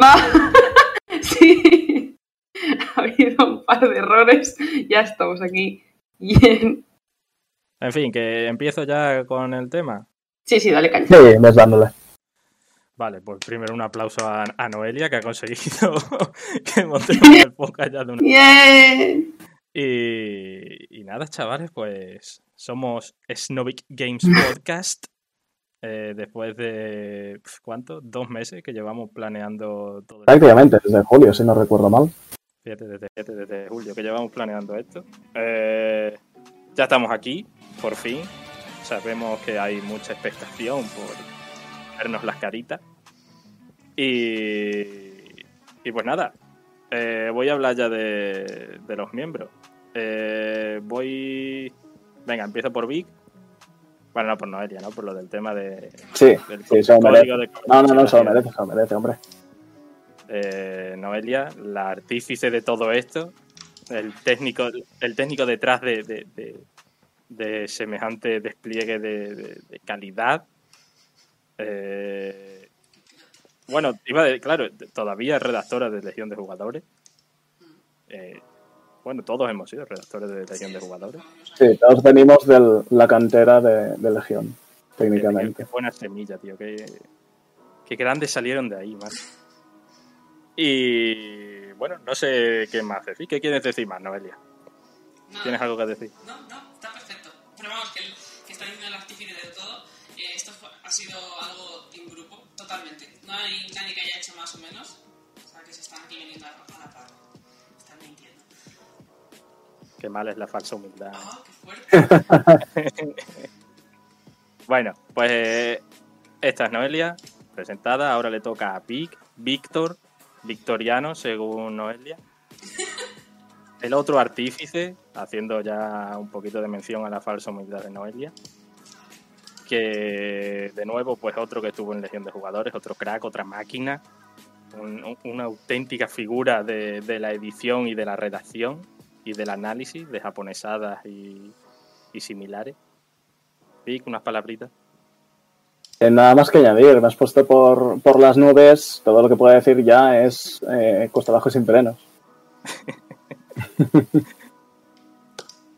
va. sí. Ha habido un par de errores. Ya estamos aquí. Bien. En fin, que empiezo ya con el tema. Sí, sí, dale caña. Sí, dándole. Vale, pues primero un aplauso a, a Noelia que ha conseguido que montemos el podcast ya de una Bien. Y, y nada, chavales, pues somos Snovic Games Podcast. Eh, después de, ¿cuánto? Dos meses que llevamos planeando todo. el- Prácticamente desde julio, si no recuerdo mal. Fíjate, desde, fíjate, desde julio que llevamos planeando esto. Eh, ya estamos aquí, por fin. Sabemos que hay mucha expectación por vernos las caritas. Y, y pues nada, eh, voy a hablar ya de, de los miembros. Voy... Venga, empiezo por Vic. Bueno, no por Noelia, ¿no? Por lo del tema de, Sí, del sí, se lo código merece. de No, no, no, se lo merece, se lo merece, hombre. eh, Noelia, la artífice de todo esto, el técnico, el técnico detrás de, de- de- de semejante despliegue de, calidad. Eh, bueno, iba claro, todavía es redactora de Legión de Jugadores. Eh, bueno, todos hemos sido redactores de Legión de Jugadores. Sí, todos venimos de la cantera de, de Legión, técnicamente. qué buena semilla, tío. Qué, qué grandes salieron de ahí, man. Y bueno, no sé qué más decir. ¿Qué quieres decir más, Noelia? No, ¿Tienes algo que decir? No, no, está perfecto. Pero vamos, que, el, que está diciendo el artífice de todo, eh, esto fue- ha sido algo en grupo, totalmente. No hay nadie que haya hecho más o menos. O sea, que se están aquí viniendo a, a la par. Qué mal es la falsa humildad. ¡Ah, qué fuerte! Bueno, pues eh, esta es Noelia, presentada. Ahora le toca a Vic, Víctor, Victoriano, según Noelia. El otro artífice, haciendo ya un poquito de mención a la falsa humildad de Noelia. Que de nuevo, pues otro que estuvo en Legión de Jugadores, otro crack, otra máquina. un- un- una auténtica figura de, de la edición y de la redacción y del análisis de japonesadas y, y similares. Vic, unas palabritas. Eh, nada más que añadir, me has puesto por, por las nubes, todo lo que puedo decir ya es eh, costa abajo sin frenos.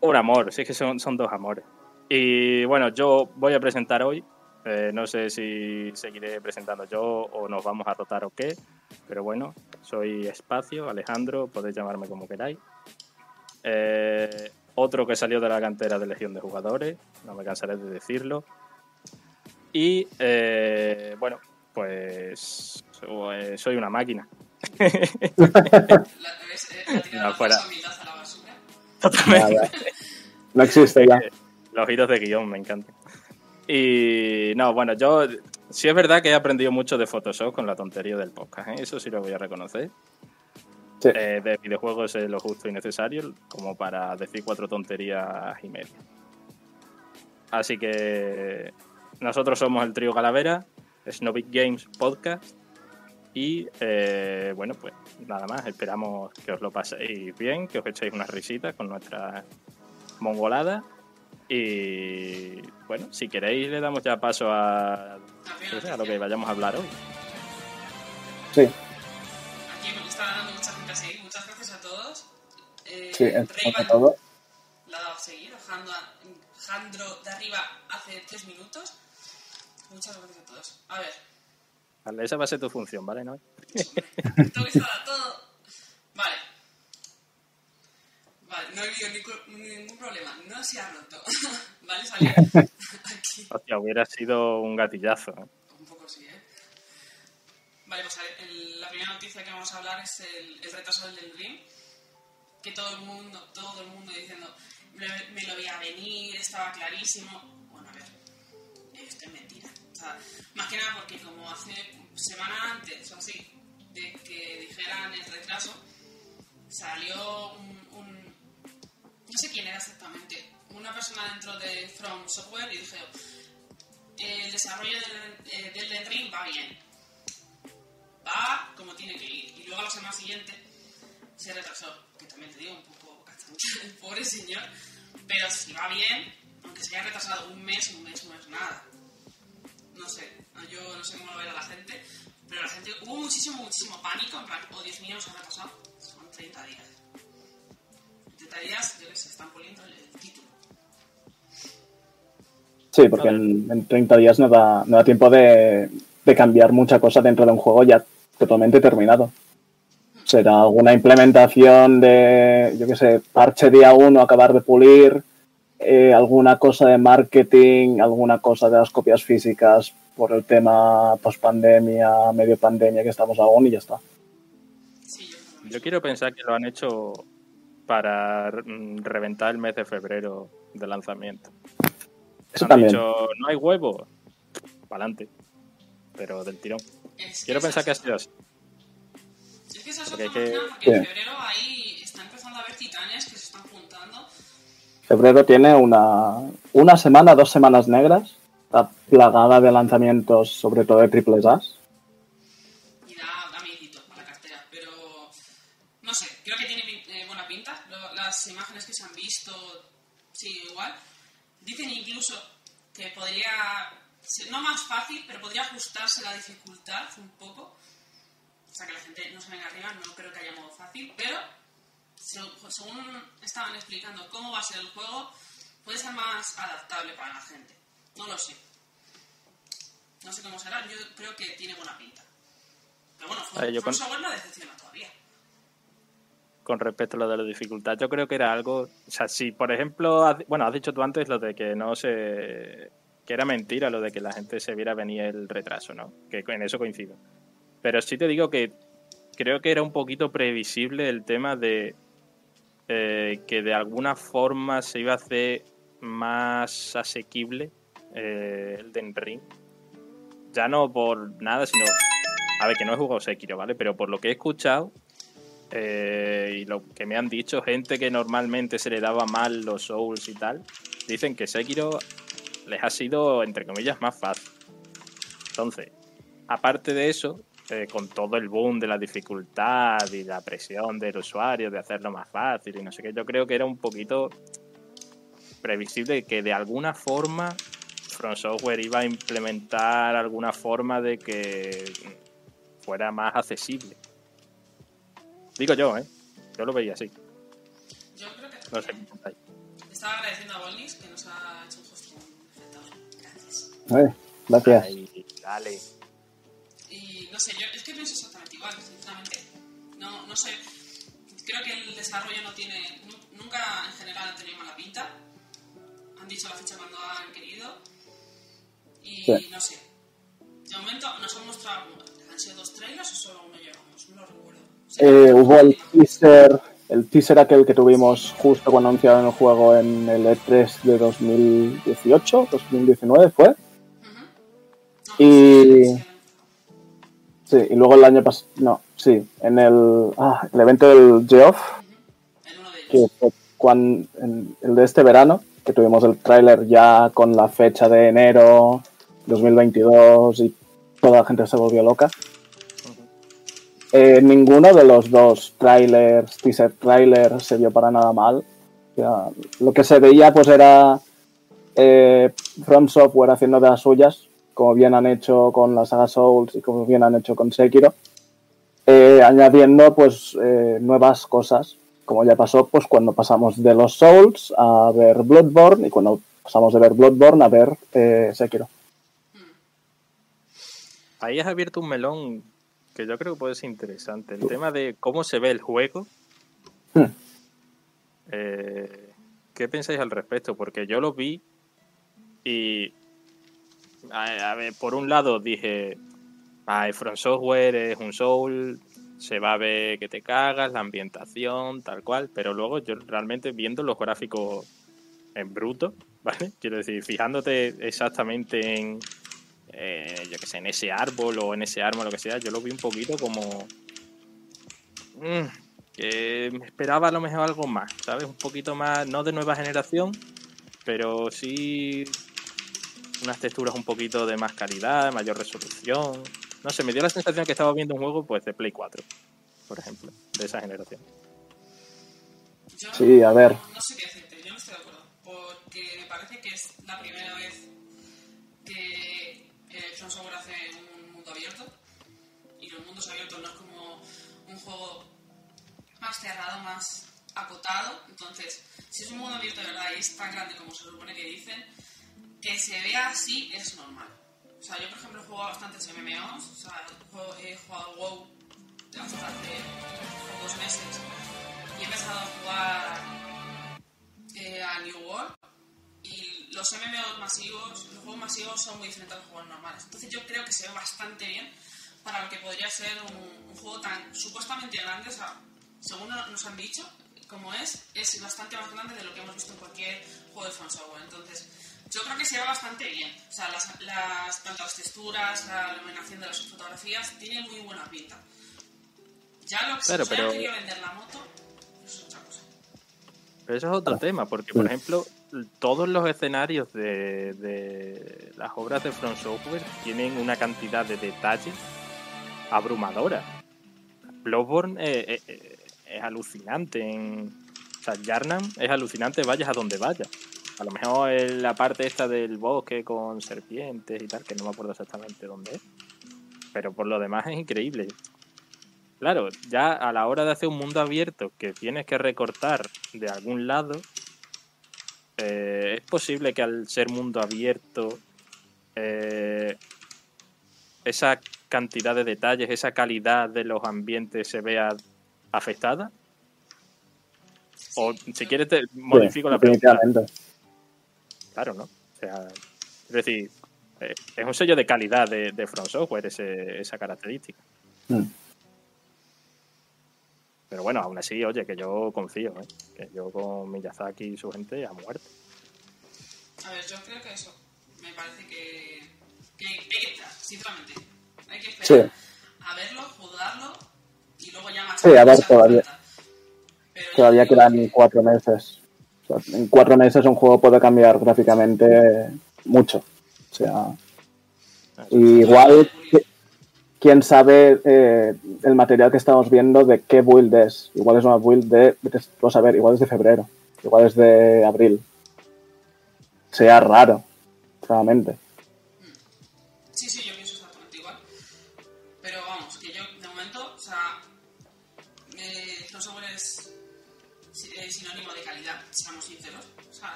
Un amor, sí es que son, son dos amores. Y bueno, yo voy a presentar hoy. eh, no sé si seguiré presentando yo o nos vamos a rotar o qué. Pero bueno, soy Espacio, Alejandro, podéis llamarme como queráis. Eh, otro que salió de la cantera de Legión de Jugadores, no me cansaré de decirlo. Y eh, bueno, pues so- soy una máquina. Eh, No, la fuera. basura. Totalmente. Nada. No existe ya. Los giros de guion me encantan. Y no, bueno, yo sí es verdad que he aprendido mucho de Photoshop con la tontería del podcast, ¿eh? eso sí lo voy a reconocer. Sí. Eh, de videojuegos es lo justo y necesario, como para decir cuatro tonterías y media. Así que nosotros somos el trío Calavera, Snovic Games Podcast. Y eh, bueno, pues nada más, esperamos que os lo paséis bien, que os echéis unas risitas con nuestra mongolada. Y bueno, si queréis le damos ya paso a, a lo que vayamos a hablar hoy. Sí, todos. Eh, sí, encima de Rayman todo. la ha dado a seguir. Jandro, de arriba hace 3 minutos. Muchas gracias a todos. A ver, Vale, esa va a ser tu función, ¿vale? ¿No? tengo que instalar todo. Vale. Vale, no he habido ningún, ningún problema. No se ha roto. vale, salió aquí. Hostia, hubiera sido un gatillazo. ¿eh? Un poco sí, ¿eh? Vale, pues a ver, el- la primera noticia que vamos a hablar es el, el retraso del Dream. Que todo el mundo, todo el mundo diciendo, me, me lo veía venir, estaba clarísimo. Bueno, a ver, esto es mentira. Más que nada porque como hace semana antes o así de que dijeran el retraso, salió un, no sé quién era exactamente, una persona dentro de From Software y dije, el desarrollo del, eh, del va bien. Va como tiene que ir. Y luego la semana siguiente se retrasó. Que también te digo, un poco castancho el pobre señor. Pero si va bien, aunque se haya retrasado un mes, un mes no es nada. No sé, yo no sé cómo lo verá la gente. Pero la gente, hubo muchísimo, muchísimo pánico, en plan, oh Dios mío, nos habrá pasado. Son 30 días. 30 días, yo que sé, están poniendo el título. Sí, porque en, en 30 días no da, no da tiempo de, de cambiar mucha cosa dentro de un juego ya totalmente terminado. Será alguna implementación de, yo qué sé, parche día 1, acabar de pulir, eh, alguna cosa de marketing, alguna cosa de las copias físicas por el tema post-pandemia, medio pandemia que estamos aún y ya está. Sí, yo quiero pensar que lo han hecho para mm, reventar el mes de febrero de lanzamiento. Eso han también. dicho, no hay huevo, para adelante, pero del tirón. Quiero pensar que ha es sido así. Que esa es Porque otra hay que- porque en febrero ahí está empezando a haber titanes que se están juntando. Febrero tiene una, una semana, dos semanas negras, está plagada de lanzamientos, sobre todo de triples A. y da, da miedito a la cartera, pero no sé, creo que tiene eh, buena pinta. Lo- las imágenes que se han visto, sí, igual. Dicen incluso que podría, ser- no más fácil, pero podría ajustarse la dificultad un poco. O sea, que la gente no se venga arriba, no creo que haya modo fácil, pero se- según estaban explicando cómo va a ser el juego, puede ser más adaptable para la gente. No lo sé. No sé cómo será, yo creo que tiene buena pinta. Pero bueno, A ver, From con- Software no decepciona todavía. con respecto a lo de la dificultad. Yo creo que era algo, o sea, si por ejemplo, has- bueno, has dicho tú antes lo de que no se, que era mentira lo de que la gente se viera venir el retraso, ¿no? Que en eso coincido. Pero sí te digo que creo que era un poquito previsible el tema de eh, que de alguna forma se iba a hacer más asequible eh, el Den Ring. Ya no por nada, sino, a ver, que no he jugado Sekiro, ¿vale? Pero por lo que he escuchado, eh, y lo que me han dicho gente que normalmente se le daba mal los Souls y tal, dicen que Sekiro les ha sido, entre comillas, más fácil. Entonces, aparte de eso, eh, con todo el boom de la dificultad y la presión del usuario de hacerlo más fácil y no sé qué, yo creo que era un poquito previsible que de alguna forma From Software iba a implementar alguna forma de que fuera más accesible. Digo yo, ¿eh? Yo lo veía así. Yo creo que No sé qué. Estaba agradeciendo a Bolnis que nos ha hecho un host perfecto. Gracias. Eh, gracias. Ay, dale. No sé, yo es que pienso exactamente igual, sinceramente. No, no sé. Creo que el desarrollo no tiene. nu- Nunca en general ha tenido mala pinta. Han dicho la fecha cuando han querido. Y Sí. no sé. De momento nos han mostrado. ¿Han sido dos trailers o solo uno llevamos? No lo recuerdo. Eh, hubo el teaser, el teaser aquel que tuvimos justo cuando anunciaron el juego en el E3 de 2018, 2019 fue. Ujú. No, Y- Sí, y luego el año pasado, no, sí, en el, ah, el evento del Geoff, que fue cuan- en el de este verano, que tuvimos el tráiler ya con la fecha de enero 2022 y toda la gente se volvió loca. Eh, ninguno de los dos trailers, teaser trailers, se vio para nada mal. Lo que se veía pues era eh, From Software haciendo de las suyas, como bien han hecho con la saga Souls y como bien han hecho con Sekiro, eh, añadiendo pues eh, nuevas cosas, como ya pasó pues cuando pasamos de los Souls a ver Bloodborne y cuando pasamos de ver Bloodborne a ver eh, Sekiro. Ahí has abierto un melón que yo creo que puede ser interesante. El tema de cómo se ve el juego. Hmm. ¿Qué pensáis al respecto? Porque yo lo vi y. A, ver, por un lado dije. Ah, From Software es un Soul. Se va a ver que te cagas, la ambientación, tal cual. Pero luego yo realmente viendo los gráficos en bruto, ¿vale? Quiero decir, fijándote exactamente en, eh, yo que sé, en ese árbol o en ese arma, lo que sea, yo lo vi un poquito como. mm, que me esperaba a lo mejor algo más, ¿sabes? Un poquito más, no de nueva generación, pero sí unas texturas un poquito de más calidad, mayor resolución. No sé, me dio la sensación que estaba viendo un juego pues de Play 4, por ejemplo, de esa generación. Yo Sí, a ver. No sé qué decirte, yo no estoy de acuerdo. Porque me parece que es la primera vez que eh, From Software hace un mundo abierto. y los mundos abiertos no es como un juego más cerrado, más acotado. Entonces, si es un mundo abierto de verdad y es tan grande como se supone que dicen, que se vea así es normal. O sea, yo por ejemplo he jugado bastantes MMOs, o sea, he jugado WoW hasta hace dos meses y he empezado a jugar eh, a New World y los MMOs masivos, los juegos masivos son muy diferentes a los juegos normales. Entonces yo creo que se ve bastante bien para lo que podría ser un, un juego tan supuestamente grande, o sea, según no- nos han dicho, como es, es bastante más grande de lo que hemos visto en cualquier juego de From Software. Entonces, yo creo que se ve bastante bien. O sea, las, las, tanto las texturas, la iluminación de las fotografías, tiene muy buena pinta. Ya lo que Claro, se pero- querido vender la moto, es otra cosa. Pero eso es otro tema, porque por ejemplo, todos los escenarios de, de las obras de From Software tienen una cantidad de detalles abrumadora. Bloodborne eh, eh, eh, es alucinante. En, o sea, Yarnam es alucinante, vayas a donde vayas. A lo mejor en la parte esta del bosque con serpientes y tal, que no me acuerdo exactamente dónde es. Pero por lo demás es increíble. Claro, ya a la hora de hacer un mundo abierto que tienes que recortar de algún lado, eh, es posible que al ser mundo abierto eh, esa cantidad de detalles, esa calidad de los ambientes se vea afectada. O si quieres te modifico Sí, la pregunta. Claro, ¿no? O sea, es decir, eh, es un sello de calidad de, de From Software ese- esa característica. Mm. Pero bueno, aún así, oye, que yo confío, ¿eh? que yo con Miyazaki y su gente a muerte. A ver, yo creo que eso. Me parece que, que hay que esperar, sinceramente. Hay que esperar a verlo, jugarlo y luego ya más. Sí, a ver, todavía- Todavía quedan cuatro meses. O sea, en cuatro meses un juego puede cambiar gráficamente mucho. O sea, y igual, qui- quién sabe eh, el material que estamos viendo de qué build es. Igual es una build de, vamos a ver, igual es de febrero, igual es de abril. Sea raro, claramente.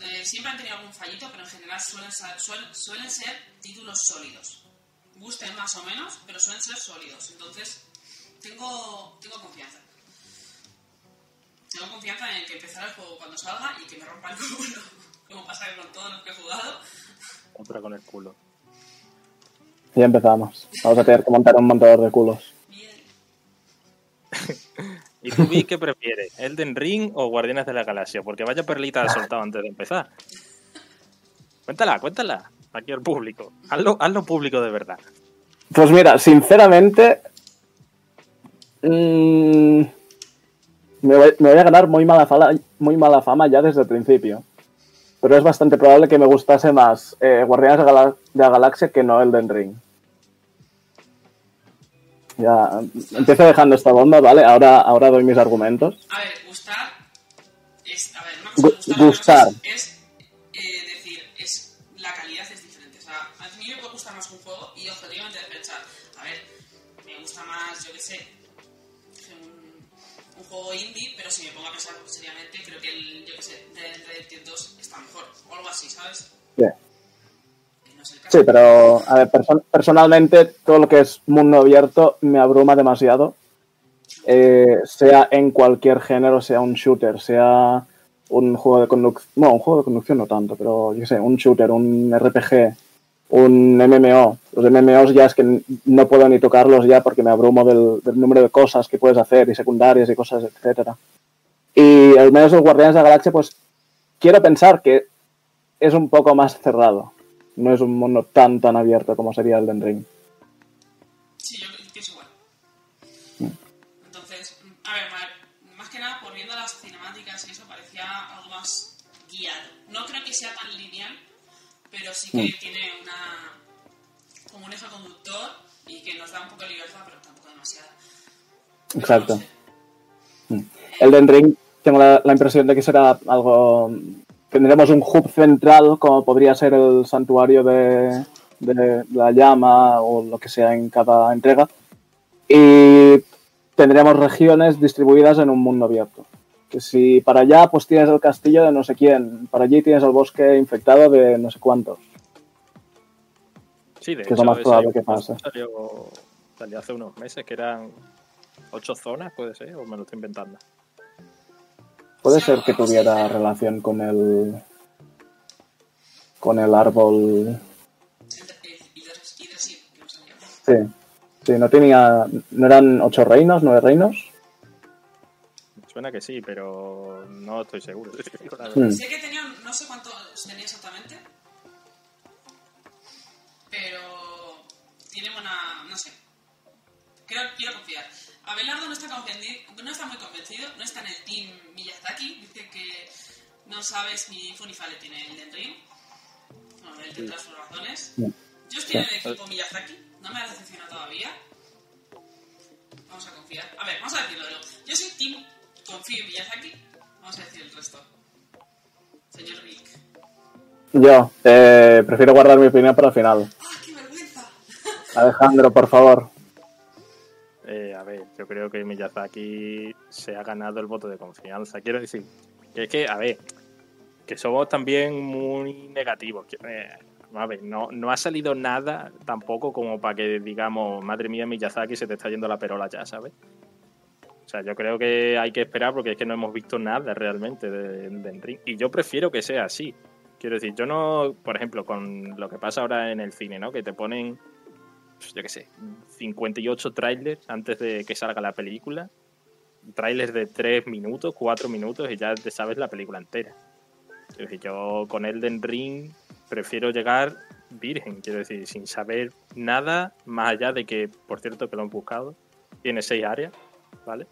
Eh, siempre han tenido algún fallito, pero en general suelen ser, suelen, suelen ser títulos sólidos. Gusten más o menos, pero suelen ser sólidos. Entonces, tengo, tengo confianza. Tengo confianza en que empezará el juego cuando salga y que me rompa el culo. Como pasa con todos los que he jugado. Otra con el culo. Ya empezamos. Vamos a tener que montar un montador de culos. Bien. ¿Y tú, Vi, qué prefieres? ¿Elden Ring o Guardianes de la Galaxia? Porque vaya perlita has soltado antes de empezar. Cuéntala, cuéntala. Aquí al público. Hazlo, hazlo público de verdad. Pues mira, sinceramente. mm, me, voy, a ganar muy mala, fama, ya desde el principio. Pero es bastante probable que me gustase más eh, Guardianes de la Galaxia que no Elden Ring. Ya, empiezo dejando esta bomba, ¿vale? Ahora, ahora doy mis argumentos. A ver, gustar es. A ver, una cosa es gustar, gustar. otra cosa es, eh, decir, es. La calidad es diferente. O sea, a mí me puede gustar más un juego y objetivamente de pensar, a ver, me gusta más, yo qué sé, un, un juego indie, pero si me pongo a pensar seriamente, creo que el, yo qué sé, Red Red Dead 2 está mejor. O algo así, ¿sabes? Y Sí, pero a ver, perso- personalmente todo lo que es mundo abierto me abruma demasiado. Eh, sea en cualquier género, sea un shooter, sea un juego de conducción, no, un juego de conducción no tanto, pero yo sé, un shooter, un RPG, un MMO. Los MMOs ya es que no puedo ni tocarlos ya porque me abrumo del, del número de cosas que puedes hacer y secundarias y cosas, etcétera. Y al menos los Guardianes de la Galaxia, pues quiero pensar que es un poco más cerrado. No es un mundo tan tan abierto como sería el Ring. Sí, yo pienso igual. Mm. Entonces, a ver, más que nada, por viendo las cinemáticas y eso, parecía algo más guiado. No creo que sea tan lineal, pero sí que Mm. tiene una. como un eje conductor y que nos da un poco de libertad, pero tampoco demasiada. Pero Exacto. no sé. Elden Ring, tengo la, la impresión de que será algo. Tendremos un hub central, como podría ser el santuario de, de la llama o lo que sea en cada entrega. Y tendríamos regiones distribuidas en un mundo abierto. Que si para allá pues tienes el castillo de no sé quién, para allí tienes el bosque infectado de no sé cuántos. Sí, de Que es lo hecho, más ese probable que juego pase. Salió, salió hace unos meses que eran ocho zonas, puede ser, o me lo estoy inventando. Puede ser que tuviera relación con el con el árbol. Sí. Sí, no tenía. ¿No eran ocho reinos, nueve reinos? Suena que sí, pero no estoy seguro. Hmm. Sé que tenía, no sé cuántos tenía exactamente, pero tiene buena, no sé. Creo, quiero confiar. Abelardo no está, no está muy convencido, no está en el team Miyazaki, dice que no sabe si Funifale tiene el Ring. Bueno, él tendrá sus razones. Yo estoy en el equipo Miyazaki, no me ha decepcionado todavía. Vamos a confiar. A ver, vamos a decirlo. Yo soy team confío en Miyazaki, vamos a decir el resto. Señor Rick. Yo eh, prefiero guardar mi opinión para el final. ¡Ah, qué vergüenza! Alejandro, por favor. Eh, a ver, yo creo que Miyazaki se ha ganado el voto de confianza. Quiero decir, que es que, a ver, que somos también muy negativos. Eh, a ver, no, no ha salido nada tampoco como para que digamos, madre mía, Miyazaki se te está yendo la perola ya, ¿sabes? O sea, yo creo que hay que esperar porque es que no hemos visto nada realmente de, de. Y yo prefiero que sea así. Quiero decir, yo no, por ejemplo, con lo que pasa ahora en el cine, ¿no? Que te ponen yo qué sé, 58 trailers antes de que salga la película. Trailers de 3 minutos, 4 minutos y ya te sabes la película entera. Yo con Elden Ring prefiero llegar virgen, quiero decir, sin saber nada más allá de que, por cierto, que lo han buscado, tiene 6 áreas, ¿vale?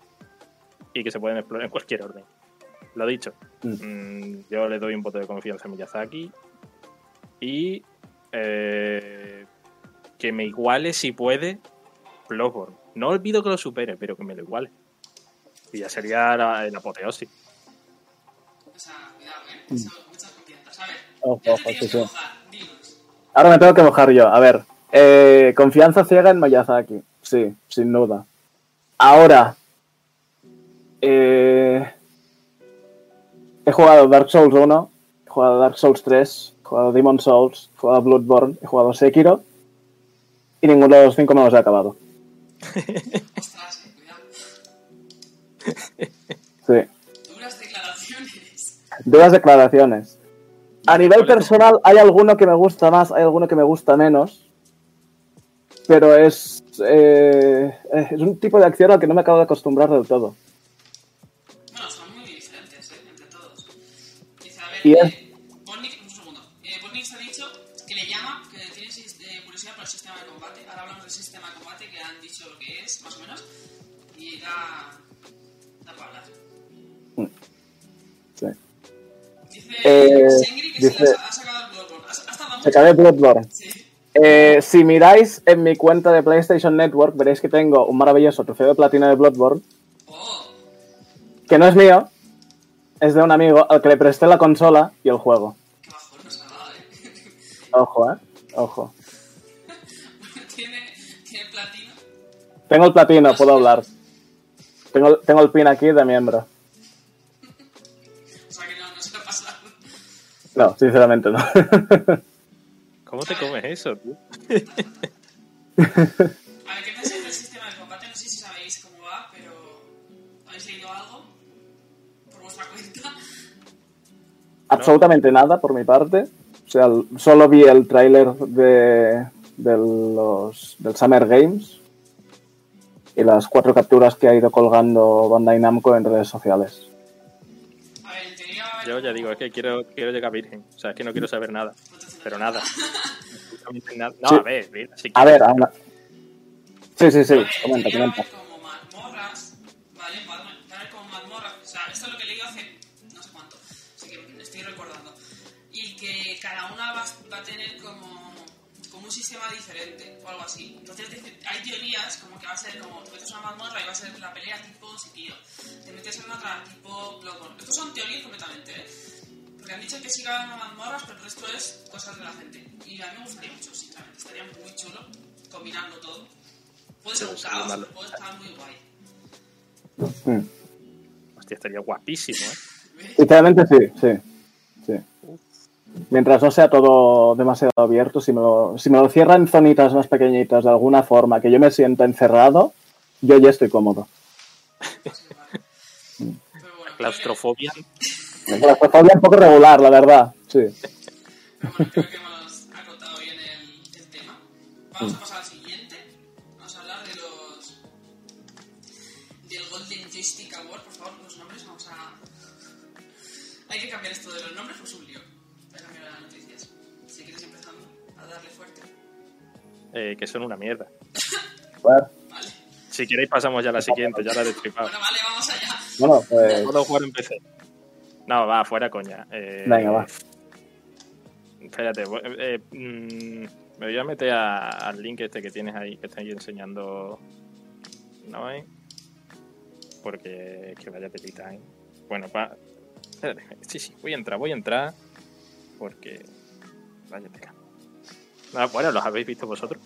Y que se pueden explorar en cualquier orden. Lo dicho, mm, yo le doy un voto de confianza a Miyazaki y eh, que me iguale si puede Bloodborne. No olvido que lo supere, pero que me lo iguale. Y ya sería la, la apoteosis. O sea, cuidado, ¿eh? Eso, muchas confianzas. A ver, Ojo, ya te ojo, tienes sí, que sí. mojar, dinos. Ahora me tengo que mojar yo. A ver, eh, confianza ciega en Miyazaki. Sí, sin duda. Ahora, eh, he jugado Dark Souls 1, he jugado Dark Souls 3, he jugado Demon Souls, he jugado Bloodborne, he jugado Sekiro y ninguno de los cinco me los he acabado. Ostras, cuidado. Sí. Duras declaraciones. Duras declaraciones. A nivel personal, hay alguno que me gusta más, hay alguno que me gusta menos. Pero es. eh, es un tipo de acción al que no me acabo de acostumbrar del todo. Bueno, son muy diferentes, ¿eh? Entre todos. Ver, Y es- da. da para hablar. Sí. Dice Eh, Sengri que dice- se ha, sacado el Bloodborne. ¿Has, has tardado Se mucho? acabé Bloodborne. Sí. Eh, si miráis en mi cuenta de PlayStation Network, veréis que tengo un maravilloso trofeo de platino de Bloodborne, Oh, que no es mío, es de un amigo al que le presté la consola y el juego. qué bajón nos ha dado, ¿eh? Ojo, eh. Ojo. tiene, tiene platino. Tengo el platino, puedo hablar. Tengo, tengo el pin aquí de miembro. O sea que no, no se lo ha pasado. No, sinceramente no. ¿Cómo te comes eso, tío? A ver, ¿qué pensáis del sistema de combate? No sé si sabéis cómo va, pero ¿habéis leído algo? Por vuestra cuenta. Absolutamente nada por mi parte. O sea, solo vi el tráiler de, de los, del Summer Games y las cuatro capturas que ha ido colgando Bandai Namco en redes sociales. Yo ya digo, es que quiero, quiero llegar virgen. O sea, es que no quiero saber nada. Pero nada. No, Sí. a ver, mira, si A ver. Sí, sí, sí, comenta, comenta. Diferente o algo así. Entonces hay teorías como que va a ser como te metes una mazmorra y va a ser la pelea tipo Sekiro. Te metes en otra tipo Bloodborne. Estos son teorías completamente, ¿eh? Porque han dicho que sí que van a mazmorras, pero el resto es cosas de la gente. Y a mí me gustaría mucho, sinceramente. Estaría muy chulo combinando todo. Puede ser un sería caos, pero puede estar muy guay. Mm. Hostia, estaría guapísimo, ¿eh? Sinceramente sí, sí. sí. Mientras no sea todo demasiado abierto, si me, lo, si me lo cierran en zonitas más pequeñitas de alguna forma, que yo me sienta encerrado, yo ya estoy cómodo. Que- Claustrofobia. La claustrofobia un poco regular, la verdad. Sí. Pero bueno, creo que hemos acotado bien el, el tema. Vamos a pasar eh, que son una mierda. Bueno, Vale. Si queréis pasamos ya a la siguiente, ya la he destripado. Bueno, vale, vamos allá. bueno, pues Puedo jugar en PC. No, va, fuera coña. Eh, Venga, va. Espérate, voy- eh, mm, me voy a meter a- al link este que tienes ahí, que estáis enseñando. ¿No hay? Porque es que vaya telita, ¿eh? Bueno, pa... espérate, sí, sí, voy a entrar, voy a entrar. Porque. Vaya tela. Ah, bueno, ¿los habéis visto vosotros?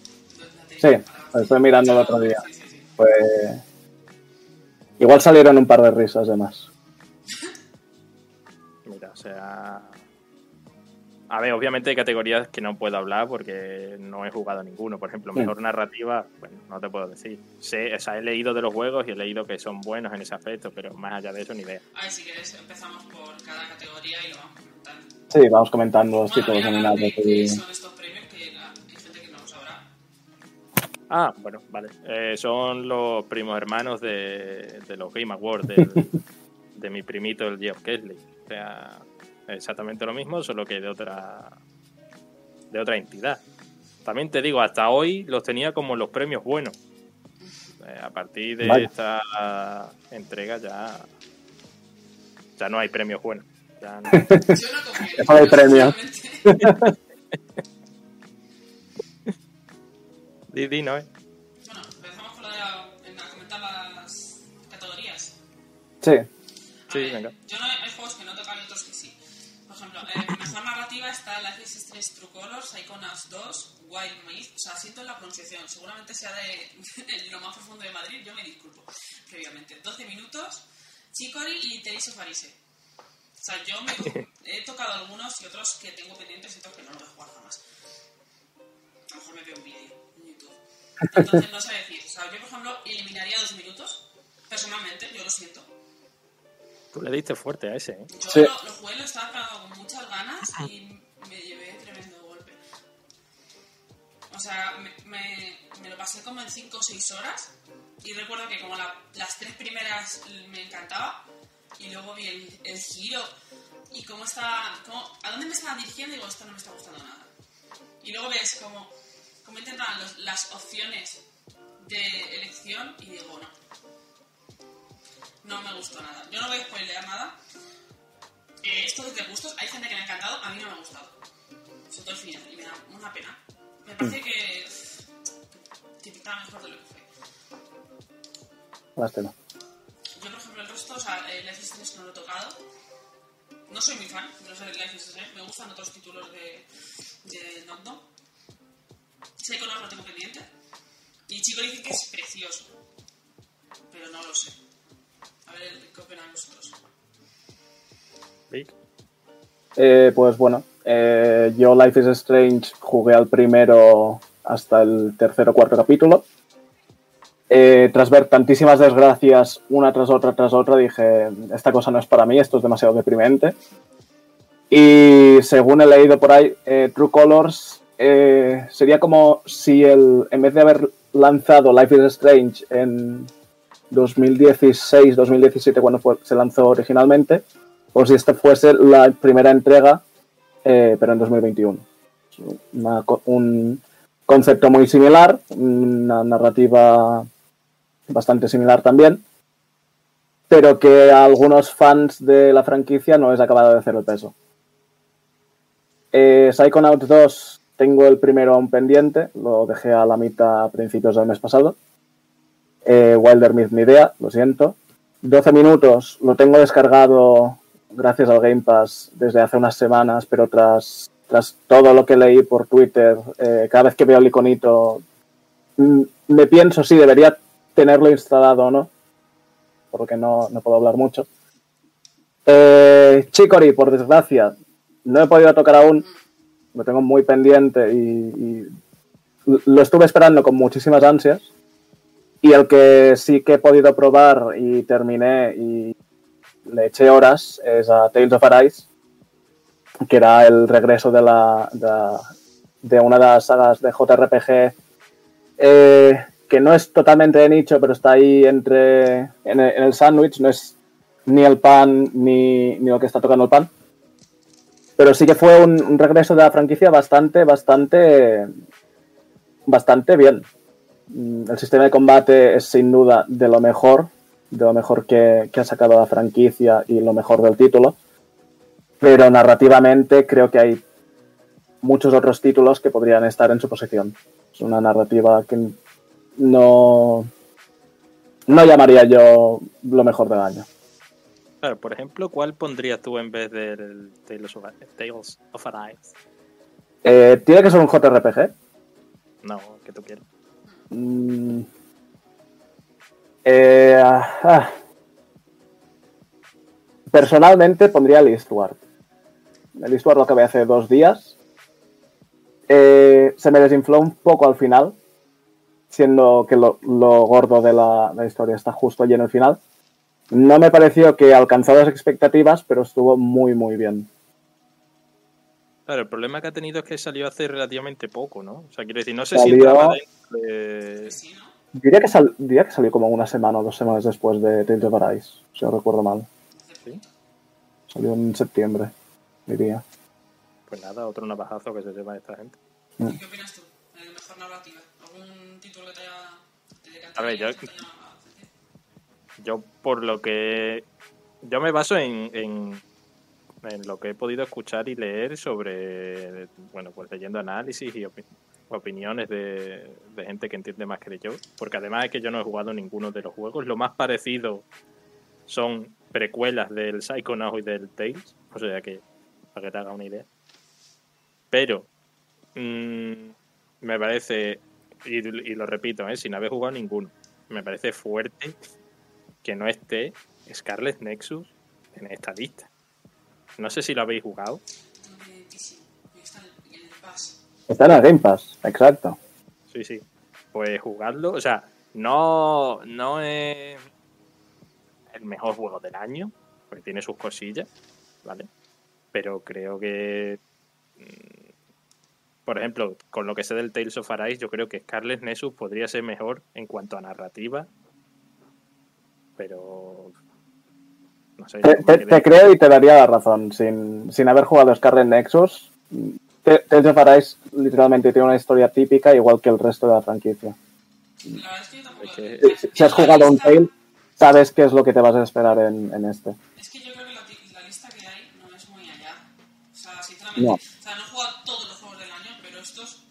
Sí, lo estoy mirando el otro día. Pues igual salieron un par de risas de más. Mira, o sea. A ver, obviamente hay categorías que no puedo hablar porque no he jugado ninguno. Por ejemplo, Sí. mejor narrativa, bueno, no te puedo decir. Sé, o sea, he leído de los juegos y he leído que son buenos en ese aspecto, pero más allá de eso, ni idea. A ver, si quieres, empezamos por cada categoría y lo vamos comentando. Sí, vamos comentando los Bueno, títulos nominados. son estos Ah, bueno, vale. Eh, son los primos hermanos de, de los Game Awards, del- de mi primito, el Geoff Kesley. O sea, exactamente lo mismo, solo que de otra, de otra entidad. También te digo, hasta hoy los tenía como los premios buenos. Eh, a partir de Vaya. esta entrega ya, ya no hay premios buenos. Ya no- Yo no de ellos, premios. Di, di, ¿no? eh? Bueno, empezamos con la, en- a comentar las categorías. Sí, A Sí, ver, venga. Yo no hay juegos que no tocan y otros que sí. Por ejemplo, eh, mejor narrativa está Life is Strange True Colors, Psychonauts 2, Wild Maze. O sea, siento la pronunciación. Seguramente sea de, lo más profundo de Madrid. Yo me disculpo previamente. 12 minutos, Chicory y Tales of Arise. O sea, yo me, he tocado algunos y otros que tengo pendientes y otros que no los voy a jugar jamás. A lo mejor me veo un vídeo. Entonces no sé decir. O sea, yo, por ejemplo, eliminaría dos minutos. Personalmente, yo lo siento. Tú le diste fuerte a ese, ¿eh? Yo Sí. lo, lo jugué, lo estaba esperando con muchas ganas y me llevé tremendo golpe. O sea, me, me- me lo pasé como en 5 o 6 horas y recuerdo que como la- las tres primeras me encantaba y luego vi el, el giro y cómo estaba, cómo- a dónde me estaba dirigiendo y digo, esto no me está gustando nada. Y luego ves cómo, cómo intentan los- las opciones de elección y digo, no. No me gustó nada. Yo no voy a spoilear nada. Eh, esto es de gustos. Hay gente que le ha encantado, a mí no me ha gustado. Sobre todo el final, y me da una pena. Me parece que, que pintaba mejor de lo que fue. lástima. Yo, por ejemplo, el resto, o sea, Life is Strange no lo he tocado. No soy muy fan de los Life is Strange. Me gustan otros títulos de, de Knockdown. Psychonauts lo tengo pendiente. Y Chico dice que es precioso. Pero no lo sé. A ver, ¿qué opinan vosotros? Eh, pues bueno, eh, yo Life is Strange jugué al primero hasta el tercer o cuarto capítulo. Eh, tras ver tantísimas desgracias una tras otra tras otra, dije, esta cosa no es para mí, esto es demasiado deprimente. Y según he leído por ahí, eh, True Colors eh, sería como si el, en vez de haber lanzado Life is Strange en 2016-2017 cuando fue- se lanzó originalmente, o si esta fuese la primera entrega, eh, pero en 2021. Es una un concepto muy similar, una narrativa bastante similar también, pero que a algunos fans de la franquicia no es acabado de hacer el peso. Eh, Psychonauts 2 tengo el primero aún pendiente, lo dejé a la mitad a principios del mes pasado. Eh, Wilder Myth ni idea, lo siento. 12 minutos, lo tengo descargado gracias al Game Pass desde hace unas semanas, pero tras, tras todo lo que leí por Twitter, eh, cada vez que veo el iconito, mm, me pienso si debería tenerlo instalado o no, porque no, no puedo hablar mucho. Eh, por desgracia, no he podido tocar aún, lo tengo muy pendiente y, y lo estuve esperando con muchísimas ansias. Y el que sí que he podido probar y terminé y le eché horas es a Tales of Arise, que era el regreso de, la, de, de una de las sagas de JRPG eh, que no es totalmente de nicho, pero está ahí entre en el, el sándwich, no es ni el pan ni, ni lo que está tocando el pan. Pero sí que fue un, regreso de la franquicia bastante, bastante, bastante bien. Mm, El sistema de combate es sin duda de lo mejor, de lo mejor que, que ha sacado la franquicia y lo mejor del título. Pero narrativamente creo que hay muchos otros títulos que podrían estar en su posición. Es una narrativa que no, no llamaría yo lo mejor del año. Claro, por ejemplo, ¿cuál pondrías tú en vez del Tales of, Tales of Arise? Eh, ¿Tiene que ser un JRPG? No, que tú quieras. Mm. Eh, ah. Personalmente pondría el Eastward. El Eastward lo acabé hace dos días. Eh, se me desinfló un poco al final, siendo que lo, lo gordo de la, la historia está justo allí en el final. No me pareció que alcanzó las expectativas, pero estuvo muy, muy bien. Claro, el problema que ha tenido es que salió hace relativamente poco, ¿no? O sea, quiero decir, no sé Salió- si entraba. Diría que, sal- diría que salió como una semana o dos semanas después de Tales of Arise, si no recuerdo mal. ¿Sí? Salió en septiembre, diría. Pues nada, otro navajazo que se lleva esta gente. ¿Y qué opinas tú? Mejor narrativa. ¿Algún título que te haya... te A ver, yo- que te haya llamado la atención? Yo, por lo que... Yo me baso en, en, lo que he podido escuchar y leer sobre, bueno, pues leyendo análisis y opi- opiniones de, de gente que entiende más que yo. Porque además es que yo no he jugado ninguno de los juegos. Lo más parecido son precuelas del Psychonauts y del Tales. O sea que, para que te haga una idea. Pero, mm, me parece, y, y lo repito, ¿eh? sin haber jugado ninguno, me parece fuerte que no esté Scarlet Nexus en esta lista. No sé si lo habéis jugado. En el. Está en el Game Pass, exacto. Sí, sí. Pues jugarlo, o sea, no, no es el mejor juego del año, porque tiene sus cosillas, ¿vale? Pero creo que, mm, por ejemplo, con lo que sé del Tales of Arise, yo creo que Scarlet Nexus podría ser mejor en cuanto a narrativa, pero no sé. Te, te- te creo y te daría la razón. Sin, sin haber jugado Scarlet Nexus, Te- Tales of Arise literalmente tiene una historia típica igual que el resto de la franquicia. La verdad es que yo tampoco... Es que- la- Si, si has jugado un Tale, sabes qué es lo que te vas a esperar en, en este. Es que yo creo que la, la lista que hay no es muy allá. O sea, sinceramente. No. O sea, no he jugado todos los juegos del año, pero estos.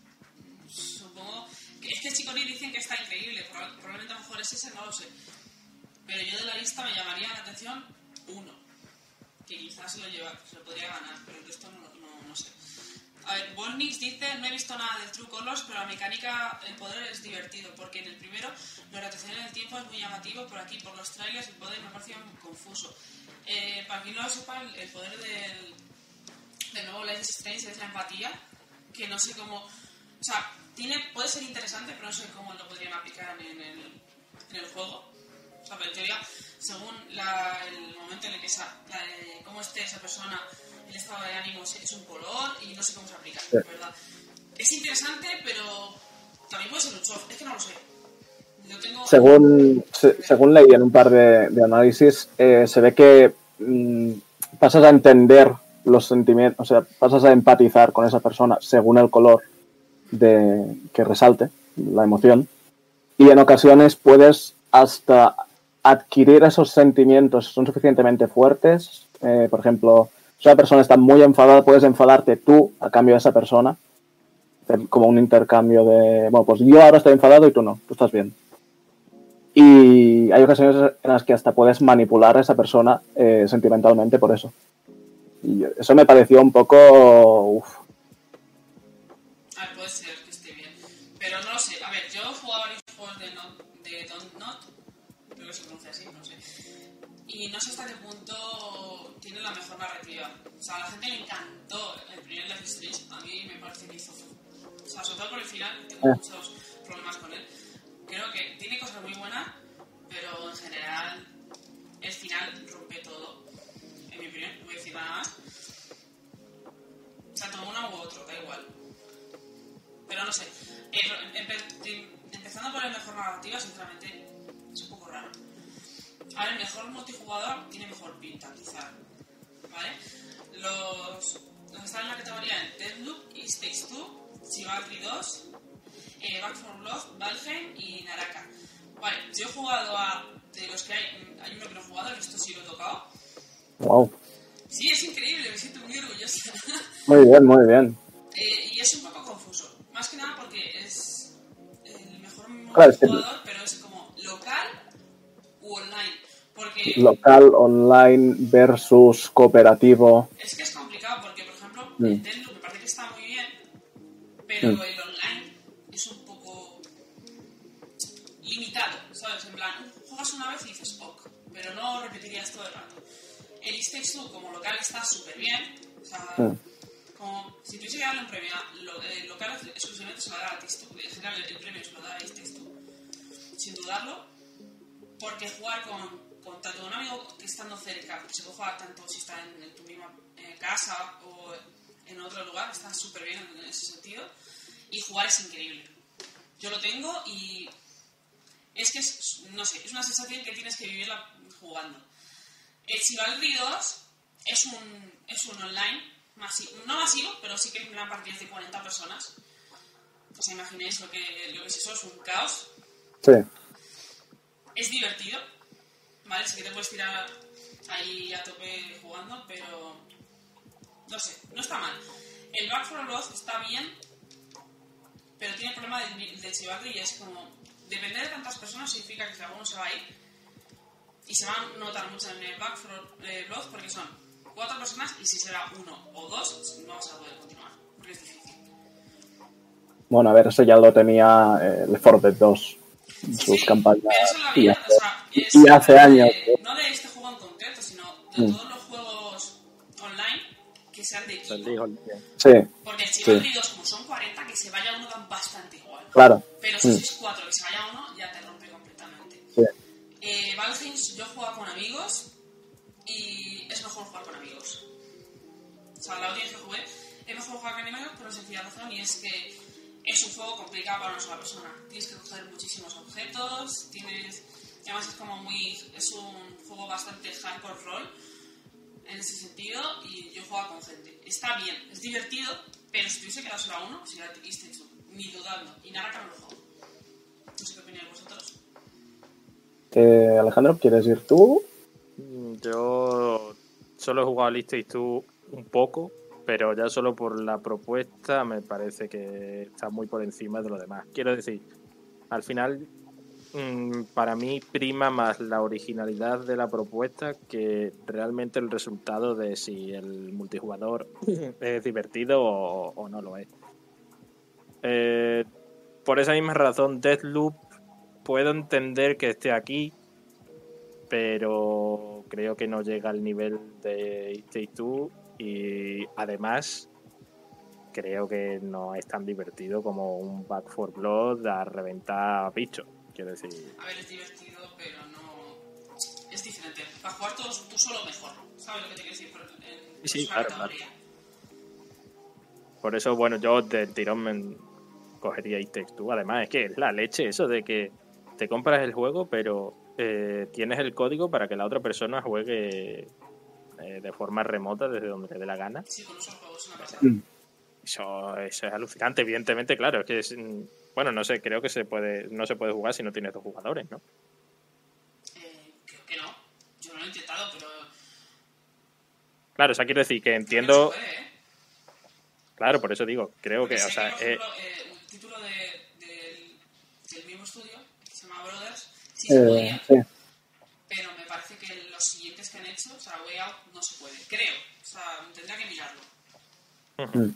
Supongo. Que es que Chicory dicen que está increíble. proba- Probablemente a lo mejor es ese, no lo sé. Pero yo de la lista me llamaría la atención uno. Que quizás se lo lleva, se lo podría ganar, pero el resto no, no, no sé. A ver, Volnix dice, no he visto nada del True Colors, pero la mecánica, el poder es divertido, porque en el primero la rotación en el tiempo es muy llamativo, por aquí, por los trailers, el poder me parecía confuso. Eh, para quien no lo sepa, el, poder del, del nuevo Life Strange es la empatía, que no sé cómo... O sea, tiene, puede ser interesante, pero no sé cómo lo podrían aplicar en el, en el juego. O sea, pero en teoría, según la- el momento en el que esa, la- eh, cómo esté esa persona, el estado de ánimo es, un color y no sé cómo se aplica, Sí. ¿verdad? Es interesante, pero también puede ser un chof, es que no lo sé. Yo tengo... Según, se- según leí en un par de, de análisis, eh, se ve que mm, pasas a entender los sentimientos, o sea, pasas a empatizar con esa persona según el color de, que resalte, la emoción, y en ocasiones puedes hasta adquirir esos sentimientos, son suficientemente fuertes, eh, por ejemplo, si una persona está muy enfadada, puedes enfadarte tú a cambio de esa persona, como un intercambio de, bueno, pues yo ahora estoy enfadado y tú no, tú estás bien. Y hay ocasiones en las que hasta puedes manipular a esa persona eh, sentimentalmente por eso. Eso me pareció un poco... uf, A ver, puede ser Y no sé hasta qué punto tiene la mejor narrativa. O sea, a la gente le encantó el primer Life is Strange. A mí me parece que hizo. O sea, sobre todo por el final, tengo Eh. muchos problemas con él. Creo que tiene cosas muy buenas, pero en general el final rompe todo. En mi opinión, no voy a decir nada más. O sea, toma uno u otro, da igual. Pero no sé. Eh, empe- em- empezando por el mejor narrativa, sinceramente, es un poco raro. Ahora, el mejor multijugador tiene mejor pinta, quizá. ¿Vale? Los, los que están en la categoría de Deadloop, It Takes Two, Chivalry 2, eh, Back 4 Blood, Valheim y Naraka. Vale, yo he jugado a. De los que hay, hay uno que no he jugado, el resto sí lo he tocado. wow. Sí, es increíble, me siento muy orgullosa. Muy bien, muy bien. Eh, y es un poco confuso. Más que nada porque es el mejor Claro, jugador, pero es como local u online. Local, online versus cooperativo. es que es complicado, porque por ejemplo, Mm. el me parece que está muy bien, pero Mm. el online es un poco limitado, ¿sabes? En plan, juegas una vez y dices ok, pero no repetirías todo el rato. El It Takes Two como local está súper bien, o sea, Mm. como si tuviese que darle un premio lo, eh, local exclusivamente se lo da a Takes en general el, el premio se lo da a It Takes Two, sin dudarlo, porque jugar con, con tanto un amigo que estando cerca, porque se puede jugar tanto si está en, en tu misma eh, casa o en otro lugar, está súper bien en ese sentido, y jugar es increíble. Yo lo tengo y es que es, no sé, es una sensación que tienes que vivirla jugando. El Chivalry 2 es un, es un online, masivo, no masivo, pero sí que en una partida de 40 personas. Pues imaginéis lo que, lo que es eso, es un caos. Sí. Es divertido, ¿vale? Sí que te puedes tirar ahí a tope jugando, pero no sé, no está mal. El Back 4 Blood está bien, pero tiene el problema del Chivalry y es como, depender de tantas personas significa que si alguno se va a ir, y se va a notar mucho en el Back 4 Blood porque son cuatro personas y si será uno o dos, no vas a poder continuar, porque es difícil. Bueno, a ver, eso ya lo tenía eh, el Fort Dead 2 en sus Sí, campañas. pero eso es la y vida, hace- o sea, es y hace de- años. No de este juego en concreto, sino de Mm. todos los juegos online que sean de equipo. Sí, Porque el Chivalry 2, como son 40, que se vaya uno dan bastante igual. claro. Pero si Mm. sois 4 que se vaya uno, ya te rompe completamente. Sí. Eh, Valheim, yo juego con amigos y es mejor jugar con amigos. O sea, la última vez que jugué, es mejor jugar con amigos por una sencilla razón y es que es un juego complicado para una sola persona. Tienes que coger muchísimos objetos, tienes... Además es como muy... es un juego bastante hardcore roll en ese sentido y yo juego con gente. Está bien, es divertido, pero si tuviese que dar solo a uno, sería It Takes Two, ni dudando. Y nada que no lo juego. No sé qué opináis vosotros. Eh, Alejandro, ¿quieres ir tú? Mm, Yo solo he jugado a List Takes Two un poco, pero ya solo por la propuesta me parece que está muy por encima de lo demás. Quiero decir, al final, mm, para mí prima más la originalidad de la propuesta que realmente el resultado de si el multijugador es divertido o, o no lo es. Eh, por esa misma razón, Deathloop puedo entender que esté aquí, pero creo que no llega al nivel de It Two y además creo que no es tan divertido como un Back 4 Blood a reventar bichos. Quiero decir, A ver, es divertido, pero no. Es diferente. Para jugar todos tú solo mejor. ¿Sabes lo que te quiero decir? Por- en- Sí, claro, por eso, bueno, yo del tirón me cogería Takes Two. Además, es que es la leche eso de que te compras el juego, pero eh, tienes el código para que la otra persona juegue eh, de forma remota desde donde le dé la gana. Sí, con esos juegos es una pasada. Mm. Eso, eso es alucinante, evidentemente, claro. Es que es, bueno, no sé, creo que se puede, no se puede jugar si no tienes dos jugadores, ¿no? Eh, creo que no. Yo no lo he intentado, pero. Claro, o sea, quiero decir que entiendo, que puede, ¿eh? claro, por eso digo, creo Porque que, sé o sea, por eh, ejemplo, eh, un título de, del, del mismo estudio, que se llama Brothers, sí se Eh, podía, sí. pero me parece que los siguientes que han hecho, o sea, Way Out no se puede, creo. O sea, tendría que mirarlo.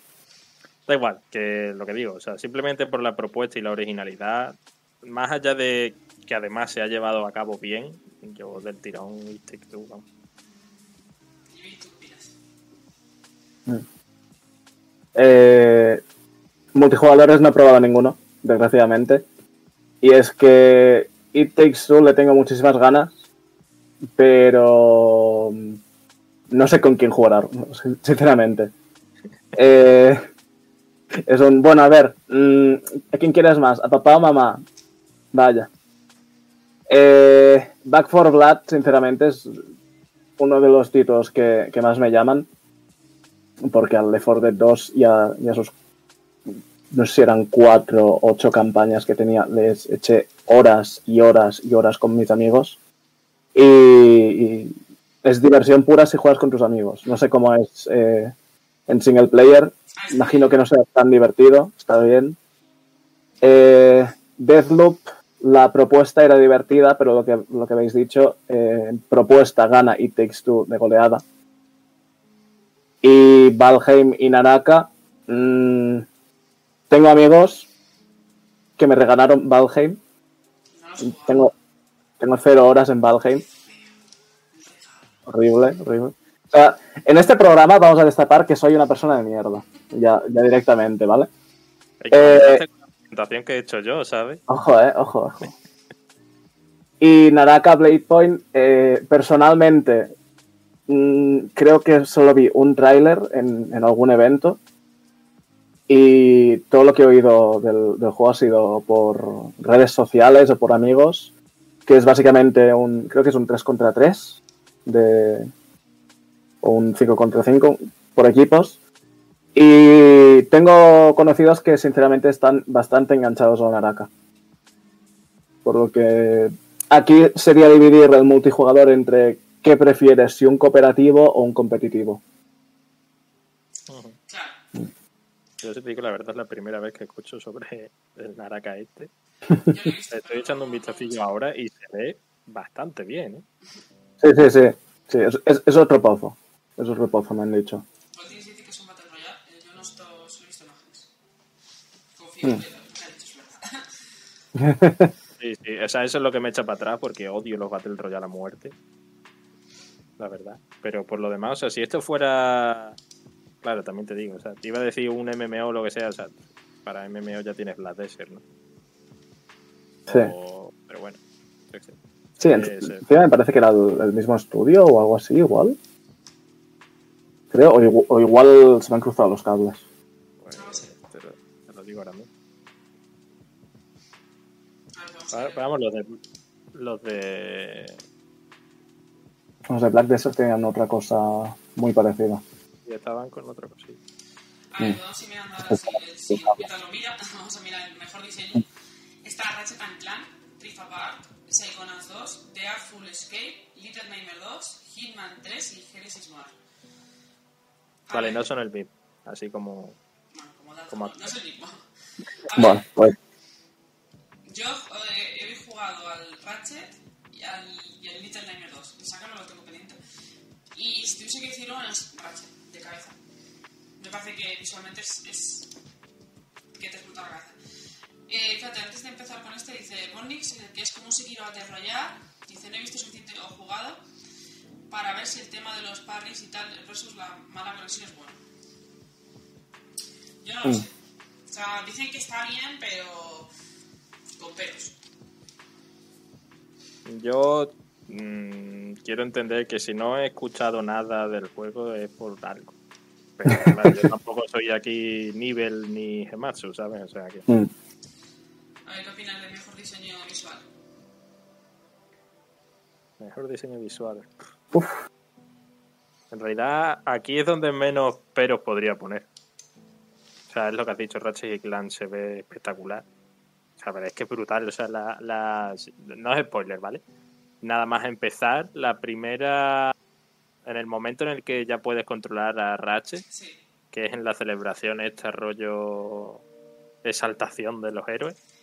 Da igual, que lo que digo, o sea, simplemente por la propuesta y la originalidad, más allá de que además se ha llevado a cabo bien, yo del tirón y Take Two, vamos. ¿Y tú opinas? Eh, multijugadores no he probado ninguno, desgraciadamente. Y es que It Takes Two le tengo muchísimas ganas, pero mm, no sé con quién jugar, sin- sinceramente. Eh, es un, bueno, a ver, mm, ¿a quién quieres más? ¿A papá o mamá? Vaya. Eh, Back for Blood, sinceramente, es uno de los títulos que, que más me llaman porque al Left 4 Dead 2 y a, y no sé si eran cuatro o ocho campañas que tenía, les eché horas y horas y horas con mis amigos y es diversión pura si juegas con tus amigos. No sé cómo es eh, en single player, imagino que no sea tan divertido, está bien. Eh, Deathloop, la propuesta era divertida, pero lo que, lo que habéis dicho, eh, propuesta gana It Takes Two de goleada. Y Valheim y Naraka, mm, tengo amigos que me regalaron Valheim. Tengo, tengo cero horas en Valheim. Horrible, horrible. O sea, en este programa vamos a destapar que soy una persona de mierda. Ya, ya directamente, ¿vale? Eh, la presentación que he hecho yo, ¿sabes? Ojo, eh, ojo, ojo. Y Naraka Blade Point, eh, personalmente, mm, creo que solo vi un tráiler en, en algún evento. Y todo lo que he oído del, del juego ha sido por redes sociales o por amigos. Que es básicamente un. Creo que es un 3 contra 3. De, o un 5 contra 5 por equipos. Y tengo conocidos que sinceramente están bastante enganchados a Naraka. Por lo que aquí sería dividir el multijugador entre qué prefieres, si un cooperativo o un competitivo. Yo te digo la verdad, es la primera vez que escucho sobre el Naraka este. Estoy echando un vistacillo ahora y se ve bastante bien, ¿eh? Sí, sí, sí. sí es, es- es otro pozo. Es otro pozo, me han dicho. Dice que es un Battle Royale. eh, Yo no he visto imágenes. Confío en que lo que ha dicho es verdad. Sí, sí, o sea, eso es lo que me echa para atrás porque odio los Battle Royale a muerte. La verdad. Pero por lo demás, o sea, si esto fuera. Claro, también te digo, o sea, te iba a decir un MMO o lo que sea, o sea, para MMO ya tienes Black Desert, ¿no? Sí. O- Pero bueno, yo qué sé. Sí, en- Sí, sí. encima me parece que era el, mismo estudio o algo así, igual. Creo, o, igu- o igual se me han cruzado los cables. Bueno, No lo sé. te, lo, te lo digo ahora mismo. Ahora. Vamos, los de. Los de. Los de Black Desert tenían otra cosa muy parecida. Ya estaban con otra cosita. A ver, podemos ir mirando ahora si el siguiente mientras lo mira. Vamos a mirar el mejor diseño. Está Ratchet and Clank, Rift Apart, Psychonauts 2, The Artful Escape, Little Nightmare 2, Hitman 3 y Genesis Noir. A Vale, no son el VIP. Así como. Bueno, como dato, como- no, es el mismo. A ver, Bueno, pues yo eh, he jugado al Ratchet y al, y al Little Nightmare 2. El Saga no lo tengo pendiente. Y si tuviese que decir uno es Ratchet, de cabeza. Me parece que visualmente es, es que te explota la cabeza. Eh, fíjate, antes de empezar con este, dice Bonix, eh, que es como un Sekiro Battle Royale. Dice, no he visto suficiente o jugado para ver si el tema de los parries y tal versus la mala conexión es bueno. Yo no lo sé. O sea, dicen que está bien, pero con peros. Yo mm, quiero entender que si no he escuchado nada del juego es por algo. Pero claro, yo tampoco soy aquí nivel ni Gematsu, ¿sabes? O sea que. mm, Mejor diseño visual. Uf. En realidad, aquí es donde menos peros podría poner. O sea, es lo que has dicho, Ratchet y Clank se ve espectacular. O sea, pero es que es brutal. O sea, la, la- no es spoiler, ¿vale? Nada más empezar, la primera. En el momento en el que ya puedes controlar a Ratchet, Sí. que es en la celebración, este rollo exaltación de los héroes.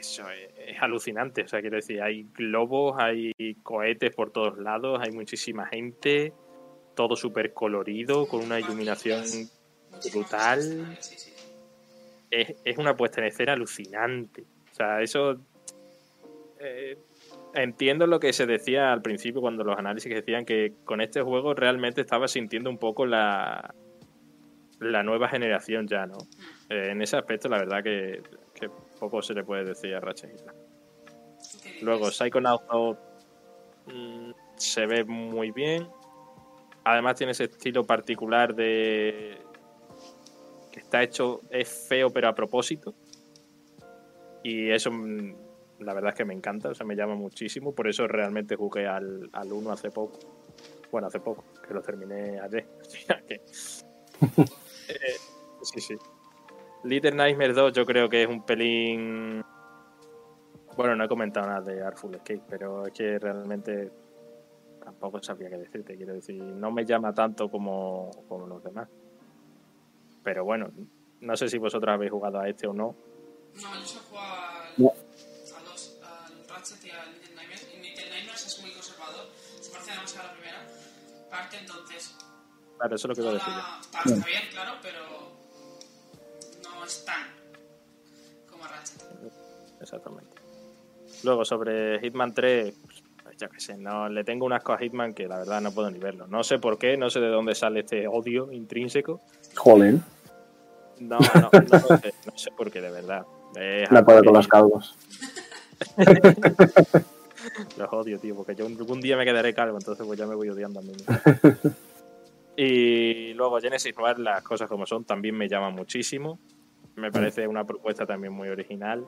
Eso es, es alucinante. O sea, quiero decir, hay globos, hay cohetes por todos lados, hay muchísima gente, todo súper colorido, con una iluminación brutal. es, es una puesta en escena alucinante. O sea, eso. eh, entiendo lo que se decía al principio cuando los análisis decían que con este juego realmente estaba sintiendo un poco la, la nueva generación ya, ¿no? Eh, en ese aspecto, la verdad que poco se le puede decir a Ratchet. Luego, Psychonauts 2 mm, se ve muy bien. Además tiene ese estilo particular de que está hecho, es feo pero a propósito. Y eso mm, la verdad es que me encanta, o sea, me llama muchísimo. Por eso realmente jugué al, al 1 hace poco. Bueno, hace poco, que lo terminé ayer. Eh, sí, sí. Little Nightmares 2 yo creo que es un pelín... Bueno, no he comentado nada de Artful Escape, pero es que realmente tampoco sabía qué decirte. Quiero decir, no me llama tanto como, como los demás. Pero bueno, no sé si vosotros habéis jugado a este o no. No, yo solo juego al, No. a los, al Ratchet y al Little Nightmares. Y Little Nightmares es muy conservador. Se parece demasiado a la primera parte, entonces. Claro, eso es lo que iba a decir. está bien, claro, pero. No es tan. como Ratchet. Exactamente. Luego, sobre Hitman 3, pues, yo qué sé, no, le tengo un asco a Hitman que la verdad no puedo ni verlo. No sé por qué, no sé de dónde sale este odio intrínseco. Jolín, No, no, no, sé, no sé por qué, de verdad. Algo puedo que con los calvos. Los odio, tío, porque yo algún día me quedaré calvo, entonces pues ya me voy odiando a mí mismo. Y luego Genesis Noir, las cosas como son, también me llama muchísimo. Me parece una propuesta también muy original.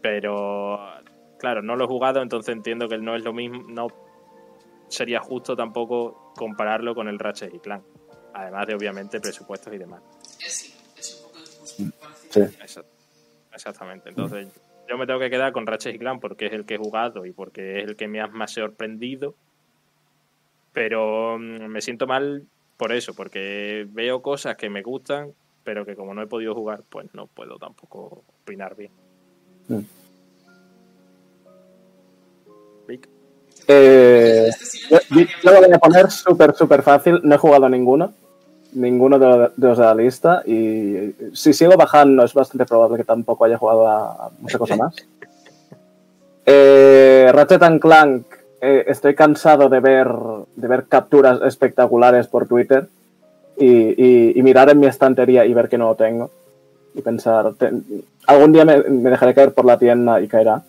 Pero, claro, no lo he jugado, entonces entiendo que no es lo mismo, no sería justo tampoco compararlo con el Ratchet y Clank. Además de, obviamente, presupuestos y demás. Sí, es un poco. Sí. Exactamente. Entonces, yo me tengo que quedar con Ratchet y Clank porque es el que he jugado y porque es el que me ha más sorprendido. Pero mm, me siento mal por eso, porque veo cosas que me gustan, pero que como no he podido jugar, pues no puedo tampoco opinar bien. Mm. Vic, Eh, yo, lo voy a poner súper, súper fácil. No he jugado a ninguno. Ninguno de, lo- de los de la lista. Y si sigo bajando, es bastante probable que tampoco haya jugado a, a mucha cosa más. Eh, Ratchet and Clank. eh, estoy cansado de ver, de ver capturas espectaculares por Twitter y, y- y mirar en mi estantería y ver que no lo tengo. Y pensar, algún día me, me dejaré caer por la tienda y caerá.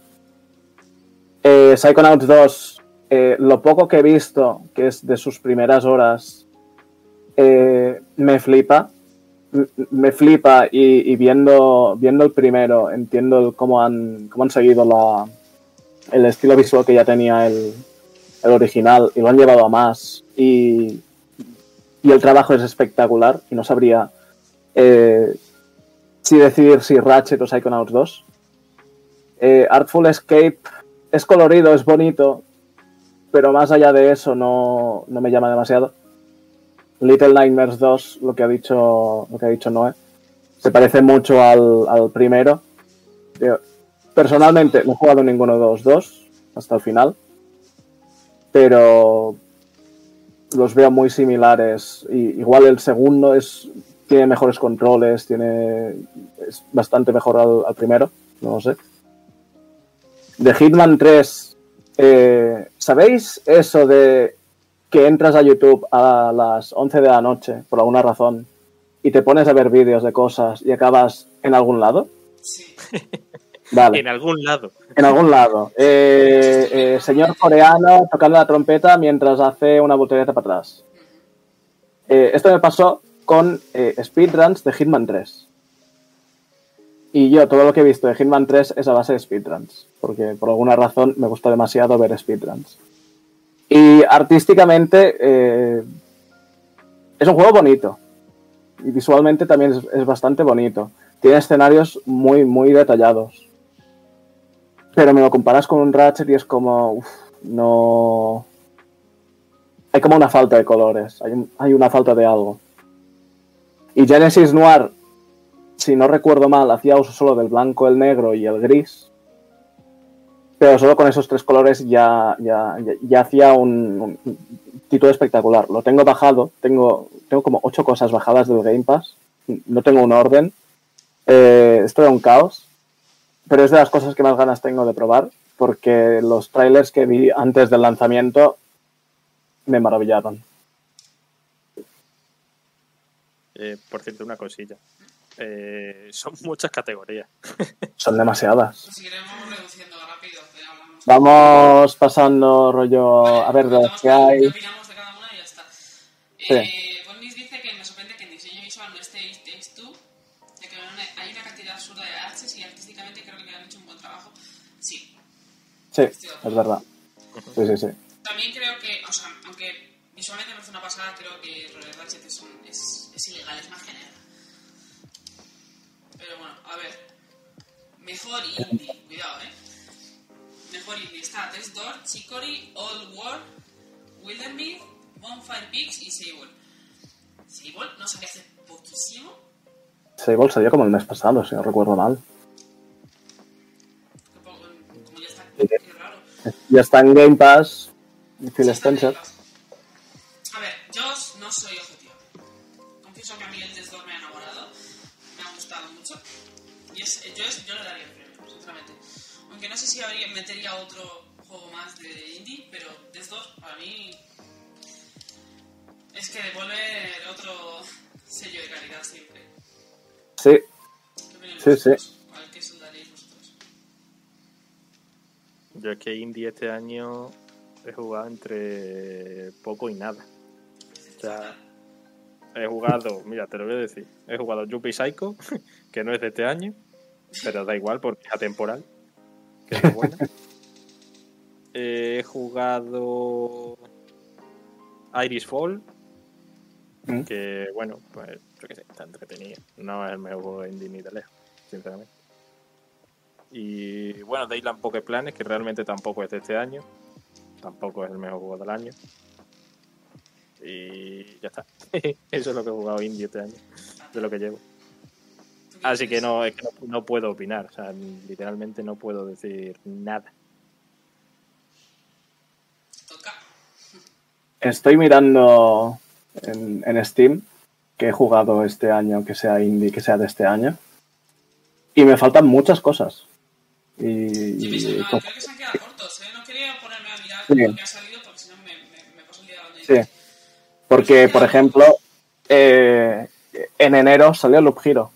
Eh, Psychonauts 2, eh, lo poco que he visto, que es de sus primeras horas, eh, me flipa. M- Me flipa y, y viendo, viendo el primero entiendo cómo, han, cómo han seguido la, el estilo visual que ya tenía el, el original y lo han llevado a más. Y, y el trabajo es espectacular y no sabría eh, si decidir si Ratchet o Psychonauts 2. Eh, Artful Escape es colorido, es bonito, pero más allá de eso no, no me llama demasiado. Little Nightmares 2, lo que ha dicho, lo que ha dicho Noé, se parece mucho al, al primero. Yo, personalmente no he jugado ninguno de los dos hasta el final, pero los veo muy similares. Y, igual el segundo es, tiene mejores controles, tiene, es bastante mejor al, al primero, no lo sé. De Hitman 3, eh, ¿sabéis eso de que entras a YouTube a las 11 de la noche, por alguna razón, y te pones a ver vídeos de cosas y acabas en algún lado? Sí. Vale, En algún lado. en algún lado. Eh, eh, señor coreano tocando la trompeta mientras hace una voltereta para atrás. Eh, esto me pasó con speedruns de Hitman 3. Y yo todo lo que he visto de Hitman 3 es a base de speedruns, porque por alguna razón me gusta demasiado ver speedruns. Y artísticamente es un juego bonito. Y visualmente también es, es bastante bonito. Tiene escenarios muy, muy detallados. Pero me lo comparas con un Ratchet y es como. uf, no. Hay como una falta de colores. Hay, hay una falta de algo. Y Genesis Noir si no recuerdo mal, hacía uso solo del blanco, el negro y el gris. Pero solo con esos tres colores ya, ya, ya- hacía un, un título espectacular. Lo tengo bajado, tengo, tengo como ocho cosas bajadas del Game Pass. No tengo un orden. Eh, esto era un caos. Pero es de las cosas que más ganas tengo de probar. Porque los trailers que vi antes del lanzamiento me maravillaron. Eh, por cierto, una cosilla. Eh, son muchas categorías. Son demasiadas. Seguiremos reduciendo rápido. ya hablamos. Vamos pasando rollo a ver de las que hay. opinamos de cada una y ya está. Sí. Eh, Sí, es verdad. Sí, sí, sí. También creo que, o sea, aunque visualmente me parece una pasada, creo que Red Ratchet es, un- es, es ilegal, es más general. Pero bueno, a ver. Mejor indie, cuidado, eh. Mejor indie está Death Door, Chicory, Old War, Wildermyth, Bonfire Peaks y Sable. Sable no salió hace poquísimo. Sable salió como el mes pasado, si no recuerdo mal. Ya está, en Game Pass. Phil Spencer. A ver, yo no soy objetivo. Confieso que a mí el Death Door me ha enamorado. Me ha gustado mucho. Y es, yo, es- yo le daría el premio, sinceramente. Aunque no sé si habría, metería otro juego más de indie, pero Death Door para mí es que devuelve otro sello de calidad siempre. Sí, ¿Qué opináis Sí, sí. vosotros? ¿Cuál que soldaríais vosotros? Yo es que indie este año he jugado entre poco y nada. O sea, he jugado, mira, te lo voy a decir. He jugado Yuppie Psycho, que no es de este año, pero da igual porque es atemporal. Que es buena. He jugado Iris Fall, Mm. que bueno, pues yo qué sé, está entretenido. No es el mejor juego indie ni de lejos, sinceramente. Y bueno, Dayland Poké Planes, que realmente tampoco es de este año. Tampoco es el mejor juego del año. Y ya está. Eso es lo que he jugado indie este año, de lo que llevo. ¿Tú qué Así que no, es que no, puedo opinar. O sea, literalmente no puedo decir nada. Estoy mirando en, en Steam que he jugado este año, que sea indie, que sea de este año. Y me faltan muchas cosas. Y, Sí, y- sí, no, creo que se han quedado cortos, ¿eh? No quería ponerme a mirar Sí. lo que ha salido porque si no me, me, me paso el día hablando Sí. porque, por ejemplo, eh, en enero salió Loop Hero.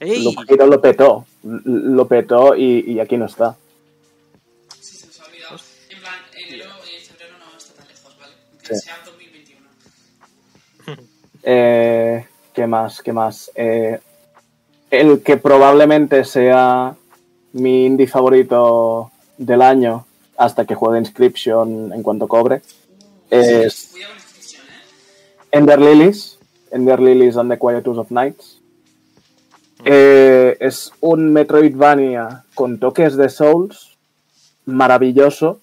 Loop Hero lo petó. Lo petó y, y aquí no está. Sí, se nos ha olvidado. En plan, enero y febrero no está tan lejos, ¿vale? Aunque Sí. sea 2021. Eh, ¿Qué más? ¿Qué más? Eh, el que probablemente sea mi indie favorito del año hasta que juegue Inscription en cuanto cobre es. Ender Lilies. Ender Lilies and the Quietus of Nights. Eh, es un Metroidvania con toques de Souls maravilloso.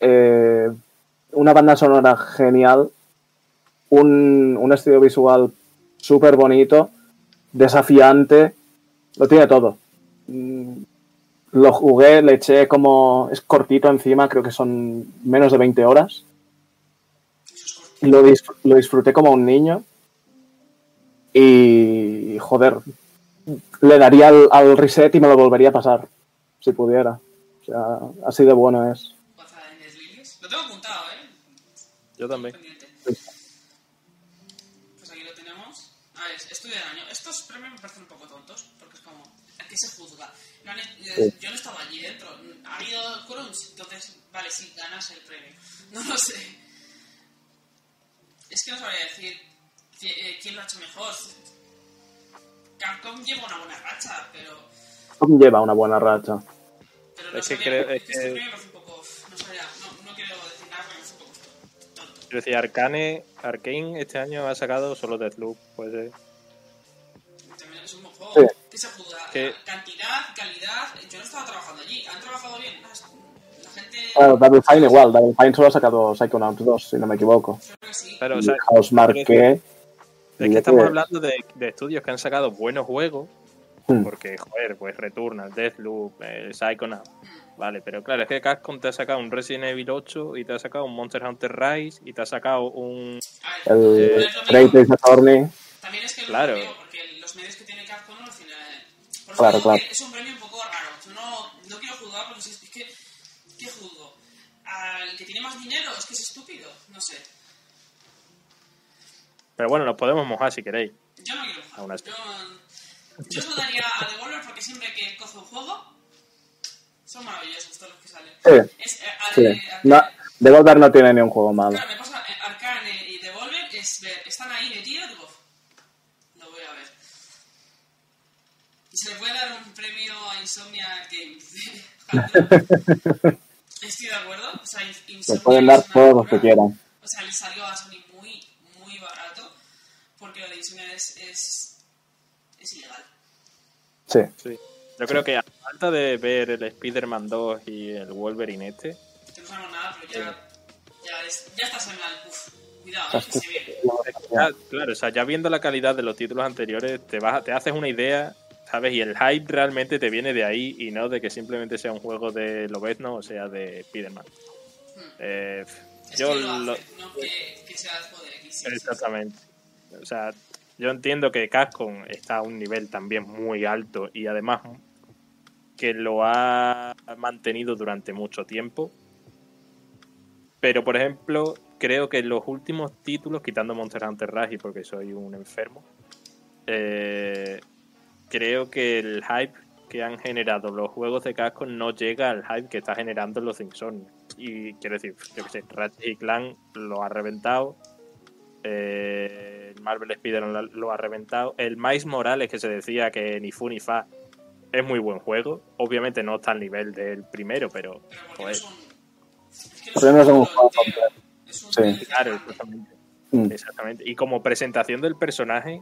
Eh, una banda sonora genial. Un, un estilo visual súper bonito. Desafiante. Lo tiene todo. Lo jugué, le eché como. Es cortito encima, creo que son menos de 20 horas. Lo, dis- lo disfruté como un niño. Y. Joder. Le daría al, al reset y me lo volvería a pasar. Si pudiera. O sea, así de bueno es. Lo tengo apuntado, ¿eh? Yo también. Pendiente. Pues aquí lo tenemos. A ver, estudio del año. Estos premios me parecen un poco tontos, porque es como, ¿a qué se juzga? Yo no estaba allí dentro. Ha habido crunch, entonces, vale, sí, ganas el premio. No lo sé. Es que no sabría decir eh, quién lo ha hecho mejor. Capcom lleva una buena racha, pero, Lleva una buena racha. pero no Es que creo- es este que- premio me parece un poco... No sabría, no, no quiero decir nada, porque me parece un poco tonto. Quiero decir, Arcane, Arkane este año ha sacado solo Deathloop. Pues eh, También es un buen juego. Sí. ¿Qué se juzga? Que- Cantidad, calidad. Yo no estaba trabajando allí. ¿Han trabajado bien? Las- La gente. Bueno, Double Fine igual. Double Fine solo ha sacado Psychonauts 2, si no me equivoco. Creo que sí. pero, o Y sea, House Marque Es que estamos hablando de, de estudios que han sacado buenos juegos, Hmm. porque, joder, pues Returnal, Deathloop, eh, Psychonauts, vale, pero claro, es que Capcom te ha sacado un Resident Evil 8 y te ha sacado un Monster Hunter Rise y te ha sacado un... Ver, El Great. Ace Attorney. También es que Claro. porque los medios que tiene Capcom no los tiene. Por eso Claro, claro. es un premio un poco raro. Yo no, no quiero juzgar porque si es que. ¿Qué juzgo? ¿Al que tiene más dinero? Es que es estúpido. No sé. Pero bueno, nos podemos mojar si queréis. Yo no quiero así. Yo, yo se lo daría a Devolver porque siempre que coge un juego. Son maravillosos todos los que salen. Sí, Es, eh, al- sí. No, Arcane- Devolver no tiene ni un juego malo. Claro, me pasa eh, Arcane y Devolver es ver, están ahí metidos, digo, lo voy a ver. Y se puede dar un premio a Insomnia Games. Estoy de acuerdo. O sea, Se pueden dar todos los que quieran. O sea, le salió a Sony muy, muy barato porque lo de Insomnia es, es, es ilegal. Sí. Sí. Yo creo que a falta de ver el Spider-Man 2 y el Wolverine este, no sabemos nada, pero ya, ya, es, ya estás en la... Uf, cuidado, eh, que se viene. Ya, claro, o sea, ya viendo la calidad de los títulos anteriores, te vas, te haces una idea, ¿sabes? Y el hype realmente te viene de ahí y no de que simplemente sea un juego de Lobezno o sea de Spiderman. Eh, yo que lo lo- hace, no que, que sea el poder X. sí, sí, sí. exactamente. O sea, yo entiendo que Capcom está a un nivel también muy alto y además que lo ha mantenido durante mucho tiempo. Pero, por ejemplo, creo que los últimos títulos, quitando Monster Hunter Rise porque soy un enfermo, eh, creo que el hype que han generado los juegos de Capcom no llega al hype que está generando los Insomnia. Y quiero decir, yo que sé, Ratchet y Clank lo ha reventado. eh, el Marvel Spider-Man lo, ha reventado. El Miles Morales, que se decía que ni fu ni fa, es muy buen juego. Obviamente no está al nivel del primero, pero joder, son... Es un juego Sí. Claro, exactamente. Mm. Exactamente. Y como presentación del personaje,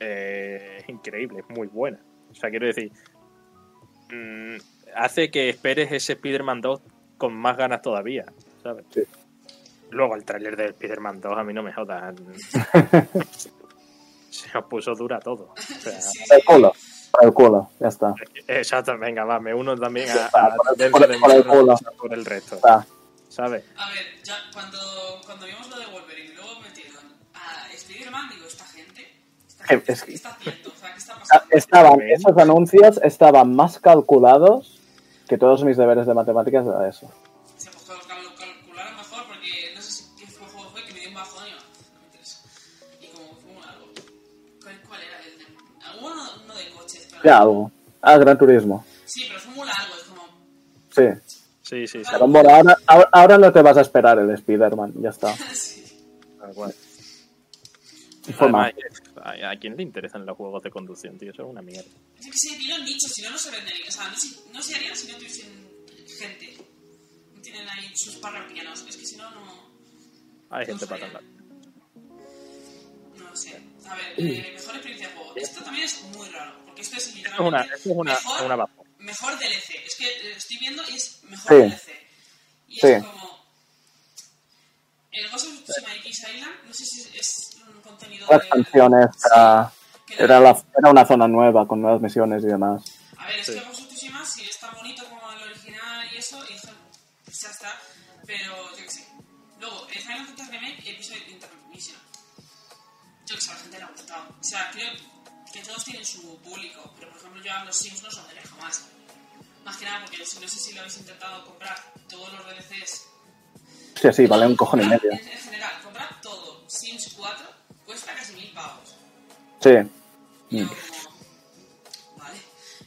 eh, es increíble, es muy buena. O sea, quiero decir, mm, hace que esperes ese Spider-Man 2 con más ganas todavía, ¿sabes? Sí. Luego el tráiler de Spider-Man 2, a mí no me jodan. Se nos puso dura todo. O sea, Sí, Para el culo. Para el culo. Ya está. exacto, venga, va, me uno también a, a por el- por el- por el por resto, Está. ¿sabes? A ver, ya cuando, cuando vimos lo es que- ¿qué está haciendo? O sea, ¿qué está Ah, pasando? Estaban, esos anuncios estaban más calculados que todos mis deberes de matemáticas de eso. Se pues, cal- cal- calcularon mejor porque no sé si qué fue juego fue que me dio un bajón y no, no me interesa. Y como fue un algo. ¿Cuál, cuál era? El de, uno, uno de coches, pero... Ya algo. Ah, Gran Turismo. Sí, pero fue muy largo, es como... Sí. Sí, sí, sí. Pero bueno, ahora, ahora, ahora no te vas a esperar el Spider-Man. Ya está. sí. tal cual. Además, ¿a, a quién le interesan los juegos de conducción, tío? Eso es una mierda. Yo que sé, tienen nicho, si no, no se venderían. O sea, no, se- no se harían si no tuviesen gente. No tienen ahí sus parroquianos. Es que si no, no... Hay gente para hablar. No sé. A ver, eh, mejor experiencia de juego. Esto también es muy raro, porque esto es es literalmente una, esto es una, mejor, una mejor DLC. Es que eh, estoy viendo y es mejor Sí. DLC. Y Sí. es como... El Ghost of Tsushima X Island, no sé si es un contenido La de... expansión esta que le- era, la, era una zona nueva con nuevas misiones y demás. A ver, es Sí. que Ghost of Tsushima si es tan bonito como el original y eso, y eso, pues ya está. Pero yo qué sé. Luego, el Final Fantasy Remake, episodio Intermission. Yo que sé, a la gente le ha gustado. O sea, creo que todos tienen su público, pero por ejemplo, yo a los Sims no los venderé jamás. Más que nada porque no sé si lo habéis intentado comprar todos los DLCs. Sí, sí, vale un cojón y medio. En, en general, comprar todo. Sims 4 cuesta casi mil pavos. Sí. Yo Mm. como, vale,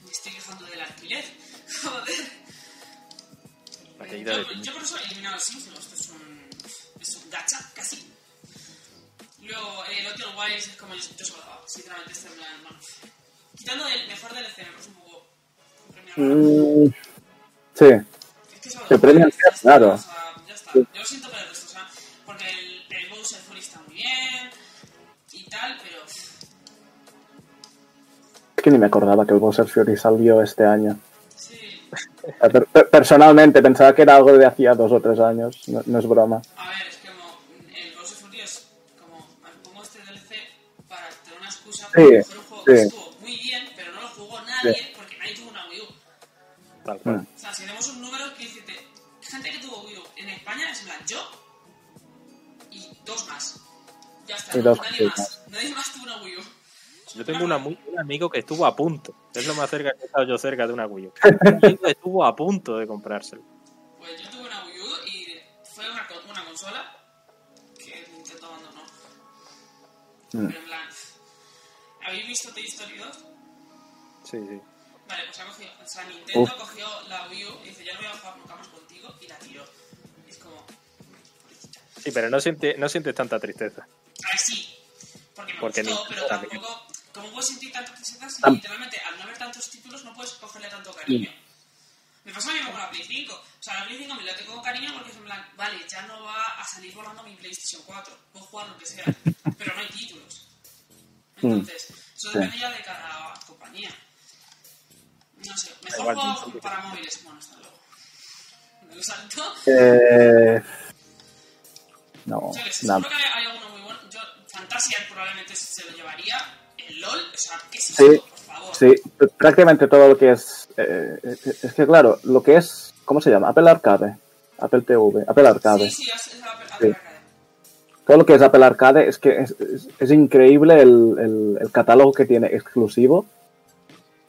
me estoy quejando del alquiler. Joder. La caída de Yo, yo por eso he eliminado los Sims, digo, esto es un, es un gacha, casi. Luego, el Hotel Wilds es como yo, yo se lo daba, sinceramente, este en plan, bueno. Quitando el mejor DLC, me parece un poco un premio raro. Mm, sí. Es que se el claro. o sea, ya está. Yo lo siento por el resto, o sea, porque el, el Bowser Fury está muy bien que ni me acordaba que el Bowser Fury salió este año. Sí, Per- per- personalmente pensaba que era algo de hacía dos o tres años. No, no es broma. A ver, es como el Bowser Fury es como, pongo este DLC para una excusa Sí, para coger un juego que sí. estuvo muy bien, pero no lo jugó nadie porque nadie tuvo una Wii U. Tal cual. Mm. O sea, si tenemos un número que dice, gente que tuvo Wii U en España es plan yo y dos más. Ya está, Y no, dos nadie chicas. más. Nadie más tuvo una Wii U. Yo tengo una muy- un amigo que estuvo a punto. Es lo más cerca que he estado yo cerca de una Wii U. Estuvo a punto de comprárselo. Pues yo tuve una Wii U y fue una, co- una consola que Nintendo abandonó. Mm. Pero en plan, ¿habéis visto Toy Story 2? Sí, sí. Vale, pues ha cogido, o sea, Nintendo Uf. cogió la Wii U y dice, yo no voy a jugar nunca más contigo y la tiró. Es como, Sí, pero no, siente, no sientes tanta tristeza. a ver, sí, porque me Porque gustó, Nintendo pero también. ¿Cómo puedes sentir tantas tristezas si Tam- literalmente al no haber tantos títulos no puedes cogerle tanto cariño? Me pasa a mí con la Play 5. O sea, la Play 5 me la tengo cariño porque es en plan, vale, ya no va a salir volando mi PlayStation 4. Puedo jugar lo que sea, pero no hay títulos. Entonces, eso Sí. depende ya de cada compañía. No sé, mejor juego para móviles. Bueno, hasta luego. Me lo salto. Eh, no, nada. seguro que hay, hay alguno muy bueno. Yo, Fantasia probablemente se lo llevaría. El LOL, o sea, ¿qué es Sí? Por favor. Sí, prácticamente todo lo que es. eh, es que, claro, lo que es. ¿Cómo se llama? Apple Arcade. Apple TV. Apple Arcade. Sí, es, es Todo lo que es Apple Arcade es que es, es- es increíble el, el- el catálogo que tiene exclusivo.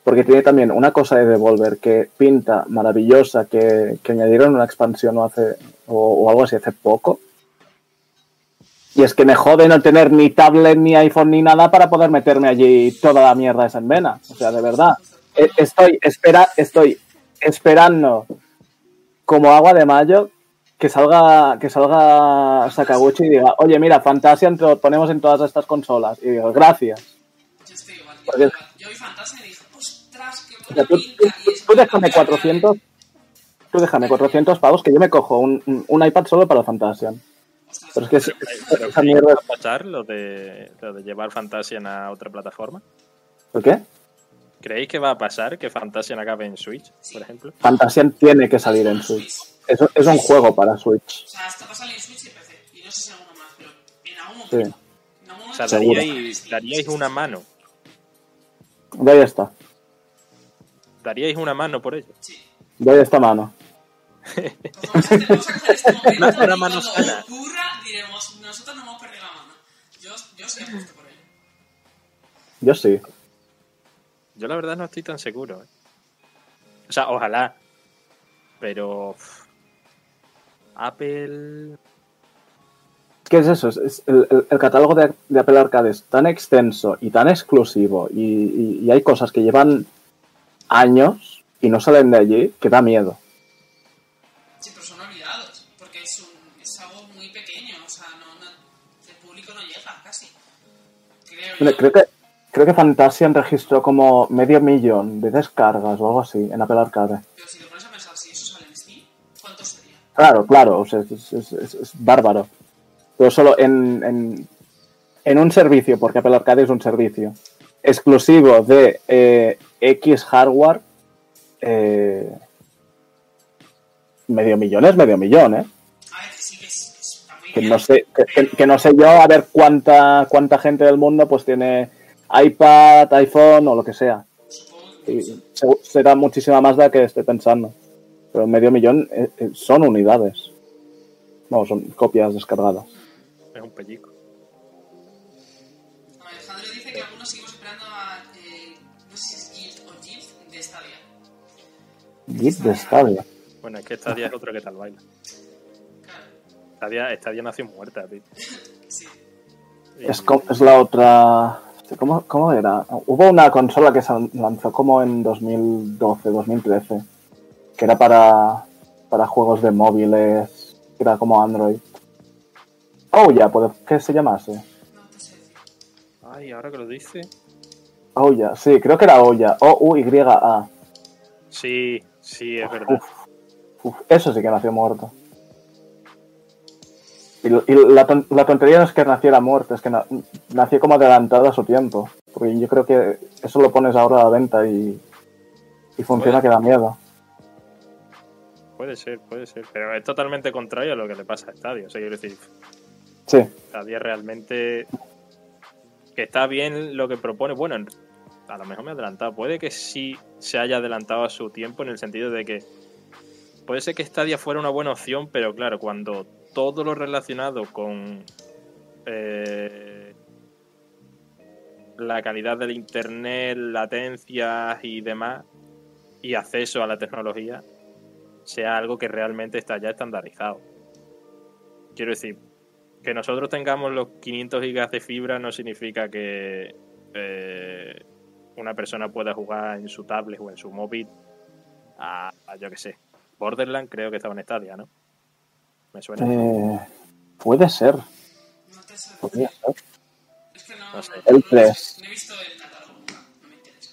Porque tiene también una cosa de Devolver que pinta maravillosa, que, que añadieron una expansión o, hace, o, o algo así hace poco. Y es que me jode no tener ni tablet, ni iPhone, ni nada para poder meterme allí toda la mierda esa en vena. O sea, de verdad. E- Estoy, espera, estoy esperando como agua de mayo que salga que salga Sakaguchi y diga, oye, mira, Fantasia lo ponemos en todas estas consolas. Y digo, gracias. Yo estoy igual. Porque- yo vi Fantasia y dije, ostras, qué buena tú, pinta. tú- déjame copia 400, tú déjame 400 pavos que yo me cojo un, un- un iPad solo para Fantasia. Pero es que es- Pero esa ¿creéis que mierda... va a pasar lo de, lo de llevar Fantasia a otra plataforma? ¿Por qué? ¿Creéis que va a pasar que Fantasia acabe en Switch, por ejemplo? Fantasia tiene que salir en Switch. Es, es un juego para Switch. O sea, esto va a salir en Switch y PC. Y no sé si alguno más, pero en algún Sí. momento. En algún O momento sea, se va a Seguro. estar en daríais, una mano. De ahí está. Daríais una mano por ello. Sí. De ahí esta mano. Momento Una- mano cuando sana. ocurra diremos, nosotros no hemos perdido la mano. Yo, yo sí apuesto por ello. Yo sí. Yo la verdad no estoy tan seguro. ¿eh? O sea, ojalá. Pero... Apple... ¿Qué es eso? Es, es el, el- el catálogo de, de Apple Arcade es tan extenso y tan exclusivo y, y- y hay cosas que llevan años y no salen de allí que da miedo. Creo que, creo que Fantasia registró como medio millón de descargas o algo así en Apple Arcade. Pero si te pones a pensar, si eso sale en Steam, ¿cuánto sería? Claro, claro, o sea, es, es- es- es bárbaro. Pero solo en, en, en un servicio, porque Apple Arcade es un servicio exclusivo de eh, X hardware, eh, medio millón es medio millón, ¿eh? A ver, sí que no sé, que, no sé yo a ver cuánta, cuánta gente del mundo pues tiene iPad, iPhone o lo que sea. Y será muchísima más de la que estoy pensando. Pero medio millón eh, eh, son unidades. No, son copias descargadas. Es un pellico. Alejandro dice que algunos seguimos esperando a. eh, no sé si es Guild o Guild de Stadia. Git de Stadia. Bueno, es que Stadia es otro que tal baila. Stadia, Stadia nació muerta, tío. sí. Y- Es, es la otra. ¿Cómo, ¿Cómo era? Hubo una consola que se lanzó como en 2012, 2013. Que era para, para juegos de móviles. Que era como Android. Oh, ya, puede que se llamase. Ay, ahora que lo dice. Oya, sí, creo que era Oya. O-U-Y-A. Sí, sí, es verdad. Uf, eso sí que nació muerto. Y, la, la tontería no es que naciera muerto, es que na- nació como adelantado a su tiempo. Porque yo creo que eso lo pones ahora a la venta y, y funciona que da miedo. Puede ser, puede ser. Pero es totalmente contrario a lo que le pasa a Stadia. O sea, quiero decir, Sí, Stadia realmente que está bien lo que propone. Bueno, en- a lo mejor me he adelantado. Puede que sí se haya adelantado a su tiempo en el sentido de que puede ser que Stadia fuera una buena opción, pero claro, cuando todo lo relacionado con eh, la calidad del internet, latencias y demás, y acceso a la tecnología, sea algo que realmente está ya estandarizado. Quiero decir, que nosotros tengamos los 500 gigas de fibra no significa que eh, una persona pueda jugar en su tablet o en su móvil a, a, yo que sé, Borderland creo que estaba en Stadia, ¿no? Me suena. Eh, puede ser, No te sé. podría ser. Es que no, No sé. El no- 3. No he visto el catálogo, no me interesa.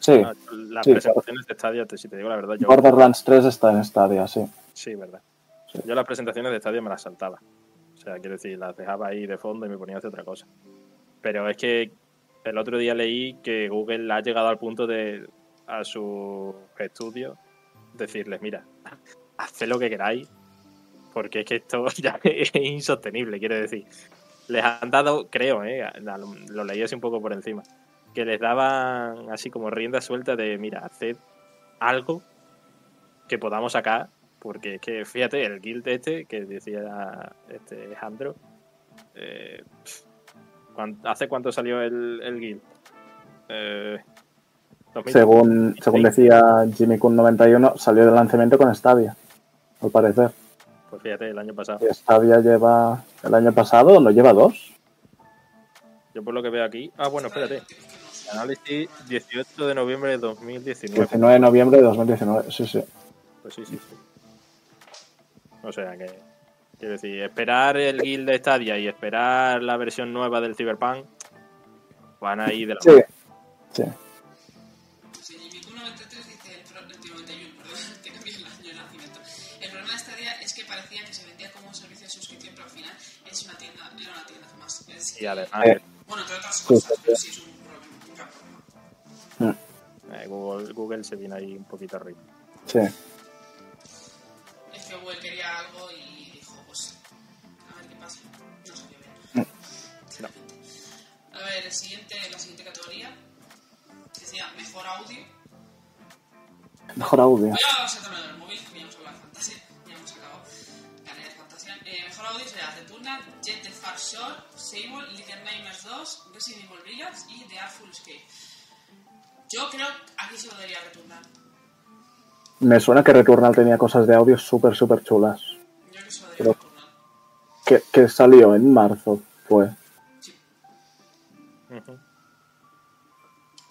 sí, las sí, presentaciones de Stadia, te- si te digo la verdad, yo Borderlands 3 está en Stadia, sí. sí, verdad. Sí. Yo las presentaciones de Stadia me las saltaba. O sea, quiero decir, las dejaba ahí de fondo y me ponía a hacer otra cosa. Pero es que el otro día leí que Google ha llegado al punto de a sus estudios decirles, mira, haced lo que queráis, porque es que esto ya es insostenible, quiero decir. Les han dado, creo, eh, lo, lo leí así un poco por encima, que les daban así como rienda suelta de, mira, haced algo que podamos sacar, porque es que, fíjate, el guild este, que decía este Alejandro, eh, pf, ¿cuán- ¿hace cuánto salió el, el guild? Eh, 2000. Según, según decía Jimmy Kun 91, salió del lanzamiento con Stadia, al parecer. Pues fíjate, el año pasado. Y Stadia lleva el año pasado, ¿no lleva dos? Yo por lo que veo aquí. Ah, bueno, espérate. Análisis 18 de noviembre de 2019. 19 de noviembre de 2019, sí, sí. Pues sí, sí, sí. O sea que. Quiero decir, esperar el guild de Stadia y esperar la versión nueva del Cyberpunk van ahí de la Sí, sí. Sí, Y además, Eh, Bueno, entre otras Sí, cosas, sí, pero sí. sí es un problema, un gran problema. eh, Google, Google se viene ahí un poquito arriba. sí. Es que Google quería algo y dijo, pues, a ver qué pasa. No salió bien. Sinceramente. A ver, el siguiente, la siguiente categoría, que decía mejor audio. Mejor audio. Voy a del móvil, que ya audio sería Returnal, Jet the Far Shore, Sable, Little Nightmares 2, Resident Evil Village y The Artful Escape. Yo creo que aquí se lo daría a Returnal. Me suena que Returnal tenía cosas de audio súper, súper chulas. Yo creo que se lo daría Pero- a Returnal. Que, que salió en marzo, fue. Sí.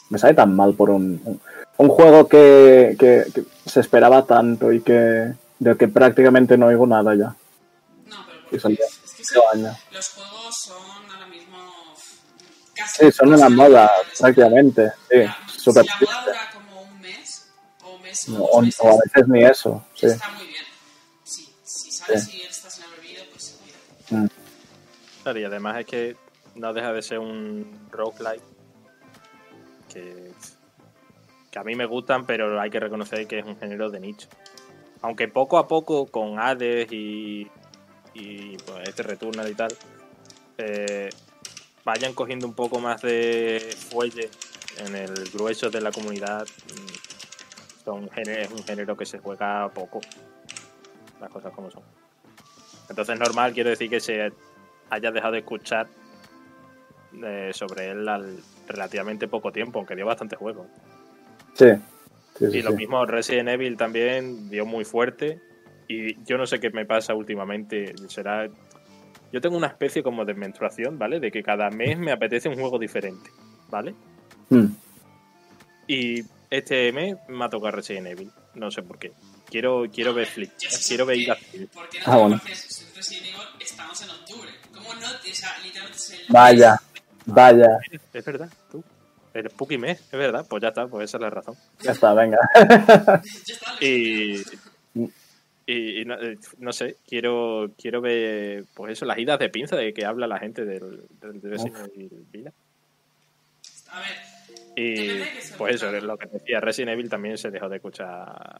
Me sale tan mal por un, un, un juego que, que- que se esperaba tanto y que del que prácticamente no oigo nada ya. Porque salió es que año. los juegos son ahora mismo casi... Sí, son una moda, prácticamente. Sí, Ya, súper Si la moda dura como un mes, o un mes, o No, o, meses, o a veces ni eso, sí. está muy bien. Sí, si sabes Sí. si estás en el olvido, pues cuídate. Mm. Claro, y además es que no deja de ser un roguelike que, que a mí me gustan, pero hay que reconocer que es un género de nicho. Aunque poco a poco con Hades y, y pues, este Returnal y tal, eh, vayan cogiendo un poco más de fuelle en el grueso de la comunidad, son es un género que se juega poco. Las cosas como son. Entonces normal, quiero decir que se haya dejado de escuchar eh, sobre él al relativamente poco tiempo, aunque dio bastante juego. Sí, sí, sí, Y lo sí. mismo Resident Evil también dio muy fuerte. Y yo no sé qué me pasa últimamente. Será. Yo tengo una especie como de menstruación, ¿vale? De que cada mes me apetece un juego diferente, ¿vale? Mm. Y este mes me ha tocado Resident Evil. No sé por qué. Quiero, quiero ver Flip. Quiero ver qué. ir a Flip. Porque no Ah, bueno. conoces Resident Evil, estamos en octubre. ¿Cómo no? O sea, literalmente es el... Vaya, vaya. Es verdad, tú. El Spooky mes, es verdad. Pues ya está, pues esa es la razón. Ya está, venga. Ya está, lo Y, y, y no, eh, no sé, quiero quiero ver, pues eso, las idas de pinza de que habla la gente del, del, del Resident Evil Village. A ver, Y pues eso, busca. lo que decía, Resident Evil también se dejó de escuchar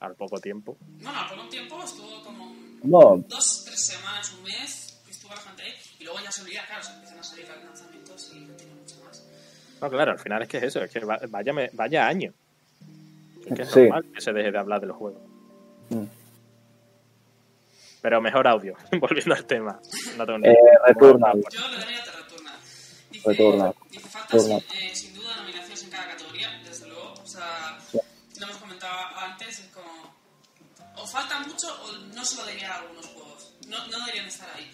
al poco tiempo. bueno, por un tiempo estuvo como un- No, dos, tres semanas, un mes, que la gente ahí, y luego ya se olvida, claro, se empiezan a salir los lanzamientos y no tiene mucho más. No, claro, al final es que es eso, es que va- vaya, me- vaya año. Es que es Sí. normal que se deje de hablar de los juegos. Mm. Pero mejor audio, volviendo al tema. No tengo ni- Eh, Returnal. Yo le daría a Terraturna. Dice, Returnal. dice falta Returnal. sin, eh, sin duda nominaciones en cada categoría, desde luego. O sea, Sí. lo hemos comentado antes, es como. O falta mucho o no se lo diría a algunos juegos. No, no deberían estar ahí.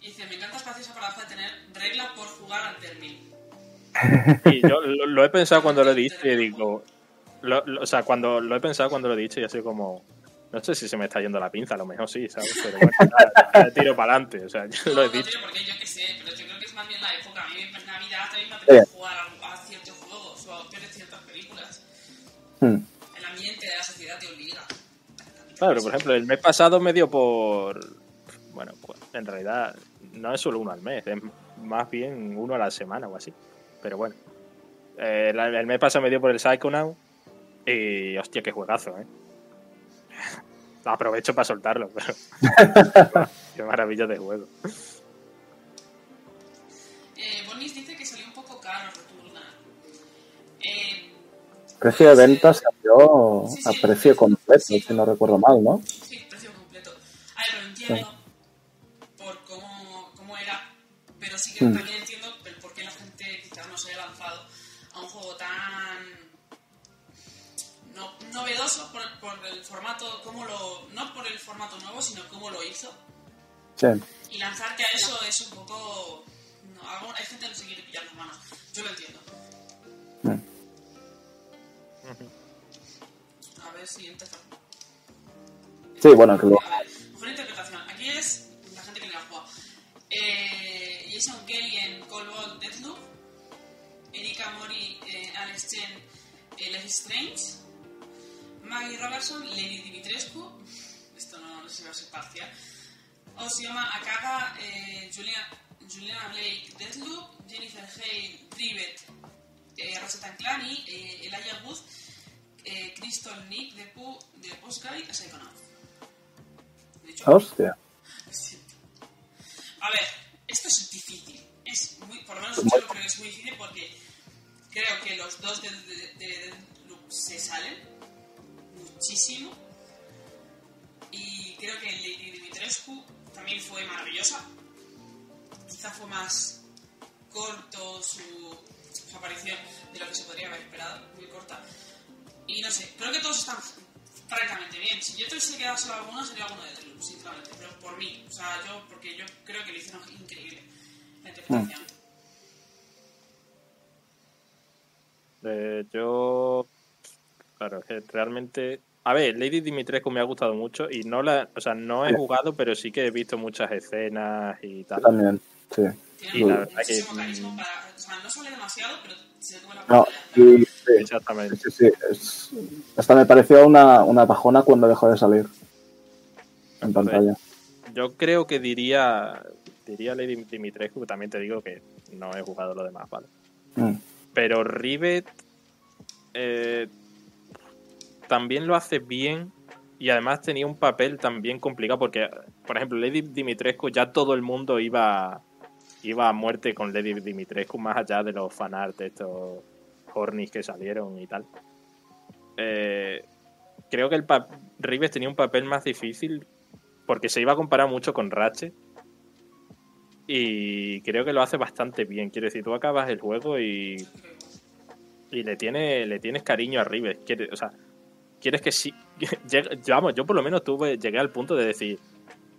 Y dice, me encanta Espaciosa para de tener reglas por jugar al término. Y yo lo, lo he pensado cuando lo he dicho y digo. lo- lo- o sea, cuando lo he pensado cuando lo he dicho y así como. No sé si se me está yendo la pinza, a lo mejor sí, ¿sabes? Pero bueno, nada, tiro para adelante, o sea, yo lo he No, no dicho. tiene por qué, yo qué sé, pero yo creo que es más bien la época. A mí en Navidad también me apetece jugar a, a ciertos juegos o a ver ciertas películas. Hmm. El ambiente de la sociedad te obliga. Claro, pero por ejemplo, el mes pasado me dio por. Bueno, pues, en realidad no es solo uno al mes, es más bien uno a la semana o así. Pero bueno, Eh, la- el mes pasado me dio por el Psychonaut y hostia, qué juegazo, ¿eh? Aprovecho para soltarlo, pero. qué maravilla de juego. Eh, Bonis dice que salió un poco caro Returnal. Eh, Precio de venta salió Sí, a sí. precio completo, Sí. si no recuerdo mal, ¿no? sí, precio completo. A ver, lo entiendo por cómo, cómo era, pero sí que también formato nuevo, sino cómo lo hizo. Sí. Y lanzarte a eso es un poco... No, algo- hay gente que no se quiere pillar las manos. Yo lo entiendo. Mm. A ver, siguiente. Sí, bueno, que lo... A ver, mejor interpretación. Aquí es la gente que le ha jugado. Eh, Jason Kelly en Cold Deathloop. Erika Mori, eh, Alex Chen, eh, Life Strange. Maggie Robertson, Lady Dimitrescu. Esto no, no sé si va a ser parcial. Osioma Akaga, eh, Julia, Juliana Blake, Deathloop. Jennifer Hale, Rivet, eh, Ratchet Clanny, eh, Elijah Wood, eh, Crystal Nick de, Pu, de Postguy, Psychonaut. De hecho, Hostia. A ver, esto es difícil. Es muy, por lo menos Pues yo creo que es muy difícil porque creo que los dos de, de, de Deathloop se salen muchísimo. Y creo que Lady Dimitrescu también fue maravillosa. Quizá fue más corto su, aparición de lo que se podría haber esperado, muy corta. Y no sé, creo que todos están francamente bien. Si yo tuviese que dar solo alguno, sería alguno de Deathloop, sinceramente. Pero por mí, o sea, yo, porque yo creo que lo hicieron increíble la interpretación. Eh, yo. Claro, realmente. A ver, Lady Dimitrescu me ha gustado mucho y no la. O sea, no he jugado, pero sí que he visto muchas escenas y tal. también, sí. Tiene Y la verdad que- muchísimo carisma para... O sea, no sale demasiado, pero se come la No, y sí, Exactamente. sí, sí, es- hasta me pareció una, una bajona cuando dejó de salir en pantalla. Yo creo que diría. Diría Lady Dimitrescu, también te digo que no he jugado lo demás, ¿vale? Mm. Pero Rivet eh, también lo hace bien y además tenía un papel también complicado porque, por ejemplo, Lady Dimitrescu ya todo el mundo iba iba a muerte con Lady Dimitrescu más allá de los fanart estos hornies que salieron y tal. Eh, creo que el Rivet tenía un papel más difícil porque se iba a comparar mucho con Ratchet y creo que lo hace bastante bien. Quiero decir, tú acabas el juego y y le tiene le tienes cariño a Quiere- o sea quieres que sí vamos yo por lo menos tuve llegué al punto de decir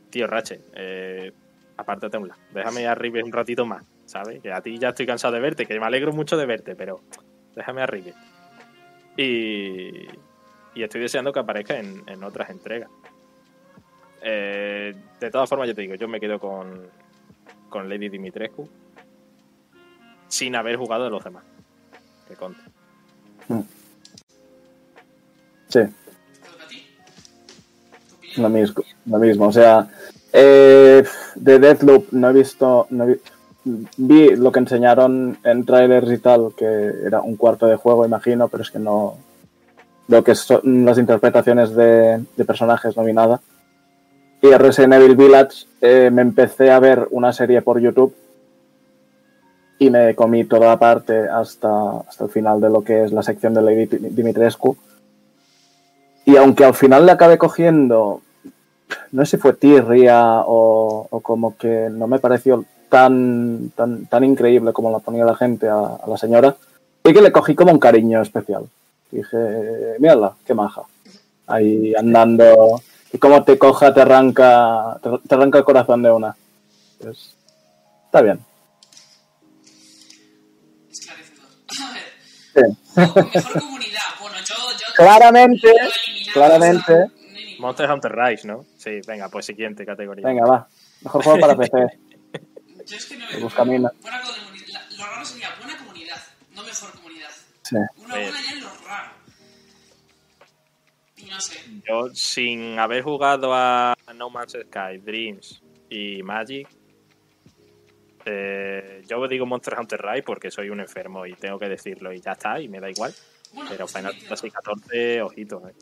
tío Rache eh, apártate un lado déjame a Rivet un ratito más sabes que a ti ya estoy cansado de verte que me alegro mucho de verte pero déjame a Rivet y y estoy deseando que aparezca en, en otras entregas. Eh, de todas formas yo te digo yo me quedo con con Lady Dimitrescu sin haber jugado de los demás que conte Sí, lo mismo. Lo mismo. O sea, eh, de Deathloop no he visto. No vi, vi lo que enseñaron en trailers y tal, que era un cuarto de juego, imagino, pero es que no. Lo que son las interpretaciones de, de personajes no vi nada. Y Resident Evil Village eh, me empecé a ver una serie por YouTube y me comí toda la parte hasta, hasta el final de lo que es la sección de Lady Dimitrescu. Y aunque al final le acabé cogiendo, no sé si fue tirria o, o como que no me pareció tan, tan, tan increíble como la ponía la gente a, a la señora, y que le cogí como un cariño especial. Dije, mírala, qué maja. Ahí andando, y como te coja, te arranca, te, te arranca el corazón de una. Pues, está bien. Esclarecedor. A ver, Sí. mejor. Claramente, claramente. Monster Hunter Rise, ¿no? Sí, venga, pues siguiente categoría. Venga, va. Mejor juego para PC. Yo es que no veo. Buena comunidad. Lo raro sería buena comunidad, no mejor comunidad. Sí. Una buena ya es lo raro. Y no sé. Yo, sin haber jugado a No Man's Sky, Dreams y Magic, eh, yo digo Monster Hunter Rise porque soy un enfermo y tengo que decirlo y ya está, y me da igual. Bueno, Pero estoy Final. Fantasy XIV, ojito. eh.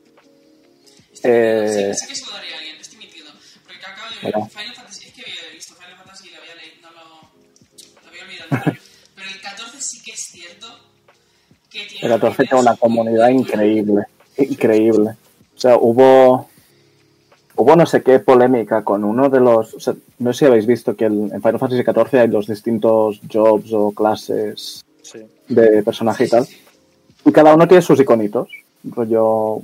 Estoy Eh. Sé, sé que se lo daría a alguien, estoy mintiendo. Porque acabo de ver. Final Fantasy. Es que había visto Final Fantasy y lo había leído. No lo, lo había olvidado. Pero el 14 sí que es cierto que tiene. El 14 tiene una comunidad increíble. Increíble. O sea, hubo. Hubo no sé qué polémica con uno de los. o sea, no sé si habéis visto que el- en Final Fantasy XIV hay los distintos jobs o clases Sí. de personaje y tal. Y cada uno tiene sus iconitos. Rollo.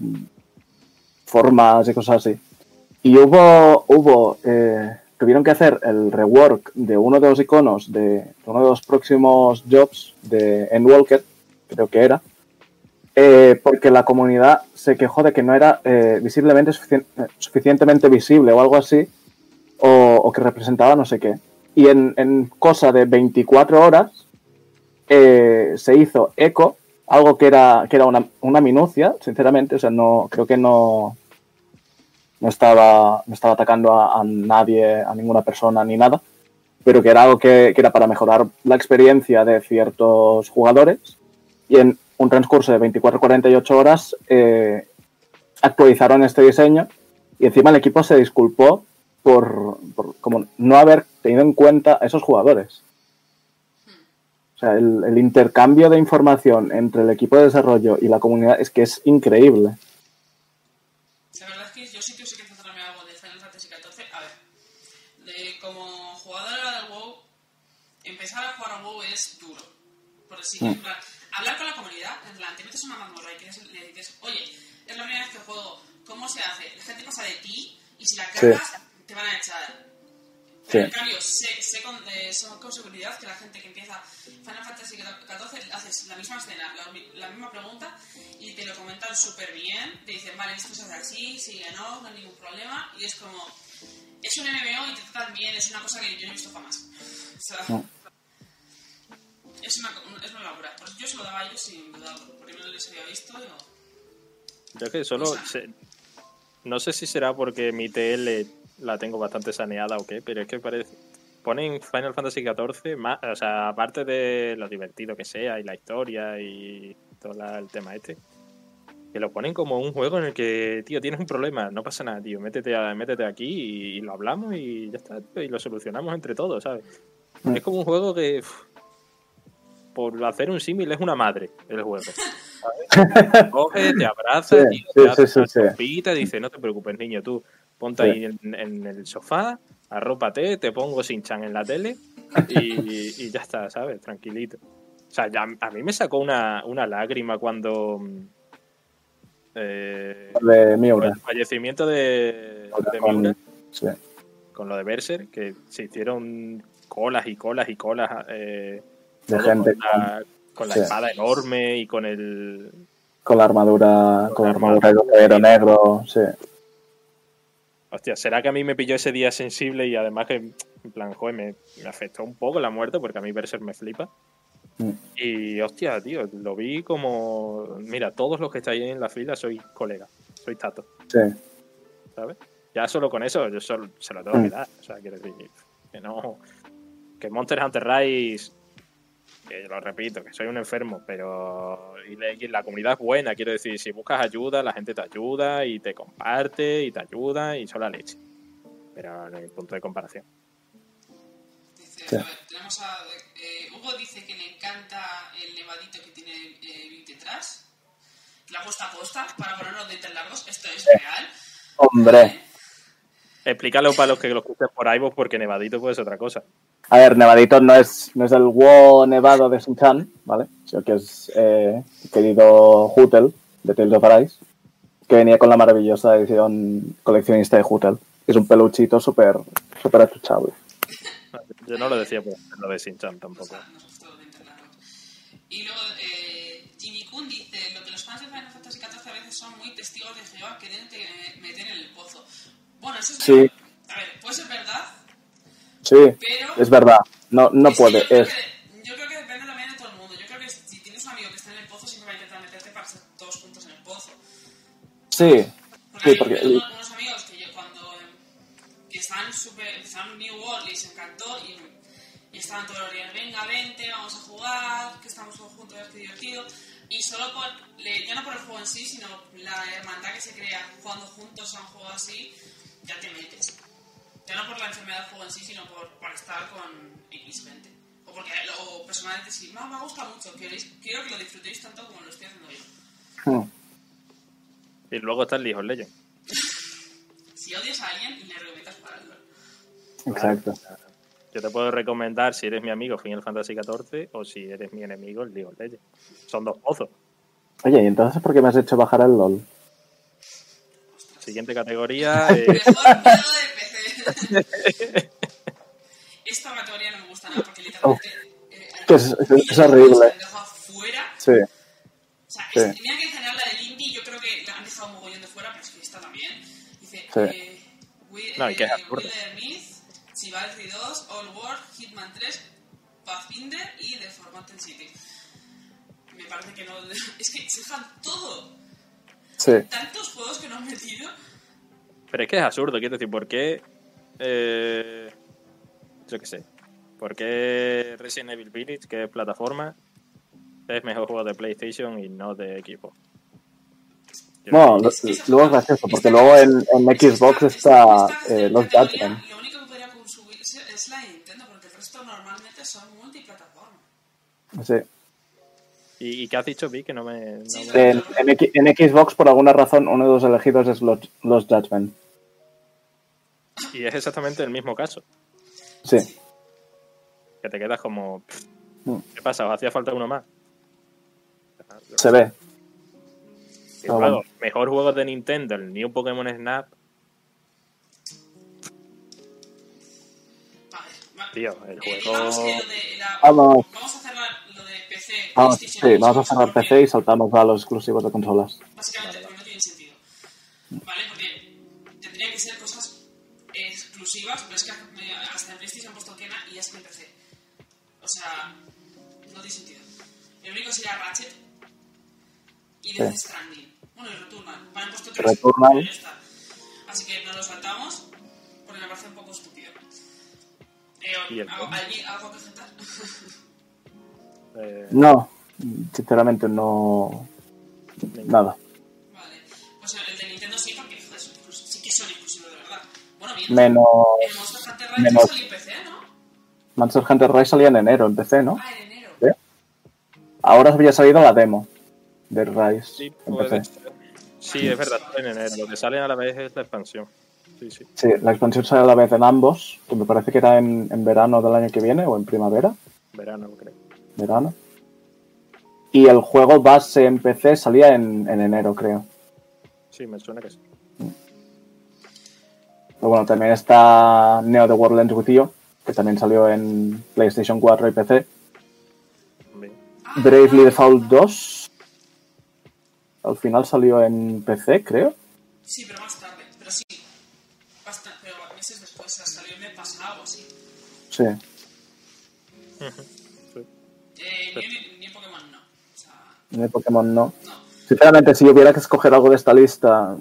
Formas y cosas así. Y hubo. hubo eh, tuvieron que hacer el rework de uno de los iconos de uno de los próximos jobs de Endwalker, creo que era. eh, porque la comunidad se quejó de que no era eh, visiblemente eh, suficientemente visible o algo así, o, o que representaba no sé qué. Y en, en cosa de 24 horas eh, se hizo eco, algo que era, que era una, una minucia, sinceramente, o sea, no, creo que no, no, estaba, no estaba atacando a, a nadie, a ninguna persona ni nada, pero que era algo que, que era para mejorar la experiencia de ciertos jugadores y en un transcurso de 24-48 horas eh, actualizaron este diseño y encima el equipo se disculpó por, por como no haber tenido en cuenta a esos jugadores. Sea, el, el intercambio de información entre el equipo de desarrollo y la comunidad es que es increíble. La verdad es que yo sí que sé que centrarme algo de Final Fantasy XIV. A ver, de- como jugadora del WoW, empezar a jugar a WoW es duro. Por así en plan, hablar con la comunidad, en plan, te metes una mazmorra y quieres- le dices, oye, es la primera vez que juego, ¿cómo se hace? La gente pasa de ti y si la cagas, te van a echar. Sí. en cambio, sé, sé con, eh, con seguridad que la gente que empieza Final Fantasy XIV haces la misma escena, la, mi- la misma pregunta y te lo comentan súper bien. Te dicen, vale, esto se hace así, sigue, no, no hay ningún problema. Y es como, es un MMO y te tratan bien, es una cosa que yo no he visto jamás. O sea, No. es, una, es una locura. Pues yo se lo daba a ellos sin duda, porque no les había visto. y- Yo que solo. no sé si será porque mi TL la tengo bastante saneada o qué, pero es que parece. Ponen Final Fantasy XIV, más, o sea, aparte de lo divertido que sea y la historia y todo la- el tema este, que lo ponen como un juego en el que, tío, tienes un problema, no pasa nada, tío, métete, a- métete aquí y, y lo hablamos y ya está, tío, y lo solucionamos entre todos, ¿sabes? Mm. Es como un juego que, por hacer un símil, es una madre el juego. ¿sabes? Coge, te abraza, Sí, tío, sí, te hace sí, una sí. sopita, dice, no te preocupes, niño, tú ponte Sí. ahí en, en el sofá, arrópate, te pongo sin chan en la tele y, y ya está, ¿sabes? Tranquilito. O sea, ya, a mí me sacó una, una lágrima cuando... mm, eh, De Miura. el fallecimiento de, de Con- Miura, sí. con lo de Berser, que se hicieron colas y colas y colas eh, De gente con la, con la sí. espada enorme y con el, con la armadura, con la Con la armadura de armadura. guerrero negro, sí. Hostia, ¿será que a mí me pilló ese día sensible y además que, en plan, joder, me, me afectó un poco la muerte porque a mí Berser me flipa? Mm. Y, hostia, tío, lo vi como... Mira, todos los que estáis en la fila sois colegas, sois tato, Sí, ¿sabes? Ya solo con eso yo solo, se lo tengo que Mm. dar. O sea, quiero decir, que no... Que Monster Hunter Rise, que lo repito, que soy un enfermo, pero... Y la, y la comunidad es buena, quiero decir, si buscas ayuda, la gente te ayuda y te comparte y te ayuda y son la leche. pero en el punto de comparación. Dice, Sí. a ver, tenemos a. eh, Hugo dice que le encanta el nevadito que tiene eh, Big detrás. La puesta a posta para poner los dientes largos. Esto es real. Hombre. Explícalo para los que lo escuchen por iVoox porque Nevadito puede ser otra cosa. A ver, Nevadito no es, no es el WoW nevado de Sun-Chan, ¿vale? Sino que es eh, el querido Hutel de Tales of Arise, que venía con la maravillosa edición coleccionista de Hutel. Es un peluchito súper súper achuchable. Yo no lo decía por lo de Sinchan tampoco. Y luego eh, Jimmy Kun dice: Lo que los fans de Final Fantasy XIV a veces son muy testigos de Jehová queriéndote meter en el pozo. Bueno, eso es. Sí. verdad. A ver, puede ser verdad, Sí, pero. es verdad. No, no Es que puede, Yo creo, es... que, yo creo que depende también de todo el mundo. Yo creo que si tienes un amigo que está en el pozo, siempre va a intentar meterte para estar todos juntos en el pozo. Sí, Porque Sí, porque- unos, unos amigos que yo cuando que estaban super, empezaron New World les encantó y, y estaban todos los días, venga, vente, vamos a jugar, que estamos todos juntos, qué divertido. Y solo por, ya no por el juego en sí, sino la hermandad que se crea jugando juntos a un juego así, ya te metes. Ya no por la enfermedad del juego en sí, sino por, por estar con X20. O porque o personalmente sí, no, me gusta mucho, queréis, quiero que lo disfrutéis tanto como lo estoy haciendo yo. Y luego está el League of Legends. Si odias a alguien, le recomiendas para el LoL. exacto. Yo te puedo recomendar si eres mi amigo Final Fantasy XIV o si eres mi enemigo el League of Legends. Son dos pozos. Oye, ¿y entonces por qué me has hecho bajar el LOL? Siguiente categoría. eh, Mejor miedo de PC. Esta categoría no me gusta nada porque literalmente. eh, Que es- es- horrible. se han dejado afuera. Sí, O sea, Sí. es- mira que en general la del indie yo creo que la han dejado un mogollón de fuera, pero es que esta también. Dice. Sí. Eh, Wi- No, y que es eh, absurdo. Wither Myth, Chivalry 2, All War, Hitman 3, Pathfinder y The Forgotten City. Me parece que no. Es que se dejan todo. sí. Tantos juegos que no han metido. pero es que es absurdo, quiero decir, ¿por qué? Eh, yo qué sé. ¿Por qué Resident Evil Village, que es plataforma, es mejor juego de PlayStation y no de equipo? Yo Bueno, no lo- luego es gracioso, porque luego en, en Xbox está eh, los Judgment. Lo único que podría consumirse es la de Nintendo, porque el resto normalmente son multiplataforma. Sí. ¿Y, y qué has dicho, Vi? Que no me... no Sí, me- En, en Xbox, por alguna razón, uno de los elegidos es los, los Judgment. Y es exactamente el mismo caso. Sí. Que te quedas como... Mm. ¿Qué pasa? ¿Os hacía falta uno más? Se ve. Y Ah, luego, bueno. mejor juego de Nintendo, el New Pokémon Snap. Tío, el eh, juego... Vamos. Vamos a cerrar lo de PC. Vamos, sí, vamos a cerrar PC y saltamos a los exclusivos de consolas. Básicamente porque no tiene sentido. ¿Vale? Exclusivas, pero es que hasta en PlayStation han puesto Kena y ya es que en PC. O sea, no tiene sentido. El único sería Ratchet y Death Sí. Stranding. Bueno, y Returnal. Vale, han puesto tres. Returnal. Así que no lo saltamos porque me parece un poco estúpido. ¿Y Eh, ¿algo, qué? ¿Alguien algo que objetar? eh, No, sinceramente no. Nada. Menos. El Monster Hunter Rise menos- salió en PC, ¿no? Monster Hunter Rise salía en enero en PC, ¿no? Ah, en enero. ¿Sí? Ahora había salido la demo de Rise sí, en PC. Sí, es verdad, en enero. Lo que sale a la vez es la expansión. Sí, sí. Sí, la expansión sale a la vez en ambos, que me parece que era en, en verano del año que viene o en primavera, Verano, creo. verano. Y el juego base en PC salía en, en enero, creo. Sí, me suena que sí. Pero bueno, también está Neo The World Ends With You, que también salió en PlayStation 4 y PC. Bravely Default 2. Al final salió en PC, creo. Sí, pero más tarde. Pero sí. Bastante, pero meses después. Salió el mes pasado o así. Sí. Sí. Eh, ni, ni Pokémon no. O sea, En el Pokémon no. no. Sinceramente, si hubiera que escoger algo de esta lista,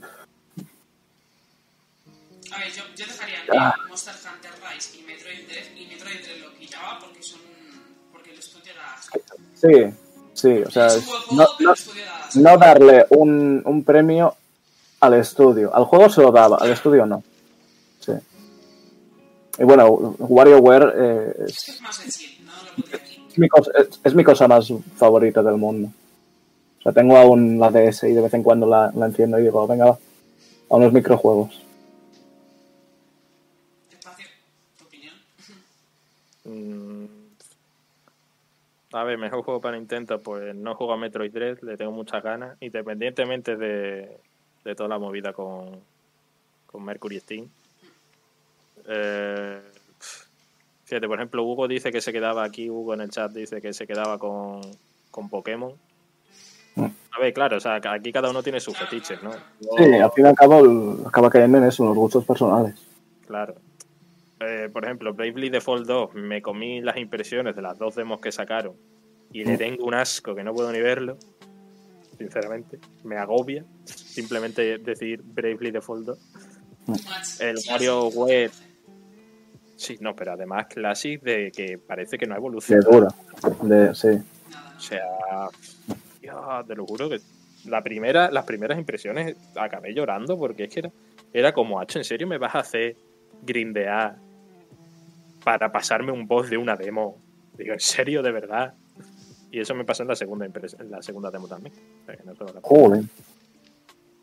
Ah. Monster Hunter Rise y Metroid Dread y Metroid Dread lo quitaba porque son. porque el estudio era. sí, sí, o sea, es juego, no, darle un, un premio al estudio. Al juego se lo daba, al estudio no. Sí. Y bueno, WarioWare eh, es, Es más sencillo, ¿no? Lo pondré aquí. es mi cosa, es- es mi cosa más favorita del mundo. O sea, tengo aún la DS y de vez en cuando la, la enciendo y digo, venga, va, a unos microjuegos. A ver, mejor juego para Nintendo, pues no juego a Metroid Dread, le tengo muchas ganas, independientemente de, de toda la movida con, con Mercury Steam. Eh, fíjate, por ejemplo, Hugo dice que se quedaba aquí, Hugo en el chat dice que se quedaba con, con Pokémon. A ver, claro, o sea, aquí cada uno tiene sus fetiches, ¿no? Sí, al fin y al cabo acaba cayendo en eso, los gustos personales. Claro. Eh, por ejemplo, Bravely Default 2, me comí las impresiones de las dos demos que sacaron y le tengo un asco que no puedo ni verlo. Sinceramente, me agobia simplemente decir Bravely Default 2. Much. El Sí, WarioWare. sí. No, pero además Classic de que parece que no ha De dura. De, sí. O sea, te lo juro que la primera, las primeras impresiones acabé llorando porque es que era, era como, H, ¿en serio me vas a hacer grindear para pasarme un boss de una demo? Digo, ¿en serio, de verdad? Y eso me pasó en la segunda en la segunda demo también. O sea, que no la- Joder.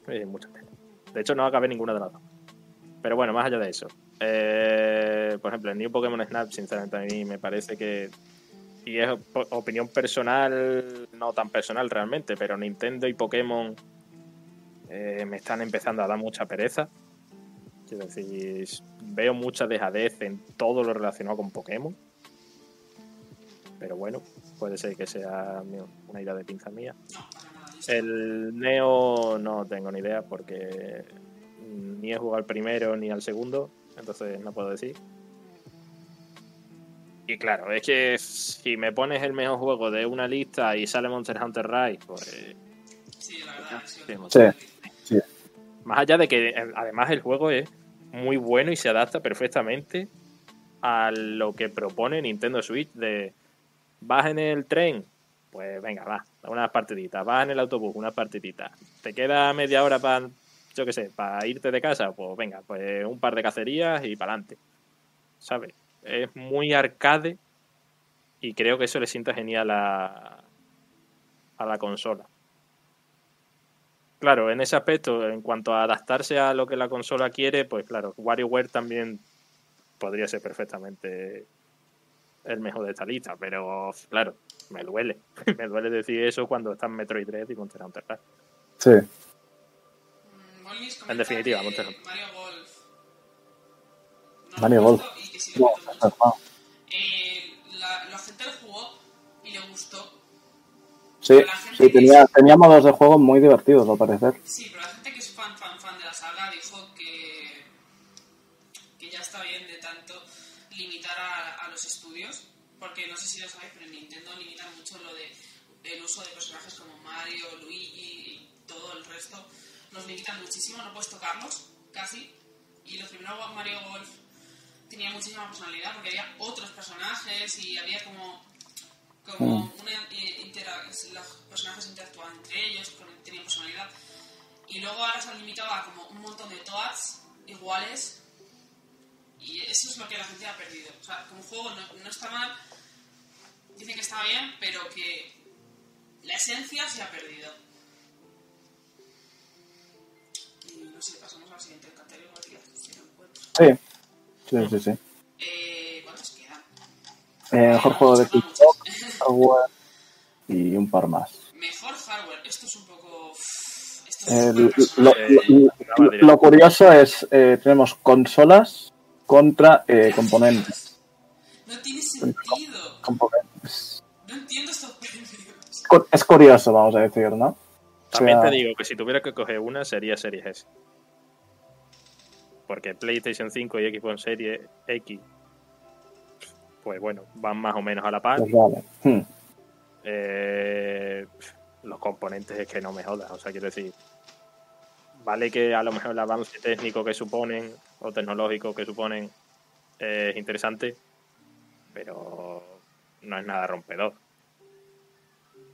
eh, mucha. De hecho, no acabé ninguna de las dos. Pero bueno, más allá de eso. eh, por ejemplo, el New Pokémon Snap, sinceramente, a mí me parece que. Y es op- opinión personal, no tan personal realmente, pero Nintendo y Pokémon eh, me están empezando a dar mucha pereza. Quiero decir, veo mucha dejadez en todo lo relacionado con Pokémon. Pero bueno, puede ser que sea una idea de pinza mía. El Neo no tengo ni idea porque ni he jugado al primero ni al segundo, entonces no puedo decir. Y claro, es que si me pones el mejor juego de una lista y sale Monster Hunter Rise, pues Sí, la verdad. Sí, Sí, Sí. Sí. más allá de que eh, además el juego es muy bueno y se adapta perfectamente a lo que propone Nintendo Switch de vas en el tren, pues venga, va, unas partiditas, vas en el autobús, unas partiditas, te queda media hora para, yo qué sé, para irte de casa, pues venga, pues un par de cacerías y para adelante, ¿sabes? Es muy arcade y creo que eso le sienta genial a, a la consola. Claro, en ese aspecto, en cuanto a adaptarse a lo que la consola quiere, pues claro, WarioWare también podría ser perfectamente el mejor de esta lista, pero claro, me duele. me duele decir eso cuando están Metroid Dread y Monster Hunter Rise. Sí. Mm, En definitiva, Monster Hunter. Mario Golf. No Mario Golf. y que sí No, verdad. Eh, la, la gente lo jugó y le gustó. Sí, sí tenía, tenía modos de juego muy divertidos, al parecer. Sí, pero la gente que es fan, fan, fan de la saga dijo que, que ya está bien de tanto limitar a, a los estudios, porque no sé si lo sabéis, pero en Nintendo limitan mucho lo de el uso de personajes como Mario, Luigi y todo el resto. Los limitan muchísimo, no puedes tocarlos, casi. Y los primeros Mario Golf tenía muchísima personalidad porque había otros personajes y había como como una eh, intera- los personajes interactuaban entre ellos, tenían personalidad. Y luego ahora se han limitado a como un montón de toads iguales. Y eso es lo que la gente ha perdido. O sea, como juego no, no está mal, dicen que está bien, pero que la esencia se ha perdido. Y no sé, pasamos al siguiente categoría, si lo encuentro. Sí. Sí, sí, sí. Eh, ¿Cuántos quedan? Eh, mejor juego de TikTok, hardware y un par más. Mejor hardware. Esto es un poco... Esto es Eh, súper lo, lo- lo- lo curioso es, eh, tenemos consolas contra eh, componentes. No tiene sentido. componentes. No entiendo estos premios. Es curioso, vamos a decir, ¿no? O También sea, te digo que si tuviera que coger una sería Series S. Porque PlayStation 5 y Xbox Series X, pues bueno, van más o menos a la par. pues vale. Hmm. Eh, los componentes es que no me jodas. O sea, quiero decir, vale que a lo mejor el avance técnico que suponen o tecnológico que suponen es interesante, pero no es nada rompedor.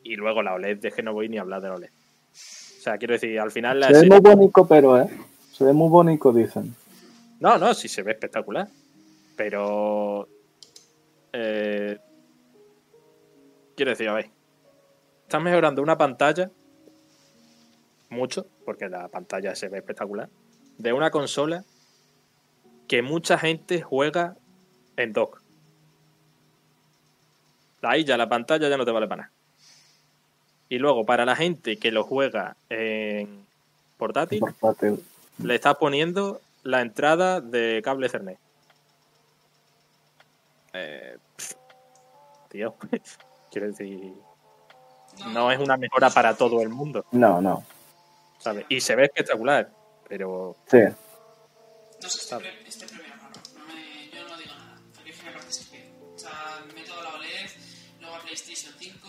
Y luego la OLED, es que no voy ni a hablar de la OLED. O sea, quiero decir, al final la Se ve muy bonito, pero, ¿eh? Se ve muy bonito, dicen. No, no, sí se ve espectacular. Pero. Eh, quiero decir, a ver. Están mejorando una pantalla. Mucho, porque la pantalla se ve espectacular. De una consola que mucha gente juega en dock. Ahí ya la pantalla ya no te vale para nada. Y luego, para la gente que lo juega en portátil, Portátil. le estás poniendo la entrada de cable Ethernet. Eh, tío, quiero decir, no es una mejora para todo el mundo, No, no. ¿sabes? Y se ve espectacular, pero Sí. No sé, este, pre- este premio. No me, yo no digo nada. Es que me parece estúpido. O sea, método la OLED, luego a PlayStation 5,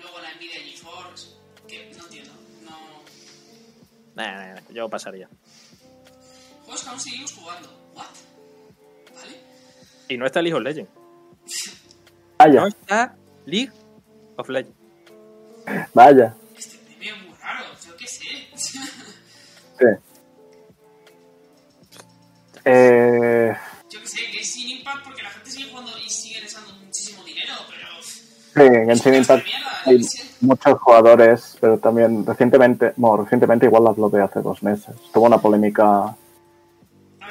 luego la Nvidia GeForce. Que no entiendo. No. nah, nah, nah, yo pasaría. Juegos que aún seguimos jugando. ¿What? ¿Vale? Y no está League of Legends. Vaya, No está League of Legends. vaya. Este premio es muy raro. Yo qué sé. Sí. Eh, yo qué sé, que es sin impact porque la gente sigue jugando y sigue echando muchísimo dinero, pero. sí, Genshin Impact hay muchos jugadores, pero también recientemente, bueno, recientemente igual hablo de hace dos meses. Tuvo una polémica,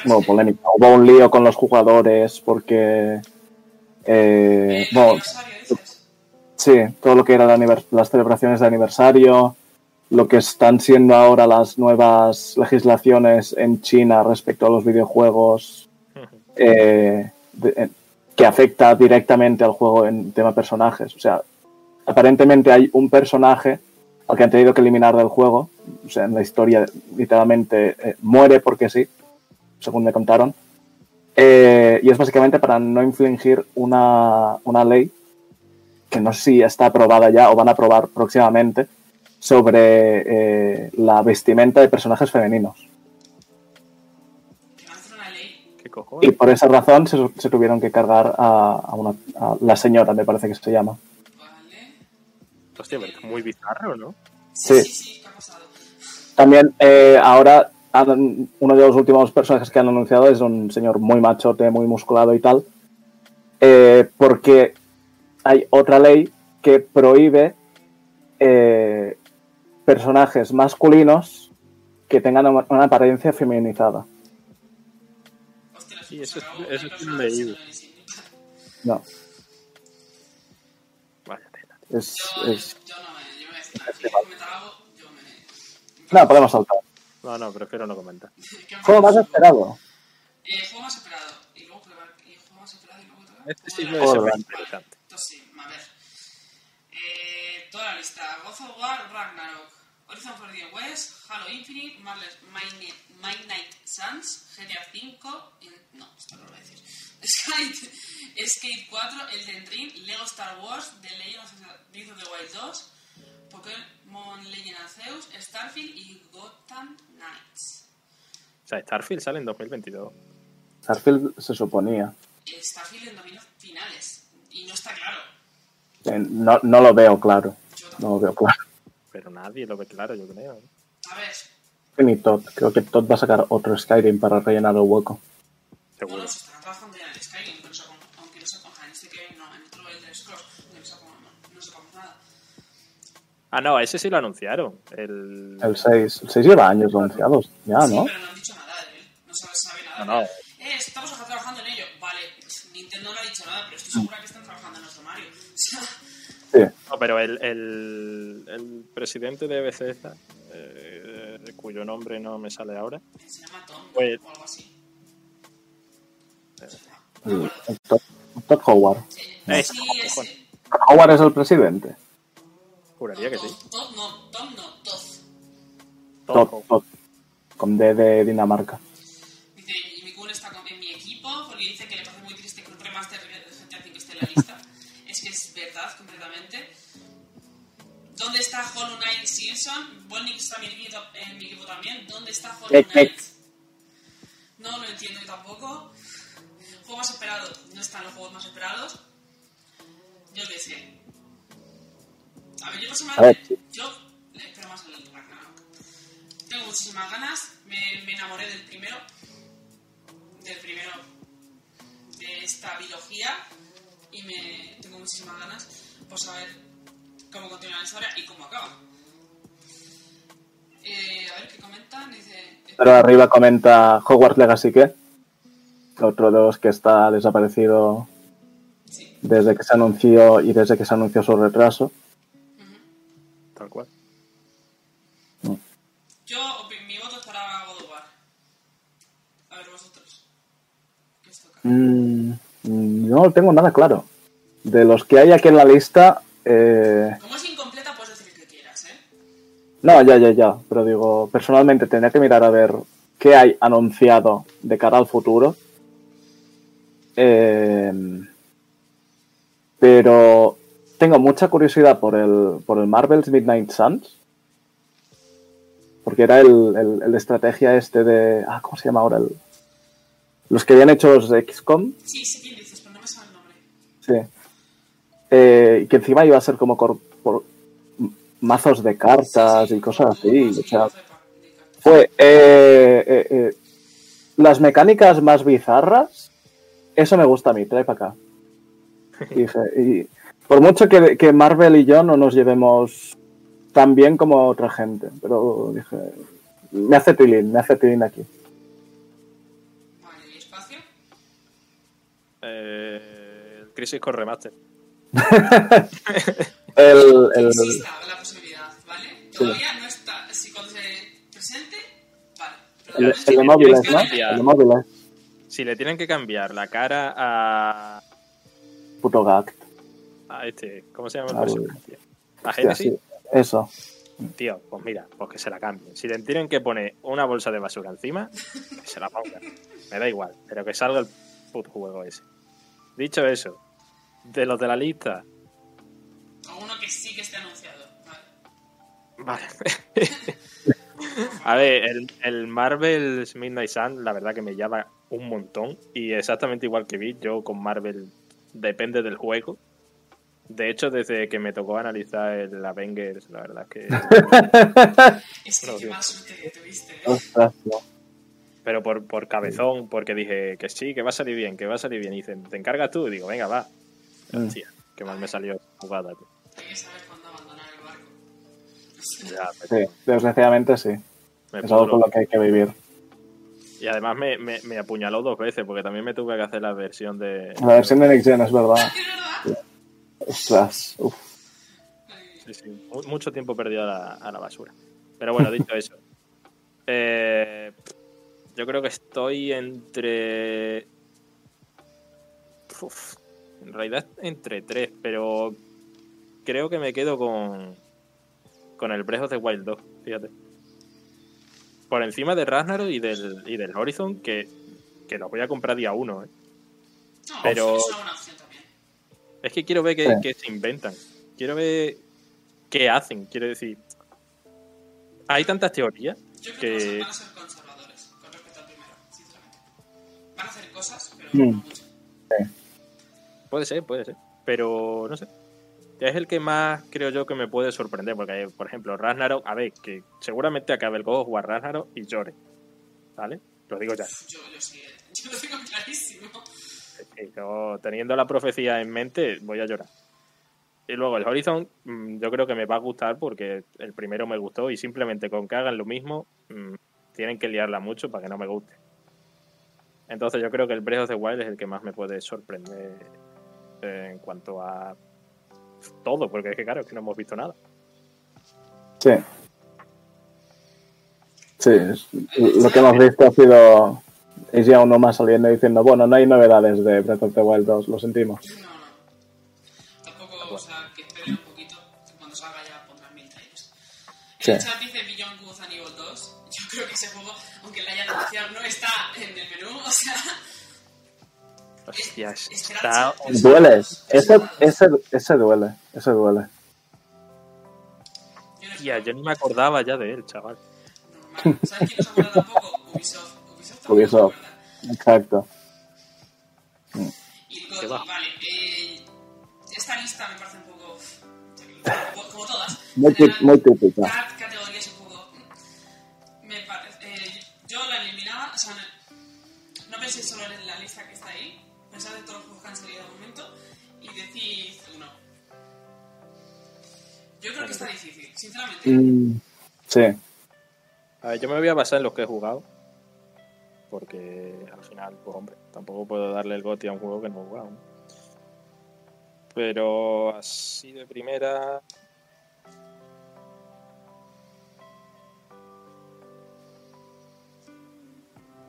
bueno, sí. polémica. Hubo un lío con los jugadores porque, eh, dices. Sí, todo lo que eran anivers- las celebraciones de aniversario, lo que están siendo ahora las nuevas legislaciones en China respecto a los videojuegos, eh, de- eh, que afecta directamente al juego en tema personajes. O sea, aparentemente hay un personaje al que han tenido que eliminar del juego. O sea, en la historia literalmente eh, muere porque sí, según me contaron. Eh, y es básicamente para no infligir una, una ley que no sé si está aprobada ya o van a aprobar próximamente, sobre eh, la vestimenta de personajes femeninos. Y por esa razón se, se tuvieron que cargar a, a una, a la señora, me parece que se llama. Vale. Hostia, pero es muy bizarro, ¿no? Sí, Sí. sí, sí, ¿qué ha pasado? También eh, ahora han- uno de los últimos personajes que han anunciado es un señor muy machote, muy musculado y tal, eh, porque hay otra ley que prohíbe eh, personajes masculinos que tengan una una apariencia feminizada. Sí, eso es- eso es un leído. No, Vaya tela. es, Yo, es-. No, podemos saltar. No, no, prefiero no comentar. ¿Qué me Juego más esperado. Eh, juego más esperado. Y luego, y juego más esperado y luego. Este sí muy Vale, interesante. entonces sí, a ver. Eh, toda la lista. God of War, Ragnarok, Horizon Forbidden West, Halo Infinite, Marvel's My, My Night Suns, GTA V, y- no, esto no lo voy a decir. Skate, Skate 4, Elden Ring, Lego Star Wars, The Legend of Breath of the Wild 2, Pokémon Legend Arceus, Starfield y Gotham Knights. O sea, Starfield sale en 2022. Starfield se suponía. Eh, Starfield en dominios finales. Y no está claro. Eh, No, no lo veo claro. Yo No lo veo claro. Pero nadie lo ve claro, yo creo. A ver, Ni Todd. Creo que Todd va a sacar otro Skyrim para rellenar el hueco. Seguro. Bueno, se estará trabajando Ah, no, ese sí lo anunciaron. El... El 6. El 6 lleva años anunciados. Ya, sí, ¿no? pero no han dicho nada de él, no se sabe nada. No, no. Eh, estamos trabajando en ello. Vale, Nintendo no ha dicho nada, pero estoy segura que están trabajando en nuestro Mario. Sí. No, pero el, el, el presidente de Bethesda, eh, cuyo nombre no me sale ahora, se llama Tom Pues- o algo así. El Todd, Todd Howard. Eh, sí, ese. Todd Howard es el presidente. Juraría que sí. Tom, no, Tom no, Todd. Todd, Todo. Todd. Con D de Dinamarca. Dice, y mi está con- en mi equipo porque dice que le parece muy triste que un remaster de GTA V esté en la lista. es que es verdad completamente. ¿Dónde está Hollow Knight Simpson? Bonnie está en mi equipo, en mi equipo también. ¿Dónde está Hollow. Knight? No lo entiendo yo tampoco. Juego más esperado. No están los juegos más esperados. Yo qué sé. A ver, yo ver, personalmente, sí. yo le espero más al Ragnarok. Tengo muchísimas ganas. Me, me enamoré del primero. Del primero. de esta biología y me tengo muchísimas ganas por saber cómo continúa la historia y cómo acaba. Eh, a ver qué comentan. Dice. Pero arriba comenta Hogwarts Legacy, ¿qué? Otro de los que está desaparecido Sí. desde que se anunció y desde que se anunció su retraso. Yo, mi voto es para God of War. A ver, vosotros. ¿Qué os toca? Mm, no tengo nada claro. De los que hay aquí en la lista, eh, Como es incompleta, puedes decir el que quieras, ¿eh? No, ya, ya, ya. Pero digo, personalmente tendría que mirar a ver qué hay anunciado de cara al futuro. Eh, pero tengo mucha curiosidad por el, por el Marvel's Midnight Suns. Porque era el, el- el de estrategia este de... Ah, ¿cómo se llama ahora? El- los que habían hecho los XCOM. Sí, sí, quién dices, pero no me sale el nombre. Sí. Eh, y que encima iba a ser como cor- por mazos de cartas Sí, sí, y cosas así. O sea, fue eh, eh, eh, las mecánicas más bizarras. Eso me gusta a mí, trae para acá. Dije, y por mucho que, que Marvel y yo no nos llevemos tan bien como otra gente, pero dije, me hace tilín, me hace tilín aquí. Vale, ¿y espacio? Eh, Crisis con remaster. El, el- Exista la posibilidad, ¿vale? Todavía no está. Si cuando se presente, vale. Pero el- el de móviles, ¿no? cambiar. El de móviles, Si le tienen que cambiar la cara a, puto gag. a este, ¿cómo se llama el personaje? A Genesis, sí, Eso. tío, pues mira, pues que se la cambien. Si le tienen que poner una bolsa de basura encima, que se la pongan. Me da igual, pero que salga el puto juego ese. Dicho eso, de los de la lista, O uno que sí que esté anunciado. Vale. Vale. A ver, el, el Marvel's Midnight Sun, la verdad que me llama un montón. Y exactamente igual que vi, yo con Marvel depende del juego. De hecho, desde que me tocó analizar el Avengers, la verdad que. Es que qué mala suerte que tuviste. ¿eh? Pero por, por cabezón, porque dije que sí, que va a salir bien, que va a salir bien. Y dicen, ¿te encargas tú? Y digo, venga, va. Mm. Hostia, qué mal me salió esa jugada, tío. Hay que saber cuándo abandonar el barco. Ya, me, Sí, desgraciadamente sí. me Es algo con lo que hay que vivir. Y además me, me, me apuñaló dos veces, porque también me tuve que hacer la versión de. La versión de Next Gen es verdad. Ostras. Uf. Ay, Sí, sí. Mu- Mucho tiempo perdido a la, a la basura. Pero bueno, dicho eso. eh, yo creo que estoy entre. Uf, en realidad entre tres, pero creo que me quedo con. Con el Breath of the Wild 2, fíjate. Por encima de Ragnarok y del, y del Horizon, que, que los voy a comprar día uno, ¿eh? No, Pero- es una opción. Es que quiero ver qué, Sí. qué se inventan. Quiero ver qué hacen. Quiero decir, hay tantas teorías Yo creo que- que van a ser conservadores con respecto al primero, sinceramente. Van a hacer cosas, pero Mm. no mucho. Puede ser, puede ser. Pero no sé. Es el que más creo yo que me puede sorprender. Porque, por ejemplo, Ragnarok, a ver, que seguramente acabe el God War Ragnarok y llore. ¿Vale? Lo digo ya. Yo, yo sí, eh, yo lo tengo clarísimo. Yo, teniendo la profecía en mente, voy a llorar. Y luego el Horizon, mm, yo creo que me va a gustar porque el primero me gustó y simplemente con que hagan lo mismo, mm, tienen que liarla mucho para que no me guste. Entonces yo creo que el Breath of the Wild es el que más me puede sorprender eh, en cuanto a todo, porque es que claro, es que no hemos visto nada. Sí. Sí, lo que hemos visto ha sido. Es ya uno más saliendo diciendo, bueno, no hay novedades de Breath of the Wild 2, lo sentimos. No, no. Tampoco, o sea, que esperen un poquito. que Cuando salga ya pondrán mil trailers. Sí. El chat dice Beyond Good and Evil 2. Yo creo que ese juego, aunque le hayan anunciado, no está en el menú. O sea, Hostias, Esperanza. está... Duele, ese, ese, ese duele, ese duele. Hostia, yo ni me acordaba ya de él, chaval. normal. ¿Sabes quién no se acuerda tampoco? Ubisoft. Ubisoft, exacto. Y vale. Eh, esta lista me parece un poco. Como, todas. Muy, muy típica. Cada categoría es un poco. Me parece, eh, yo la eliminaba, o sea, no pensé solo en la lista que está ahí, pensad en todos los juegos que han salido de momento y decís uno. Yo creo que está difícil, sinceramente. Mm, sí. A ver, yo me voy a basar en los que he jugado. Porque al final, pues hombre, tampoco puedo darle el goti a un juego que no he jugado. ¿no? Pero así de primera.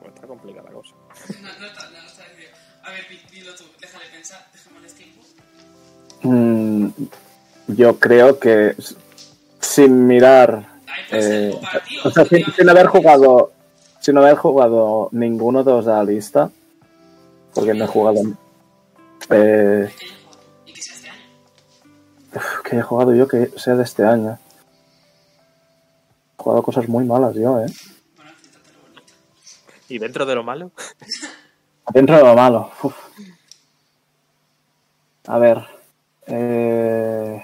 Pues está complicada la cosa. No, no está, no está. A ver, di- dilo tú, déjale pensar, déjame tiempo. Mm, yo creo que sin mirar, eh, o sea, sin, sin haber jugado, sin haber jugado ninguno de los de la lista, porque no he jugado, eh, Que este que he jugado yo que sea de este año. He jugado cosas muy malas yo, eh. Y dentro de lo malo, Dentro de lo malo. uf. A ver. Eh...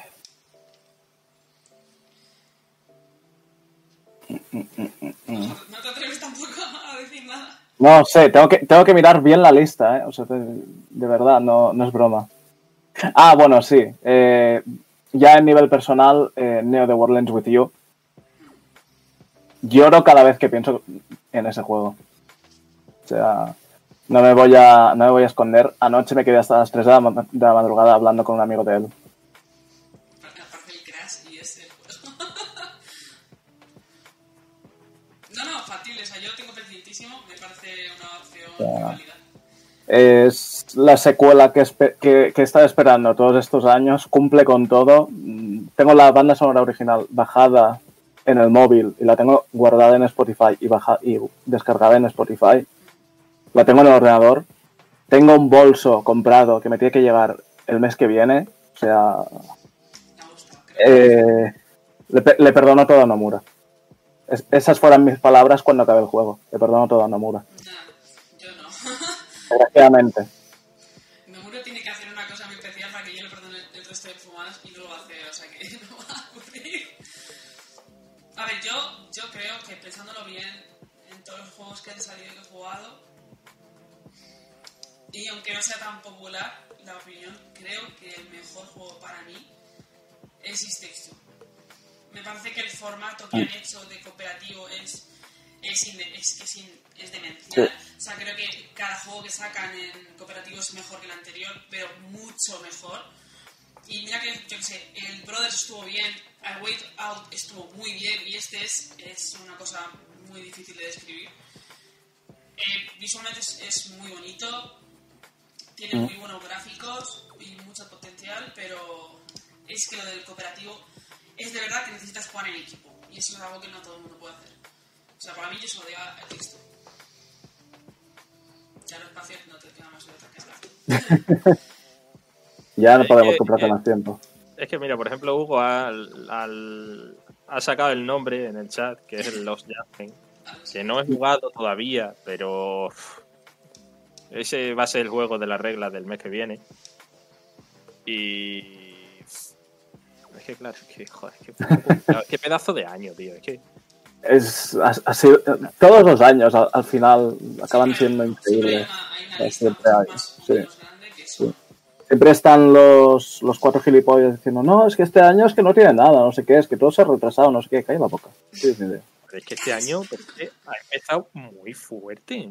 No te atreves tampoco a decir nada. No sé, tengo que, tengo que mirar bien la lista, ¿eh? O sea, de, verdad, no, no es broma. Ah, bueno, sí. eh, ya en nivel personal, eh, Neo The World With You. Lloro cada vez que pienso en ese juego. O sea, no me voy a, no me voy a esconder. Anoche me quedé hasta las 3 de de la madrugada hablando con un amigo de él. Es la secuela que, que, he estado esperando todos estos años. Cumple con todo. Mm, Tengo la banda sonora original bajada en el móvil y la tengo guardada en Spotify y, baja, descargada en Spotify. La tengo en el ordenador. Tengo un bolso comprado que me tiene que llegar el mes que viene. O sea, eh, le, pe- le perdono todo a Nomura. Es- esas fueron mis palabras cuando acabé el juego. Le perdono todo a Nomura. Desgraciadamente. Nomura tiene que hacer una cosa muy especial para que yo le perdone el resto de fumadas y no lo va a hacer, o sea que no va a ocurrir. A ver, yo, yo creo que pensándolo bien, en todos los juegos que han salido y que he jugado, y aunque no sea tan popular la opinión, creo que el mejor juego para mí es Two. Me parece que el formato que han hecho de cooperativo es, es, inde- es, es in- es demencial. O sea, creo que cada juego que sacan en cooperativo es mejor que el anterior, pero mucho mejor. Y mira que, yo qué sé, el Brothers estuvo bien, el Wait Out estuvo muy bien, y este es, es una cosa muy difícil de describir. Eh, visualmente es, es muy bonito, tiene muy buenos gráficos y mucho potencial, pero es que lo del cooperativo es de verdad que necesitas jugar en equipo, y eso es algo que no todo el mundo puede hacer. O sea, para mí yo solo digo el texto. Ya los no te queda más de otra que hablar. Ya no Es podemos que- comprarte que- más tiempo. es que mira, por ejemplo, Hugo ha, al- ha sacado el nombre en el chat, que es el Lost Judgment, que no he jugado todavía, pero ese va a ser el juego de las reglas del mes que viene. Y es que claro, es que joder, es que complicado. qué pedazo de año, tío, es que Es, ha, ha sido- todos los años al, al final acaban siendo increíbles. Siempre hay Eh, siempre sí. están los, los cuatro gilipollas diciendo, no, es que este año es que no tiene nada, no sé qué, es que todo se ha retrasado, no sé qué, calla la boca. Sí, sí, Pero es que este año ha empezado muy fuerte.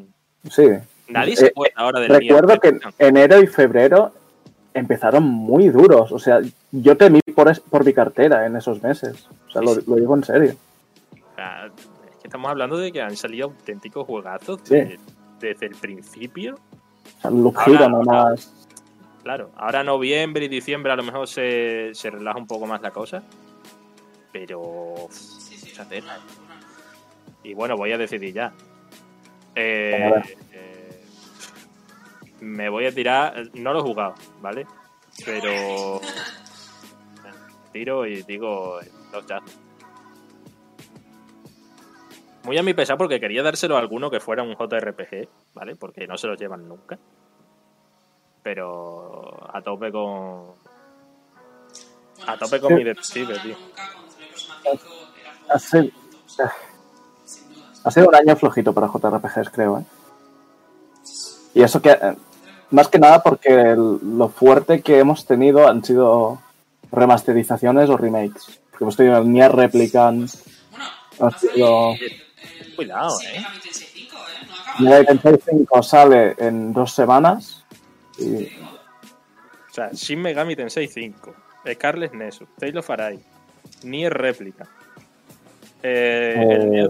sí. Nadie Eh, se acuerda ahora del Recuerdo que enero y febrero empezaron muy duros, o sea, yo temí por, es- por mi cartera en esos meses. O sea, lo, lo digo en serio. O sea, es que estamos hablando de que han salido auténticos juegazos Sí. de- desde el principio. O sea, nomás. Claro, ahora noviembre y diciembre a lo mejor se, se relaja un poco más la cosa. Pero. Sí, sí, Y bueno, voy a decidir ya. Eh, eh, me voy a tirar. No lo he jugado, ¿vale? Pero. Tiro y digo los jazz. Muy a mi pesar porque quería dárselo a alguno que fuera un JRPG, ¿vale? Porque no se los llevan nunca. Pero a tope con. Bueno, A tope con Sí. mi Detective, tío. nunca cuando salió Persona 5 era juego Así- de punto, o sea, sin dudas. Ha sido un año flojito para JRPGs, creo, ¿eh? Y eso que, eh, más que nada porque el- lo fuerte que hemos tenido han sido remasterizaciones o remakes. Porque hemos tenido el Nier Replicant, Bueno, Ha sido- Cuidado, eh. Megami Tensei 5, ¿eh? No acaba. Mega Tensei 5 sale en dos semanas. Y O sea, Shin Megami Tensei 5, Scarlet Nexus, Tale of Arise, Nier Replica, eh, Eh. el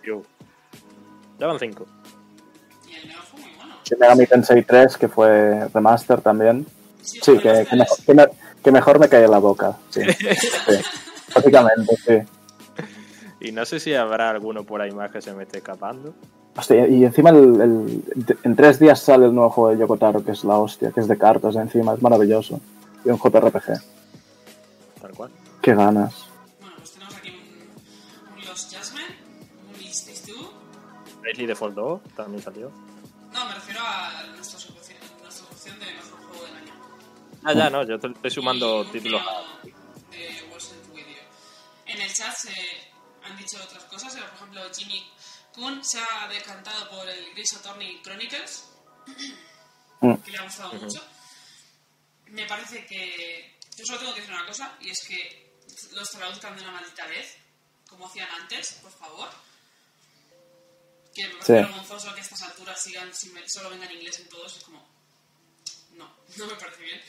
Review. Ya van 5. Y el Neo fue muy bueno. Shin Megami Tensei 3, que fue remaster también. Sí, que, que mejor, que me- que mejor me cae en la boca. Sí, sí. Básicamente, sí. Y no sé si habrá alguno por ahí más que se me esté escapando. Hostia, y encima el- el- en tres días sale el nuevo juego de Yokotaro, que es la hostia, que es de cartas encima, es maravilloso. Y un JRPG. Tal cual. Qué ganas. Bueno, pues tenemos aquí un, un Lost Jasmine, un Is This Two. Bravely Default 2 también salió. No, me refiero a nuestra sección, nuestra sección de mejor juego del año. Ah, ya, no, yo te estoy sumando Y títulos. de Video. En el chat se han dicho otras cosas, por ejemplo, Jimmy Kun se ha decantado por el Gris Attorney Chronicles, Mm. que le ha gustado mucho. Me parece que. Yo solo tengo que decir una cosa, y es que los traduzcan de una maldita vez, como hacían antes, por favor. Que me parece Sí. vergonzoso que a estas alturas sigan, sin- solo vengan en inglés en todos, es como. No, no me parece bien.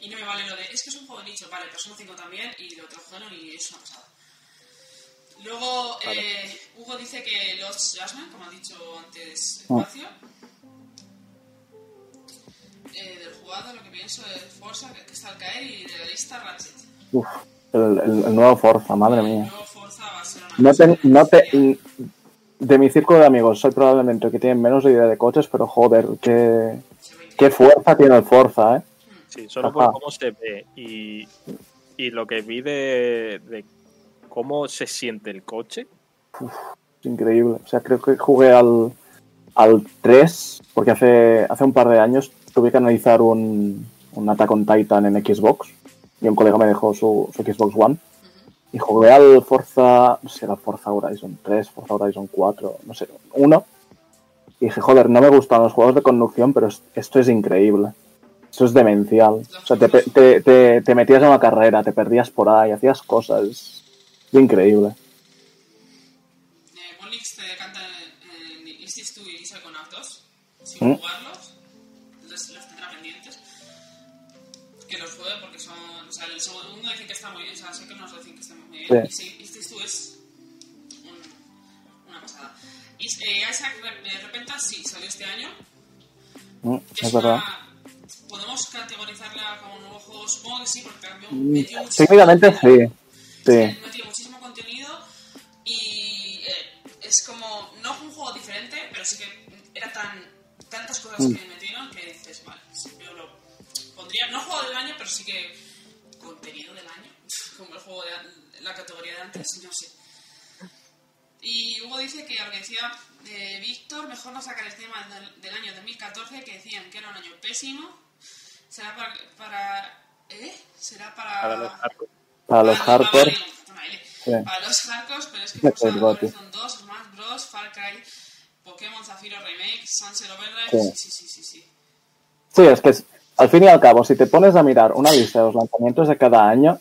Y no me vale lo de, es que es un juego de nicho, vale, Persona 5 también, y lo trajeron y es una pasada. Luego, eh, Hugo dice que Lost Jasmine, como ha dicho antes Ah. Espacio, eh, del jugado lo que pienso es Forza, que, que está al caer, y de la lista Ratchet. Uf, el, el- el nuevo Forza, madre mía. Luego Forza va a ser una No te, no te, genial. de mi círculo de amigos soy probablemente el que tiene menos idea de coches, pero joder, qué, qué fuerza tiene el Forza, ¿eh? Sí, solo Ajá. por cómo se ve y, y lo que vi de, de cómo se siente el coche. Es increíble. O sea, creo que jugué al, al 3, porque hace, hace un par de años tuve que analizar un, un Attack on Titan en Xbox, y un colega me dejó su, Xbox One, y jugué al Forza, no sé, era Forza Horizon 3, Forza Horizon 4, no sé, uno, y dije, joder, no me gustan los juegos de conducción, pero es- esto es increíble. Esto es demencial. O sea, te, te, te, te metías en una carrera, te perdías por ahí, hacías cosas. Increíble. Eh, Monlix te canta en, Istis 2 y Lisa con 2 sin ¿Mm? jugarlos. Los, los tendrá pendientes. Que los juegue porque son. O sea, el segundo dicen que está muy bien. O sea, sé que nos dicen que está muy bien. Sí. Y sí, Istis 2 es. un- una pasada. Y, eh, Isaac Re- eh, Repenta sí salió este año. Mm, Es, Es verdad. una. ¿Podemos categorizarla como un nuevo juego? Supongo que sí, porque cambió. Mm, Técnicamente sí. Sí. Sí, es como, no fue un juego diferente, pero sí que era tan tantas cosas Mm. que metieron que dices, vale, yo lo pondría, no juego del año, pero sí que contenido del año, como el juego de la categoría de antes, no sé. Y Hugo dice que, lo que decía eh, Víctor, mejor no sacar el tema del, del año 2014, que decían que era un año pésimo. Será para... para ¿Eh? Será para... Para los hardcore. Para los toma, L. Sí. Para los hardcore, pero es que Gothic. Horizon 2, Smash Bros, Far Cry, Pokémon Zafiro Remake, Sunset Overdrive, Sí. sí, sí, sí, sí. sí. Sí, es que es- al fin y al cabo, si te pones a mirar una lista de los lanzamientos de cada año,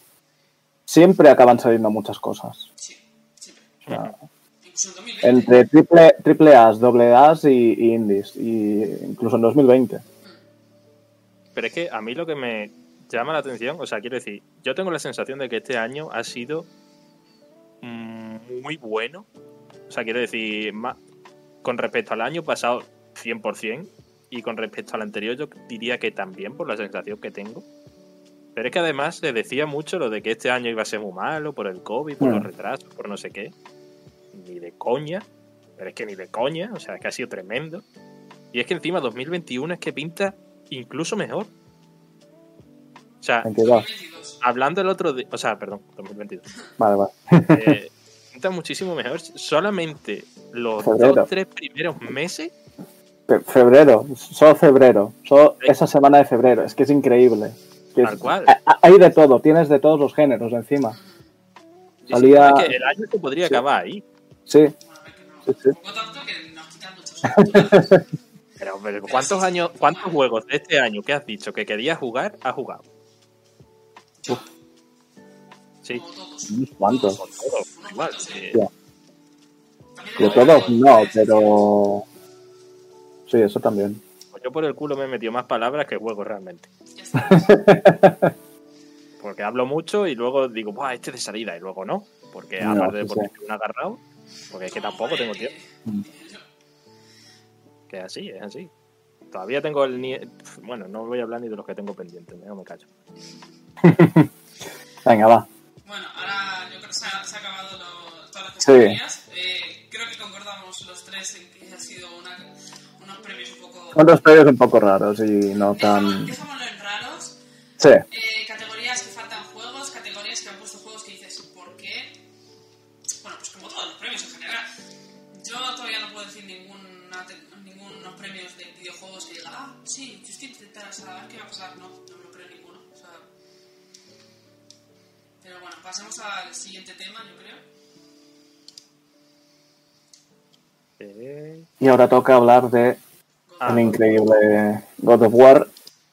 siempre acaban saliendo muchas cosas. Sí, siempre. O sea, Incluso en 2020. entre triple, triple A's, doble A's y, y indies, y incluso en 2020. Pero es que a mí lo que me llama la atención, o sea, quiero decir, yo tengo la sensación de que este año ha sido mm, muy bueno. O sea, quiero decir, con respecto al año pasado, 100%, y con respecto al anterior, yo diría que también, por la sensación que tengo. Pero es que además se decía mucho lo de que este año iba a ser muy malo por el COVID, por los retrasos, por no sé qué. Ni de coña. Pero es que ni de coña, o sea, que ha sido tremendo. Y es que encima 2021 es que pinta incluso mejor. O sea, 22. 2022. hablando el otro día, o sea, perdón, 2022. Vale, vale. eh, pinta muchísimo mejor. Solamente los Febrero. dos, tres primeros meses. Fe- Febrero, solo febrero, solo esa semana de febrero, es que es increíble. Que es- cual. Hay de todo, tienes de todos los géneros encima. sí, Salía- es que el año se podría Sí. acabar ahí. Sí. Pero, pero ¿cuántos años, cuántos juegos de este año que has dicho que querías jugar, has jugado? Sí. Todos. Unos Igual, sí. ¿eh? También De todos no, eh, pero. Sí, eso también. Pues Yo por el culo me he metido más palabras que juego realmente. Porque hablo mucho y luego digo, Buah, este de salida, y luego no. Porque No, aparte de porque sí. un agarrado, porque es que tampoco tengo tiempo. Que es así, es así. Todavía tengo el. Bueno, no voy a hablar ni de los que tengo pendientes, no me callo. Venga, va. Bueno, ahora yo creo que se ha, se ha acabado Sí. Eh, creo que concordamos los tres en que ha sido una- unos premios un poco... Otros premios un poco raros y no tan. Dejémoslo en raros. Sí, Eh, categorías que faltan juegos, categorías que han puesto juegos que dices, ¿por qué? Bueno, pues como todos los premios en general. Yo todavía no puedo decir ninguna, ningunos premios de videojuegos que diga, ah, sí, yo estoy intentando saber qué va a pasar. No, no me lo creo ninguno. O sea, pero bueno, pasemos al siguiente tema, yo creo. Y ahora toca hablar de Ah, el increíble God of War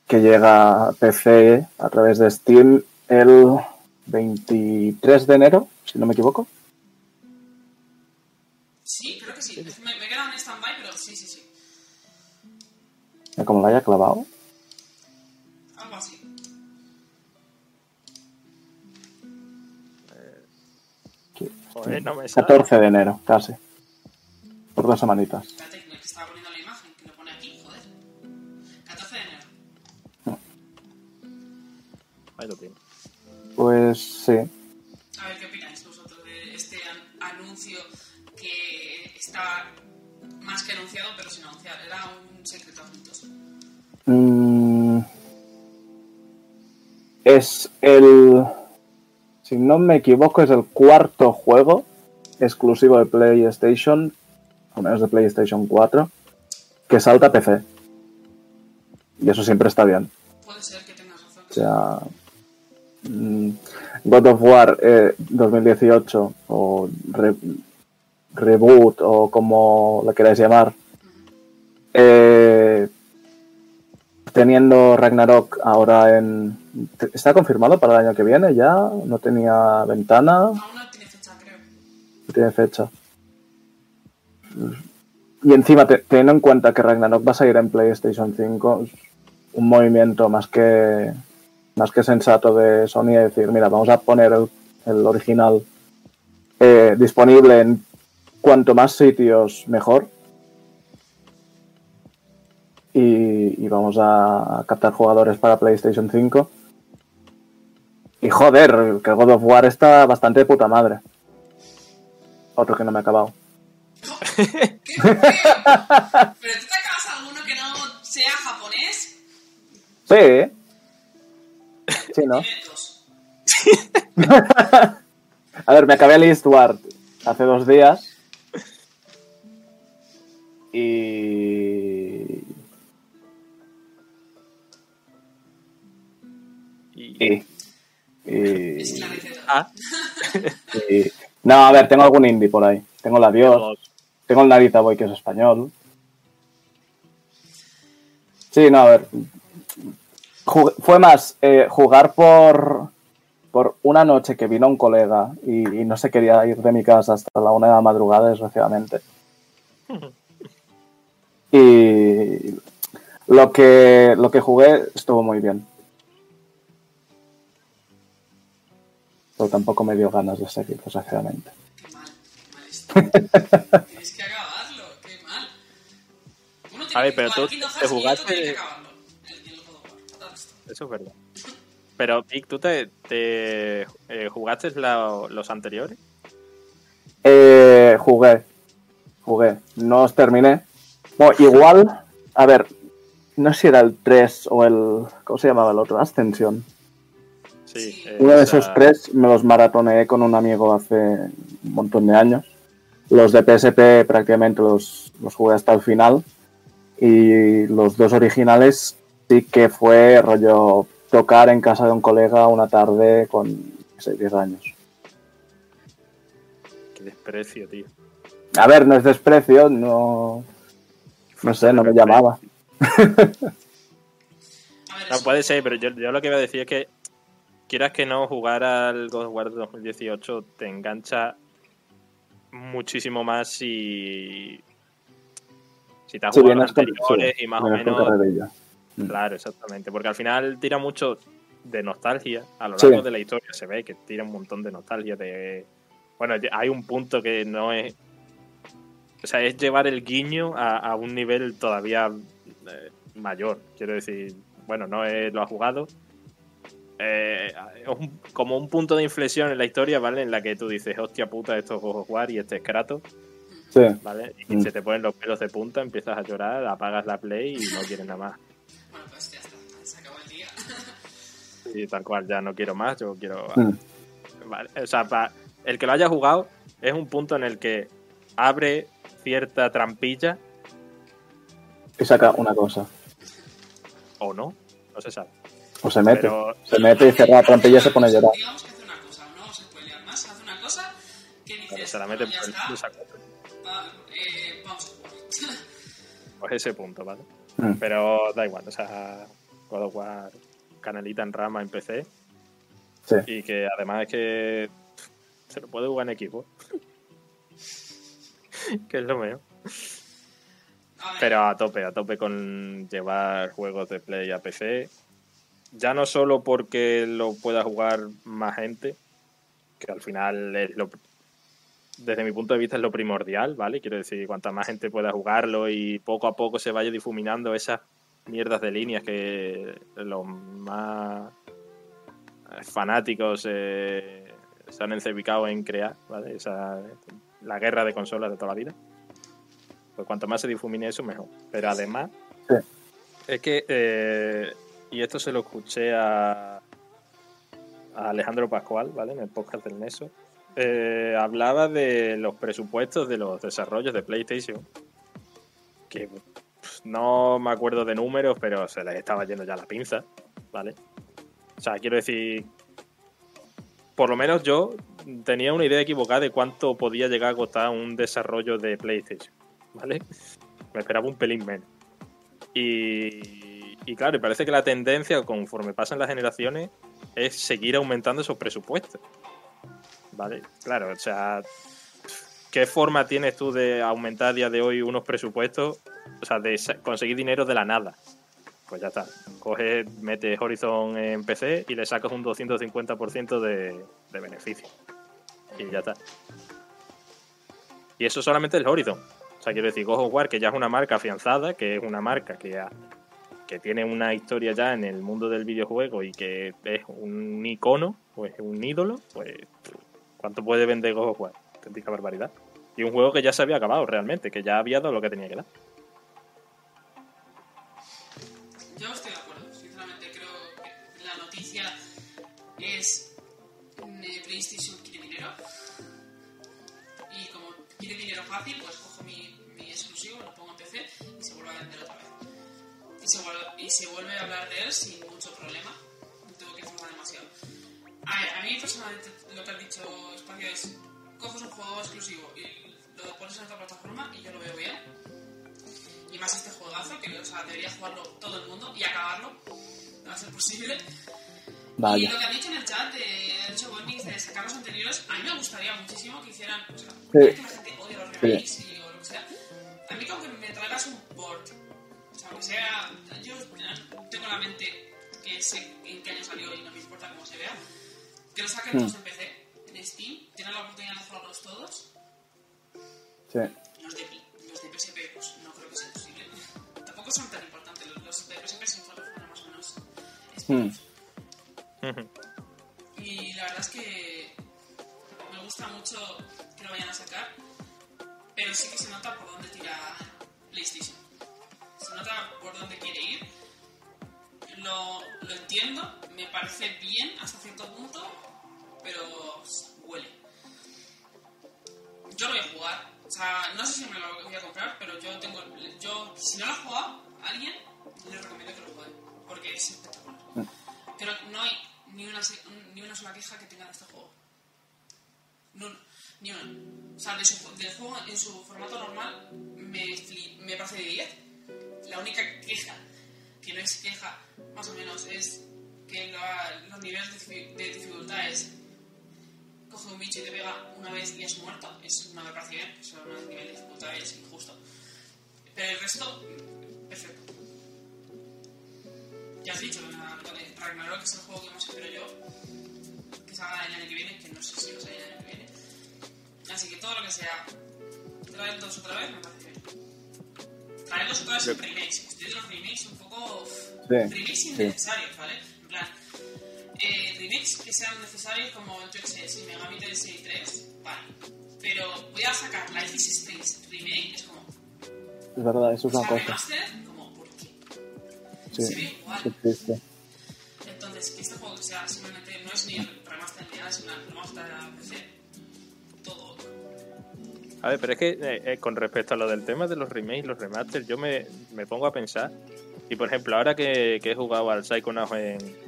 que llega a PC a través de Steam el 23 de enero, si no me equivoco. Sí, creo que sí. Me, me he quedado en stand-by, pero sí, sí, sí. Ya Como lo haya clavado. Algo así. joder, no me sale. 14 de enero, casi. Por dos semanitas. Espérate, que estaba poniendo la imagen, que lo pone aquí, joder. 14 de enero. Ahí lo tiene. Pues sí. A ver qué opináis vosotros de este an- anuncio que está más que anunciado, pero sin anunciar. Era un secreto a. Mm, es el. Si no me equivoco, es el cuarto juego exclusivo de PlayStation, al menos de PlayStation 4, que salta a PC. Y eso siempre está bien. Puede ser que tengas razón. O sea, mm, God of War eh, 2018 o re- Reboot o como lo queráis llamar, eh, teniendo Ragnarok ahora en... ¿Está confirmado para el año que viene ya? ¿No tenía ventana? Aún no tiene fecha, creo. Tiene fecha. Y encima, te- teniendo en cuenta que Ragnarok va a salir en PlayStation 5, es un movimiento más que más que sensato de Sony de decir, mira, vamos a poner el, el original eh, disponible en cuanto más sitios mejor. Y, y vamos a captar jugadores para PlayStation 5. Y joder, que God of War está bastante de puta madre. Otro que no me ha acabado. ¡Qué feo! ¿Pero tú te acabas alguno que no sea japonés? Sí. Sí, ¿no? A ver, me acabé el Eastward hace dos días. Y. Y-. Ah, y- No, a ver, tengo algún indie por ahí. Tengo la Dios. Tengo el Narita Boy que es español. Sí, no, a ver. Fue más eh, jugar por, por una noche que vino un colega y, y no se quería ir de mi casa hasta la una de la madrugada, desgraciadamente. Y lo que, lo que jugué estuvo muy bien. Pero tampoco me dio ganas de seguir, desgraciadamente. A ver, pero tú te jugaste-. Eso es verdad. Pero, Vic, ¿tú te, te, eh, jugaste la- los anteriores? Eh, jugué. Jugué. No os terminé. Bueno, igual. A ver. No sé si era el 3 o el. ¿Cómo se llamaba el otro? Ascensión. Sí. Eh, Uno de esos tres me los maratoneé con un amigo hace un montón de años. Los de PSP prácticamente los, los jugué hasta el final. Y los dos originales sí que fue rollo tocar en casa de un colega una tarde con no sé, 10 años. Qué desprecio, tío. A ver, no es desprecio, no. No sé, no me llamaba. No, puede ser, pero yo, yo lo que iba a decir es que quieras que no, jugar al God of War 2018 te engancha muchísimo más si, si te has Si jugado los anteriores sí, y más o menos. Mm. Claro, exactamente. Porque al final tira mucho de nostalgia. A lo Sí. largo de la historia se ve que tira un montón de nostalgia. De... Bueno, hay un punto que no es. O sea, es llevar el guiño a, a un nivel todavía eh, mayor. Quiero decir, bueno, no es- lo ha jugado. Eh, es un- como un punto de inflexión en la historia, ¿vale? En la que tú dices, hostia puta, esto es God of War y este es Kratos, Sí, ¿vale? Y Mm. se te ponen los pelos de punta, empiezas a llorar, apagas la play y no quieres nada más. Bueno, pues ya está, se acabó el día. Y tal cual, ya no quiero más, yo quiero... Mm. Vale, O sea, pa- el que lo haya jugado es un punto en el que abre cierta trampilla y saca una cosa. o no, no se sabe. O se mete. Pero Se mete y cierra la trampilla y se pone a llorar. Digamos que hace una cosa, no a spoilear más, hace una cosa que dices, se la mete ya por el está, Pues ese punto, ¿vale? Mm. Pero da igual, o sea, God of War, canalita en rama en PC Sí. y que además es que se lo puede jugar en equipo. que es lo ver, Pero a tope, a tope con llevar juegos de Play a PC. Ya no solo porque lo pueda jugar más gente, que al final es lo, desde mi punto de vista es lo primordial, ¿vale? Quiero decir, cuanta más gente pueda jugarlo y poco a poco se vaya difuminando esas mierdas de líneas que los más fanáticos eh, se han encebicado en crear, ¿vale? Esa, la guerra de consolas de toda la vida. Pues cuanto más se difumine eso, mejor. Pero además, Sí. es que, eh, y esto se lo escuché a, a Alejandro Pascual, ¿vale? En el podcast del Neso. Eh, hablaba de los presupuestos de los desarrollos de PlayStation. Que pff, no me acuerdo de números, pero se les estaba yendo ya la pinza, ¿vale? O sea, quiero decir, por lo menos yo tenía una idea equivocada de cuánto podía llegar a costar un desarrollo de PlayStation, ¿vale? Me esperaba un pelín menos. Y, y claro, y parece que la tendencia, conforme pasan las generaciones, es seguir aumentando esos presupuestos. ¿Vale? Claro, o sea, ¿qué forma tienes tú de aumentar a día de hoy unos presupuestos? O sea, de conseguir dinero de la nada. Pues ya está. Coges, metes Horizon en PC y le sacas un 250% de, de beneficio. Y ya está. Y eso solamente el Horizon. O sea, quiero decir, God War, que ya es una marca afianzada, que es una marca que, ha- que tiene una historia ya en el mundo del videojuego y que es un icono, pues un ídolo, pues ¿cuánto puede vender God of War? Auténtica barbaridad. Y un juego que ya se había acabado realmente, que ya había dado lo que tenía que dar. Yo estoy de acuerdo, sinceramente creo que la noticia es eh, PlayStation quiere dinero y como quiere dinero fácil, pues cojo mi, exclusivo, lo pongo en PC y se vuelve a vender otra vez. Y se, vuelve, y se vuelve a hablar de él sin mucho problema, no tengo que forzar demasiado. A ver, a mí personalmente lo que has dicho Espacio es, coges un juego exclusivo y lo pones en otra plataforma y yo lo veo bien y más este juegazo que o sea, debería jugarlo todo el mundo y acabarlo no va a ser posible y Vaya. lo que han dicho en el chat de ha dicho Bonnie de sacar los anteriores a mí me gustaría muchísimo que hicieran o sea, Sí. que la gente odia los remakes y, o lo que sea a mí como que me traigas un port o sea aunque sea yo tengo en la mente que sé en qué año salió y no me importa cómo se vea que lo saquen Hmm. todos en PC en Steam tienen la oportunidad de jugarlos todos Sí. los de, los de PSP, pues no creo que sea posible. Tampoco son tan importantes. Los, de PSP sí fueron más o menos. Spin-off. Y la verdad es que me gusta mucho que lo vayan a sacar, pero sí que se nota por dónde tira PlayStation. Se nota por dónde quiere ir. Lo, lo entiendo, me parece bien hasta cierto punto, pero huele. Yo lo voy a jugar. O sea, no sé si me lo voy a comprar, pero yo tengo. Yo, si no lo ha jugado, alguien le recomiendo que lo juegue. Porque es espectacular. Pero no hay ni una, ni una sola queja que tenga de este juego. No, ni una. O sea, de su- del juego en su formato normal me, fli- me parece de 10. La única queja, que no es queja, más o menos, es que la- los niveles de, de dificultad es coge un bicho y te pega una vez y es muerto, eso no me parece bien, eso no es nivel de dificultad es injusto. Pero el resto, perfecto. Ya has dicho, Ragnarok es el juego que más espero yo, que salga el año que viene, que no sé si lo sale el año que viene. Así que todo lo que sea traer dos otra vez me parece bien. Traer dos otra vez en remakes. Estoy de los remakes un poco. Remakes innecesarios, ¿vale? Eh, remakes que sean necesarios como, yo qué sé, si Megami Tensei 3, vale. Pero voy a sacar Life is Strange remake, es como. Es verdad, eso es una cosa. remaster, como, ¿por qué? Sí, Se ve igual. sí, triste. Entonces, que este juego sea simplemente, no es ni remaster ni nada, es una remaster PC, todo. A ver, pero es que eh, eh, con respecto a lo del tema de los remakes, los remasters, yo me, me pongo a pensar. Y por ejemplo, ahora que, que he jugado al Psychonauts en.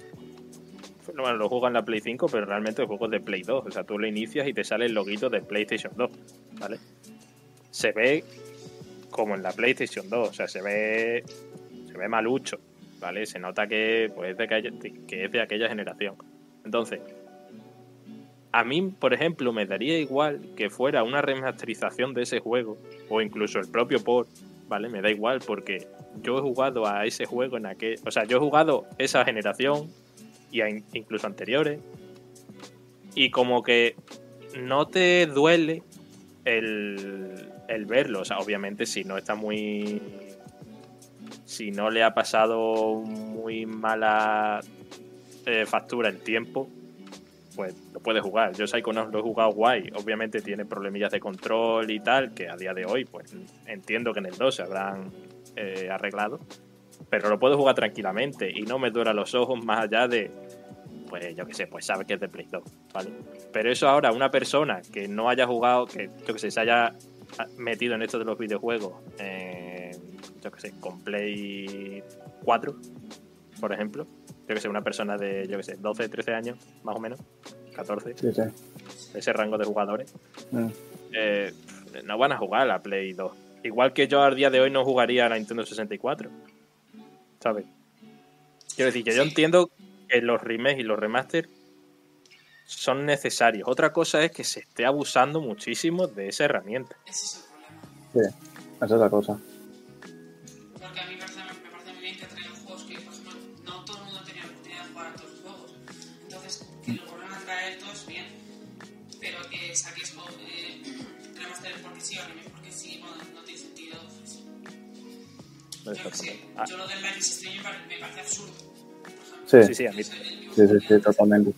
Bueno, lo juego en la Play 5, pero realmente el juego de Play 2. O sea, tú lo inicias y te sale el loguito de PlayStation 2. ¿Vale? Se ve como en la PlayStation 2. O sea, se ve. Se ve malucho. ¿Vale? Se nota que, pues, de aquella- que es de aquella generación. Entonces, a mí, por ejemplo, me daría igual que fuera una remasterización de ese juego, o incluso el propio port, ¿vale? Me da igual, porque yo he jugado a ese juego en aquel. O sea, yo he jugado esa generación y incluso anteriores, y como que no te duele el, el verlo. O sea, obviamente, si no está muy. Si no le ha pasado muy mala eh, factura el tiempo, pues lo puedes jugar. Yo Psychonauts lo he jugado guay. Obviamente tiene problemillas de control y tal, que a día de hoy, pues entiendo que en el 2 se habrán eh, arreglado. Pero lo puedo jugar tranquilamente y no me duela los ojos más allá de, pues yo qué sé, pues sabe que es de Play 2, ¿vale? Pero eso ahora, una persona que no haya jugado, que yo que sé, se haya metido en esto de los videojuegos, eh, yo que sé, con Play 4, por ejemplo, yo que sé, una persona de, yo que sé, 12, 13 años, más o menos, 14, Sí, sí. ese rango de jugadores, Mm. eh, no van a jugar a la Play 2. Igual que yo al día de hoy no jugaría a la Nintendo 64. ¿Sabes? Quiero decir que yo Sí. entiendo que los remakes y los remasters son necesarios. Otra cosa es que se esté abusando muchísimo de esa herramienta. Ese es el problema. Sí, esa es la cosa. Porque a mí me parece, me parece muy bien que traigan juegos que, por ejemplo, no todo el mundo tenido la oportunidad de jugar a todos los juegos. Entonces, que lo vuelvan a traer todos bien. Pero que saques eh, remaster porque sí o remake porque sí, bueno, no tiene sentido. Yo sé, Ah, yo lo del Life is Strange me pare- me parece absurdo. Por ejemplo. Sí, sí, sí, a mí. Sí, sí, sí, que- totalmente.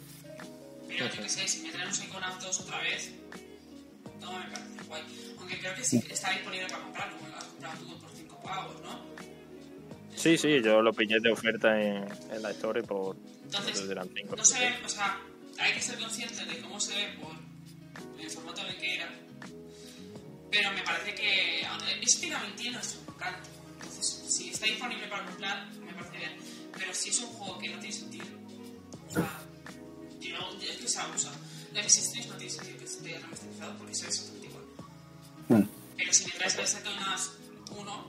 Pero yo qué sé, si me traen un Psychonauts 2 otra vez, no me parece guay. Aunque creo que sí está disponible para comprarlo, como lo has comprado tú por 5 pavos, ¿no? Sí, sí, yo lo pillé de oferta en, en la Store por Entonces, que eran cinco, no se ve, o sea, hay que ser consciente de cómo se ve por el formato en el que era. Pero me parece que estéticamente tiene su encanto. Entonces, si está disponible para comprar, me parece bien. Pero si es un juego que no tiene sentido, o sea, yo, es que se abusa. Life is Strange no tiene sentido que esté remasterizado porque se ve exactamente igual. Mm. Pero si me traes el Psychonauts 1,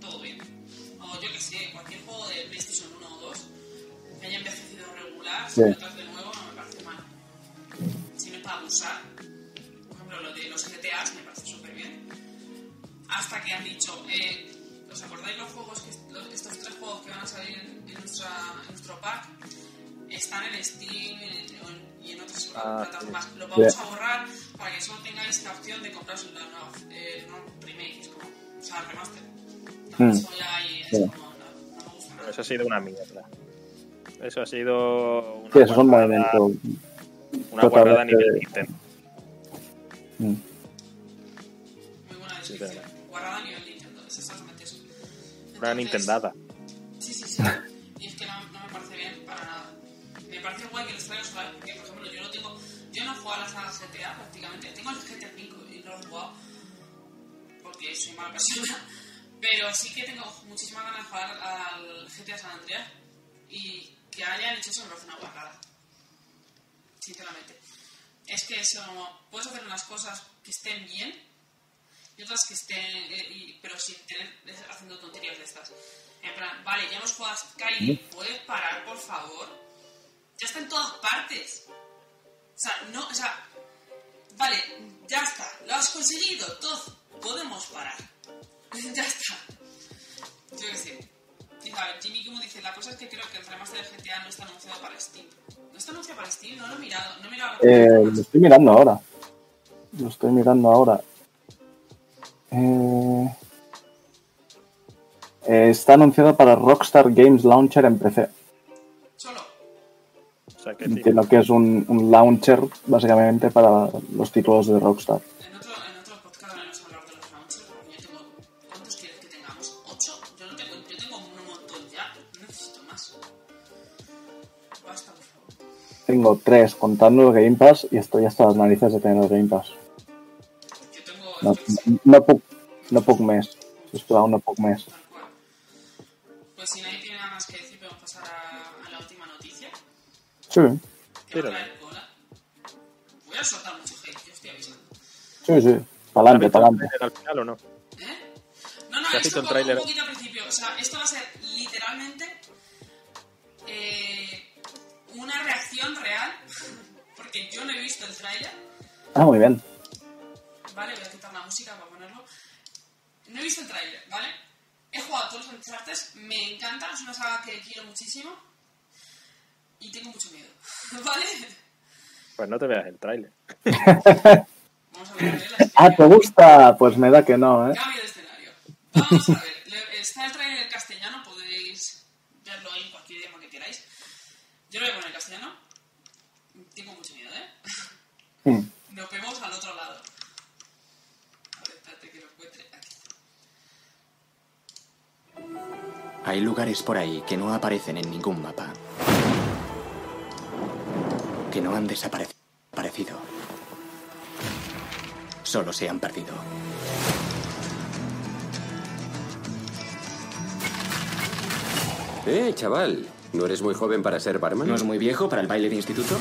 todo bien. O yo que sé, cualquier juego de PlayStation 1 o 2 que haya envejecido regular, si lo traes de nuevo no me parece mal. Si no es para abusar, por ejemplo, lo de los GTAs me parece súper bien. Hasta que han dicho, eh, ¿os acordáis los juegos, que, los- estos tres juegos que van a salir en, en nuestra, en nuestro pack? Están en Steam en- en- y en otras Ah, plataformas. sí. Lo vamos a borrar para que solo tengáis la opción de compraros la nueva, eh, no remake, es como, o sea, remaster. Mm. Eso ya y es Sí. como, no, no me gusta nada. Pero eso ha sido una mierda. Eso ha sido una Sí, eso es un movimiento. Una guardada a nivel Nintendo. Mm. Muy buena Sí, a nivel Nintendo, es exactamente eso. Una Entonces, Nintendada. Sí, sí, sí. Y es que no, no me parece bien para nada. Me parece guay que les traigas una vez, porque por ejemplo yo no tengo. Yo no he jugado a la saga GTA prácticamente. Tengo el GTA 5 y no lo he jugado porque soy mala persona. Pero sí que tengo muchísimas ganas de jugar al GTA San Andreas y que hayan hecho eso me parece una guardada. Sinceramente. Es que eso, puedes hacer unas cosas que estén bien y otras que estén, eh, y- pero sin tener, haciendo tonterías de estas. En plan, vale, ya hemos jugado a Skyrim, ¿puedes parar, por favor? Ya está en todas partes. O sea, no, o sea, vale, ya está, lo has conseguido, todo, podemos parar. ya está. Yo qué sé. A ver, Jimmy como dice, la cosa es que creo que el remaster de GTA no está anunciado para Steam. ¿No está anunciado para Steam? No lo he mirado, no he mirado. Eh, lo estoy mirando ahora. Lo estoy mirando ahora. Eh, está anunciado para Rockstar Games Launcher en PC. Solo. O sea que sí. Entiendo que es un, un launcher básicamente para los títulos de Rockstar. En otro, en otro podcast hablaremos a hablar de los launchers, porque yo tengo... ¿Cuántos quieres que tengamos? ¿Ocho? Yo no tengo... Yo tengo un montón ya. No necesito más. Basta, por favor. Tengo tres contando el Game Pass y estoy hasta las narices de tener el Game Pass. No, no, puc, no puc més. Sisplau, no puc més. Tal cual. Pues si nadie tiene nada más que decir, podemos pasar a, a la última noticia. Sí, Que va Tírale. a traer cola. Voy a soltar mucho hate, yo estoy avisando. sí, sí. Pa'lante, pa'lante. al final o no? ¿Eh? No, no, ¿Te has es visto un, tráiler? un poquito al principio. O sea, esto va a ser literalmente eh, una reacción real. Porque yo no he visto el tráiler. Ah, muy bien. Vale, voy a quitar la música para ponerlo. No he visto el tráiler, ¿vale? He jugado todos los Uncharted, me encanta, es una saga que quiero muchísimo. Y tengo mucho miedo, ¿vale? Pues no te veas el tráiler. Vamos a ver la Ah, ¿te gusta? Pues me da que no, ¿eh? Cambio de escenario. Vamos a ver. Está el trailer en castellano, podéis verlo ahí en cualquier idioma que queráis. Yo lo voy a poner en castellano. Tengo mucho miedo, ¿eh? Mm. Nos vemos Hay lugares por ahí que no aparecen en ningún mapa. Que no han desaparecido. Solo se han perdido. Eh, chaval, ¿no eres muy joven para ser barman? ¿No es muy viejo para el baile de instituto?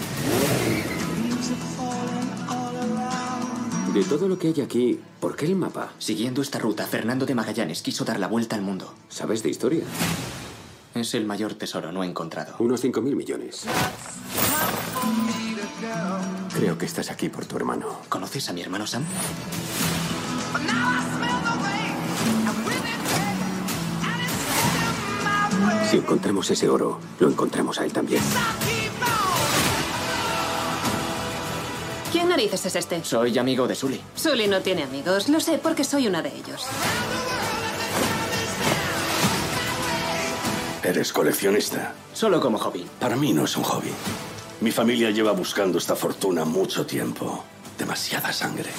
De todo lo que hay aquí, ¿por qué el mapa? Siguiendo esta ruta, Fernando de Magallanes quiso dar la vuelta al mundo. ¿Sabes de historia? Es el mayor tesoro no encontrado. Unos 5.000 millones. Creo que estás aquí por tu hermano. ¿Conoces a mi hermano Sam? Si encontramos ese oro, lo encontramos a él también. ¿Quién narices es este? Soy amigo de Sully. Sully no tiene amigos, lo sé porque soy una de ellos. ¿Eres coleccionista? Solo como hobby. Para mí no es un hobby. Mi familia lleva buscando esta fortuna mucho tiempo. Demasiada sangre.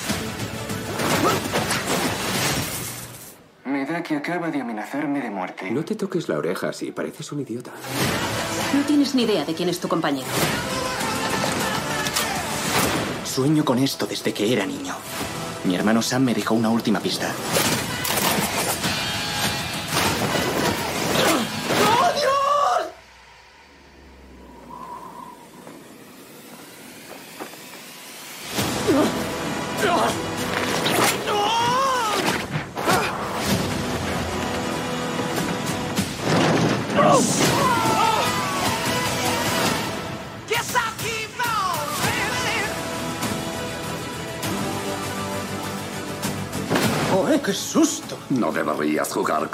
Me da que acaba de amenazarme de muerte. No te toques la oreja así, pareces un idiota. No tienes ni idea de quién es tu compañero. Sueño con esto desde que era niño. Mi hermano Sam me dejó una última pista.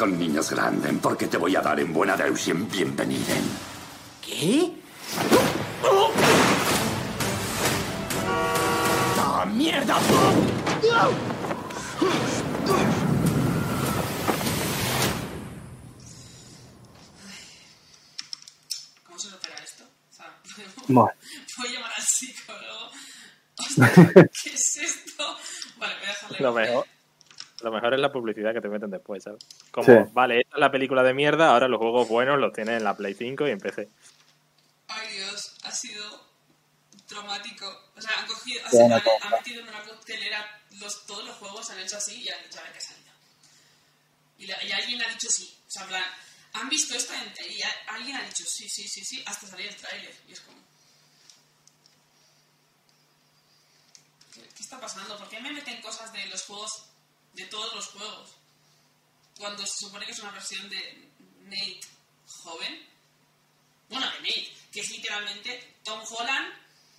Con niños grandes porque te voy a dar en buena Deusien bienvenida. ¿Qué? ¡Ah, mierda! ¿Cómo se supera esto? O sea, Bueno. voy a llamar al psicólogo. Hostia, ¿Qué es esto? Vale, voy a dejarle. Lo mejor, lo mejor es la publicidad que te meten después, ¿sabes? Como, Sí. vale, esta es la película de mierda, ahora los juegos buenos los tienen en la Play 5 y en PC. Ay Dios, ha sido traumático. O sea, han cogido, han, metido en una coctelera los, todos los juegos, han hecho así y han dicho a ver qué salida. Y, la- y alguien ha dicho sí. O sea, en plan, han visto esto en- y a- alguien ha dicho sí, sí, sí, sí, hasta salir el tráiler. Y es como... ¿Qué, qué está pasando? ¿Por qué me meten cosas de los juegos, de todos los juegos? Cuando se supone que es una versión de... Nate joven. Bueno, de Nate, que es literalmente Tom Holland,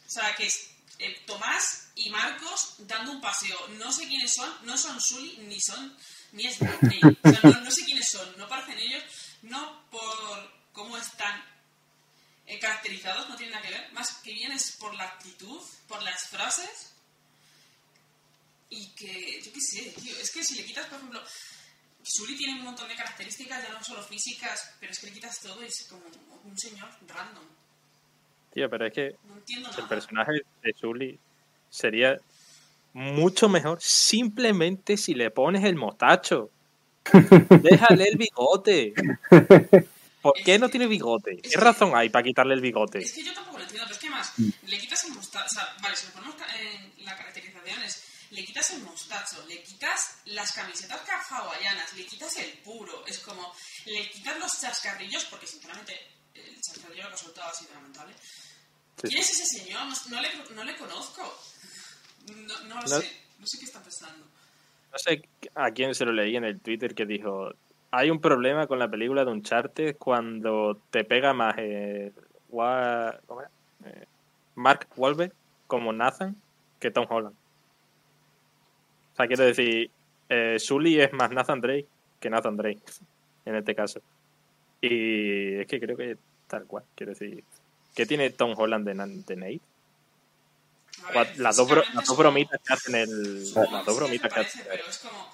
o sea, que es eh, Tomás y Marcos dando un paseo. No sé quiénes son, no son Sully ni son ni es Nate. O sea, no, sé quiénes son, no parecen ellos, no por cómo están eh, caracterizados, no tiene nada que ver, más que bien es por la actitud, por las frases y que, yo qué sé, tío, es que si le quitas, por ejemplo, Sully tiene un montón de características, ya no solo físicas, pero es que le quitas todo y es como un señor random. Tío, pero es que No entiendo el nada. personaje de Sully sería mucho mejor simplemente si le pones el mostacho. Déjale el bigote. ¿Por qué no tiene bigote? ¿Qué razón hay para quitarle el bigote? Es que yo tampoco lo entiendo, pero es que más, le quitas el mostacho, o sea, vale, si lo ponemos en la caracterización es, le quitas el mostacho, le quitas las camisetas ca- hawaianas, le quitas el puro, es como, le quitas los chascarrillos, porque sinceramente el chascarrillo que ha soltado ha sido lamentable. Sí. ¿Quién es ese señor? No, no le, no le conozco. No, no lo sé, no sé qué está pensando. No sé a quién se lo leí en el Twitter que dijo, hay un problema con la película de Uncharted cuando te pega más eh, Wa- ¿cómo era? Eh, Mark Wahlberg como Nathan que Tom Holland. Sea, quiero decir, eh, Sully es más Nathan Drake que Nathan Drake en este caso. Y es que creo que tal cual, quiero decir, ¿qué tiene Tom Holland de, Nate? Ver, Las dos, bro- las como- bromitas que hacen el... No, Las dos sí, bromitas que hacen... pero es como...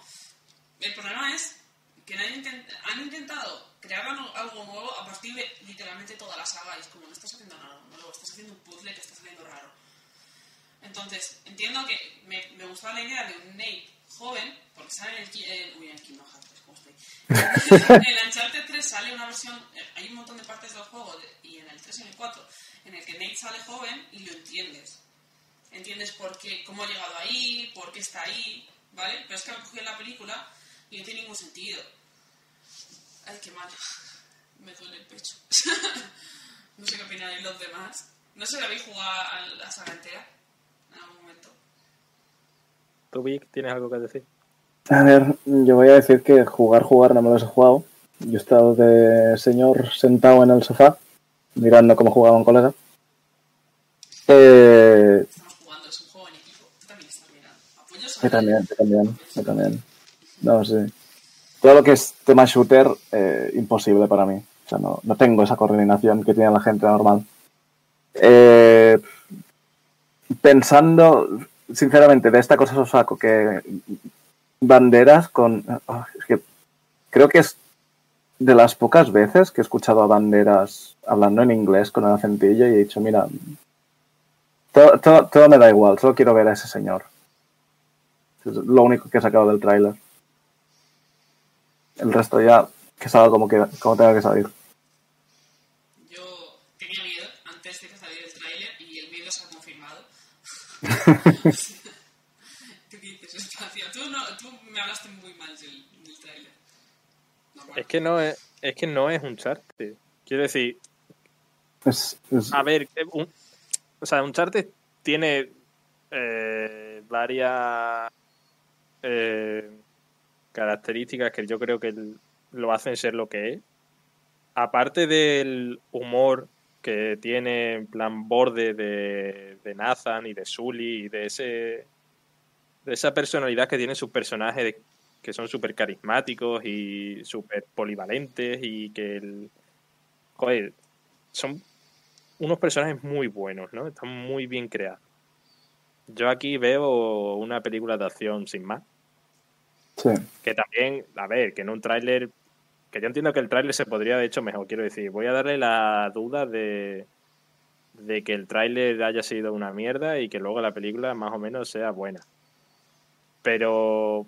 El problema es que han, intent- han intentado crear algo nuevo a partir de literalmente toda la saga y es como no estás haciendo nada nuevo, estás haciendo un puzzle que está saliendo raro. Entonces, entiendo que me, me gustaba la idea de un Nate joven, porque sale en el... uy, en el Kingdom Hearts, ¿cómo estoy? en el Uncharted 3 sale una versión... eh, Hay un montón de partes del juego, y en el 3 y en el 4, en el que Nate sale joven y lo entiendes entiendes por qué, cómo ha llegado ahí, por qué está ahí, ¿vale? Pero es que han cogido la película y no tiene ningún sentido. Ay, qué mal. Me duele el pecho. no sé qué opináis los demás. No sé si habéis jugado a la saga entera en algún momento. ¿Tú, Vic, tienes algo que decir? A ver, yo voy a decir que jugar, jugar no me los he jugado. Yo he estado de señor sentado en el sofá, mirando cómo jugaba un colega. Eh, Estamos jugando, es un juego en equipo. Tú también estás mirando. Apoyos yo también, yo también, yo también. No sé. Todo lo que es tema shooter, eh, imposible para mí. O sea, no, no tengo esa coordinación que tiene la gente normal. Eh, pensando, sinceramente, de esta cosa os saco que banderas con... ah, es que creo que es de las pocas veces que he escuchado a banderas hablando en inglés con el acentillo y he dicho, mira, todo, todo, me da igual, solo quiero ver a ese señor. Es lo único que he sacado del tráiler. El resto ya que salga como, que, como tenga que salir. Yo tenía miedo antes de que saliera el tráiler y el miedo se ha confirmado. ¿Tú qué dices, Espacio? Tú, no, tú me hablaste muy mal del, del tráiler. Es que no es, es que no es un Uncharted. Quiero decir, Es, es- a ver, eh, un, o sea, Uncharted tiene eh, varias eh, características que yo creo que lo hacen ser lo que es. Aparte del humor que tiene en plan borde de, de Nathan y de Sully y de ese de esa personalidad que tienen sus personajes de- que son súper carismáticos y súper polivalentes y que el, joder, son unos personajes muy buenos, ¿no? Están muy bien creados. Yo aquí veo una película de acción sin más. sí. Que también, a ver, que en un tráiler, que yo entiendo que el tráiler se podría haber hecho mejor, quiero decir, voy a darle la duda de, de que el tráiler haya sido una mierda y que luego la película más o menos sea buena. Pero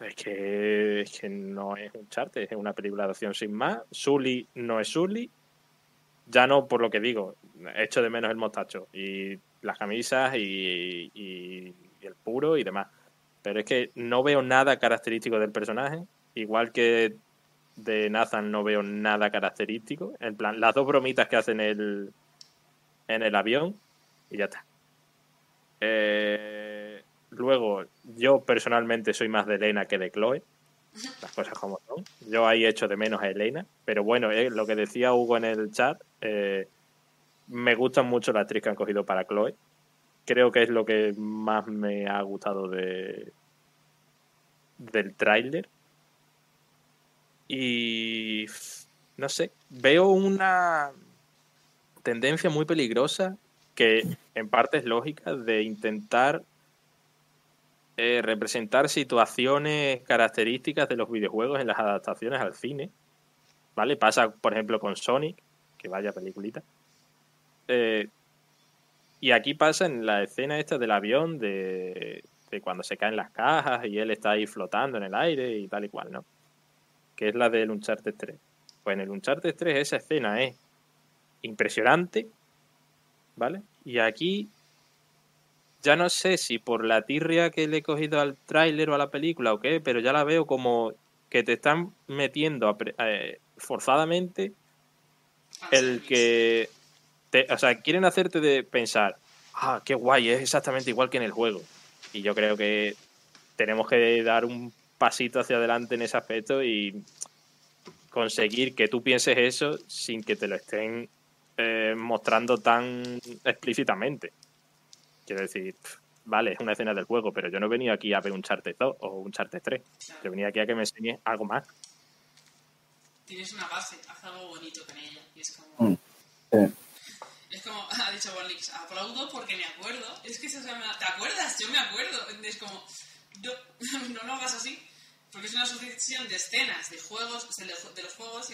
es que, es que no es un charte, es una película de acción sin más. Sully no es Sully. Ya no por lo que digo, echo de menos el mostacho y las camisas y- y el puro y demás. Pero es que no veo nada característico del personaje, igual que de Nathan no veo nada característico. En plan, las dos bromitas que hacen el, en el avión y ya está. Eh, luego, yo personalmente soy más de Elena que de Chloe. Las cosas como son. Yo ahí echo de menos a Elena. Pero bueno, eh, lo que decía Hugo en el chat, eh, me gustan mucho las actriz que han cogido para Chloe. Creo que es lo que más me ha gustado de del tráiler. Y no sé, veo una tendencia muy peligrosa que en parte es lógica de intentar eh, representar situaciones características de los videojuegos en las adaptaciones al cine. ¿Vale? Pasa, por ejemplo, con Sonic, que vaya peliculita. Eh, y aquí pasa en la escena esta del avión de, de cuando se caen las cajas y él está ahí flotando en el aire y tal y cual, ¿no? Que es la del Uncharted 3. Pues en el Uncharted 3 esa escena es impresionante, ¿vale? Y aquí ya no sé si por la tirria que le he cogido al tráiler o a la película o qué, pero ya la veo como que te están metiendo apre- eh, forzadamente el que te- o sea, quieren hacerte de pensar, ah, qué guay, es exactamente igual que en el juego. Y yo creo que tenemos que dar un pasito hacia adelante en ese aspecto y conseguir que tú pienses eso sin que te lo estén eh, mostrando tan explícitamente. Quiero decir, vale, es una escena del juego, pero yo no he venido aquí a ver un Charter 2 o un Charter 3. Yo venía aquí a que me enseñes algo más. Tienes una base, haz algo bonito con ella. Y es como. Mm. Sí. Es como, ha dicho Warlix, aplaudo porque me acuerdo. Es que eso se llama, ¿te acuerdas? Yo me acuerdo. Es como, no, no lo hagas así. Porque es una sucesión de escenas, de juegos, de los juegos,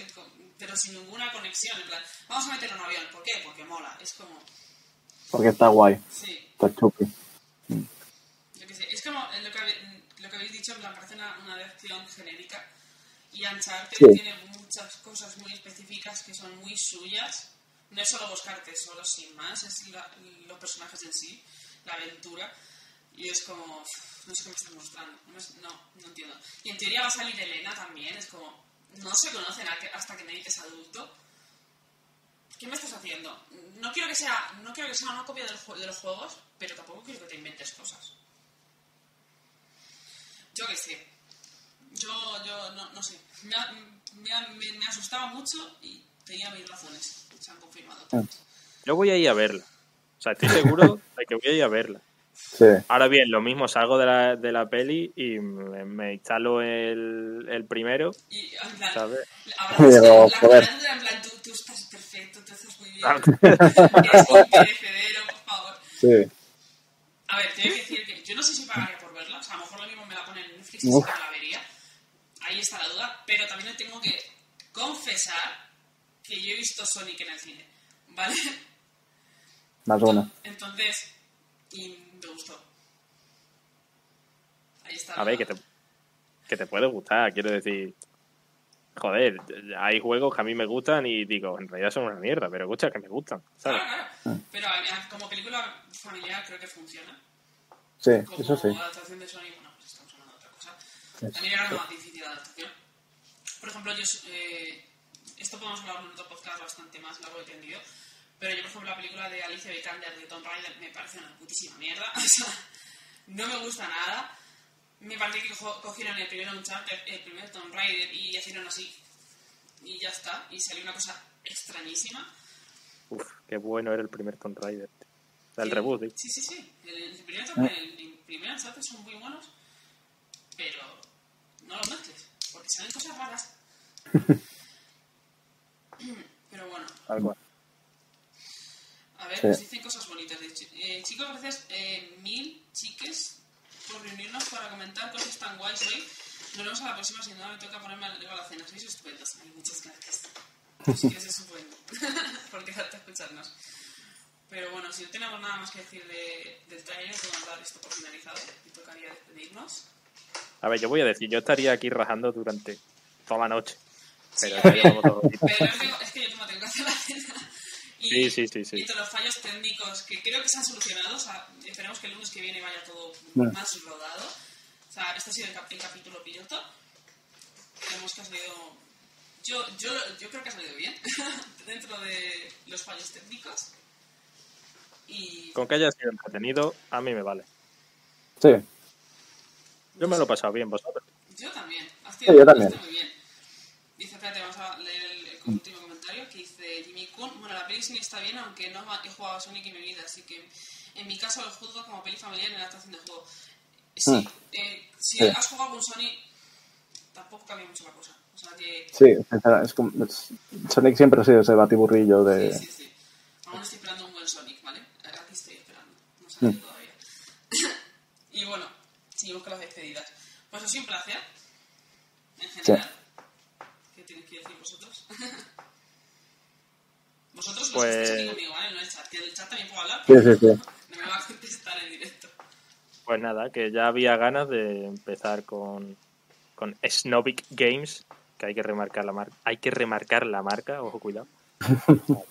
pero sin ninguna conexión. En plan, vamos a meter un avión. ¿Por qué? Porque mola. Es como, Porque está guay. sí, Está chupi. yo qué sé. Es como lo que, lo que habéis dicho, en plan, parece una, una lección genérica. Y Uncharted Sí. tiene muchas cosas muy específicas que son muy suyas. No es solo buscarte solo sin más, es la- los personajes en sí, la aventura. Y es como, no sé qué me estás mostrando, no, es- no, no entiendo. Y en teoría va a salir Elena también, es como, no se conocen hasta que Nate es adulto. ¿Qué me estás haciendo? No quiero que sea, no quiero que sea una copia del jue- de los juegos, pero tampoco quiero que te inventes cosas. Yo qué sé. Yo, yo, no, no sé. Me, ha- me, ha- me, me asustaba mucho y tenía mis razones. Se han confirmado. Yo voy a ir a verla. O sea, estoy seguro de que voy a ir a verla. Sí. Ahora bien, lo mismo, salgo de la, de la peli y me, me instalo el, el primero, Y en plan, ¿sabes? hablando Pero, la joder. hablando en plan, tú, tú estás perfecto, tú estás muy bien. Eres imperecedero, por favor. Sí. A ver, tengo que decir que yo no sé si pagaría por verla. O sea, a lo mejor lo mismo me la ponen en Netflix y que me la vería. Ahí está la duda. Pero también le tengo que confesar que yo he visto Sonic en el cine. ¿Vale? Más uno. Entonces, y me gustó. Ahí está. A ver, que te, que te puede gustar, quiero decir. Joder, hay juegos que a mí me gustan y digo, en realidad son una mierda, pero escucha que me gustan, ¿sabes? Claro, claro. Pero ver, como película familiar creo que funciona. Sí, Como eso sí. adaptación de Sonic, bueno, pues estamos hablando de otra cosa. También era una difícil adaptación. Por ejemplo, yo. eh, esto podemos hablar en otro podcast bastante más largo y tendido. Pero yo, por ejemplo, la película de Alicia Vikander de Tomb Raider me parece una putísima mierda. O sea, no me gusta nada. Me parece que co- cogieron el primer Uncharted, el primer Tomb Raider y hicieron así. Y ya está. Y salió una cosa extrañísima. Uf, qué bueno era el primer Tomb Raider. O sea, el Sí, reboot, ¿sí? Sí, sí, sí. El, el primer Tomb Raider, el primer Uncharted son muy buenos, pero no los mezcles, porque salen cosas raras. pero bueno, Tal cual. A ver, Sí. nos dicen cosas bonitas. Eh, chicos, gracias eh, mil, chiques, por reunirnos para comentar cosas tan guays hoy. Nos vemos a la próxima, si no me toca ponerme a la cena. Sois estupendos. Ay, muchas gracias. Sí que es estupendo por quedarte a escucharnos. Pero bueno, si no tenemos nada más que decir de, del trailer, podemos dar esto por finalizado y tocaría despedirnos. A ver, yo voy a decir, yo estaría aquí rajando durante toda la noche. Sí, Pero el pero es que, es que yo no tengo que hacer la cena. Y, Sí, sí, sí, sí. Y todos los fallos técnicos que creo que se han solucionado. O sea, esperemos que el lunes que viene vaya todo Bueno. más rodado. O sea, este ha sido el, cap- el capítulo piloto. Creemos que ha salido. Yo, yo, yo creo que ha salido bien dentro de los fallos técnicos. Y Con que haya sido entretenido, a mí me vale. Sí. Yo me lo he pasado bien, vosotros. yo también. Hostia, Sí, yo también. está muy bien. Dice, espérate, vamos a leer el, el último comentario que dice Jimmy Kun. Bueno, la peli sí está bien, aunque no he jugado a Sonic en mi vida, así que en mi caso lo juzgo como peli familiar en la adaptación de juego. Sí, Mm. eh, si Sí. has jugado con Sonic, tampoco cambia mucho la cosa. O sea que, Sí, es como, es- Sonic siempre ha sido ese batiburrillo de... sí, sí, sí. Aún estoy esperando un buen Sonic, ¿vale? Aquí estoy esperando. No Mm. sale todavía. y bueno, seguimos con las despedidas. Pues ha sido un placer. En general. ¿Qué tenéis que decir vosotros? vosotros Pues- que estáis aquí conmigo, ¿vale? No el chat. Que el chat también puedo hablar. Sí, sí, sí. No me va a contestar en directo. Pues nada, que ya había ganas de empezar con, con Snobic Games, que hay que remarcar la marca. Hay que remarcar la marca, ojo, cuidado.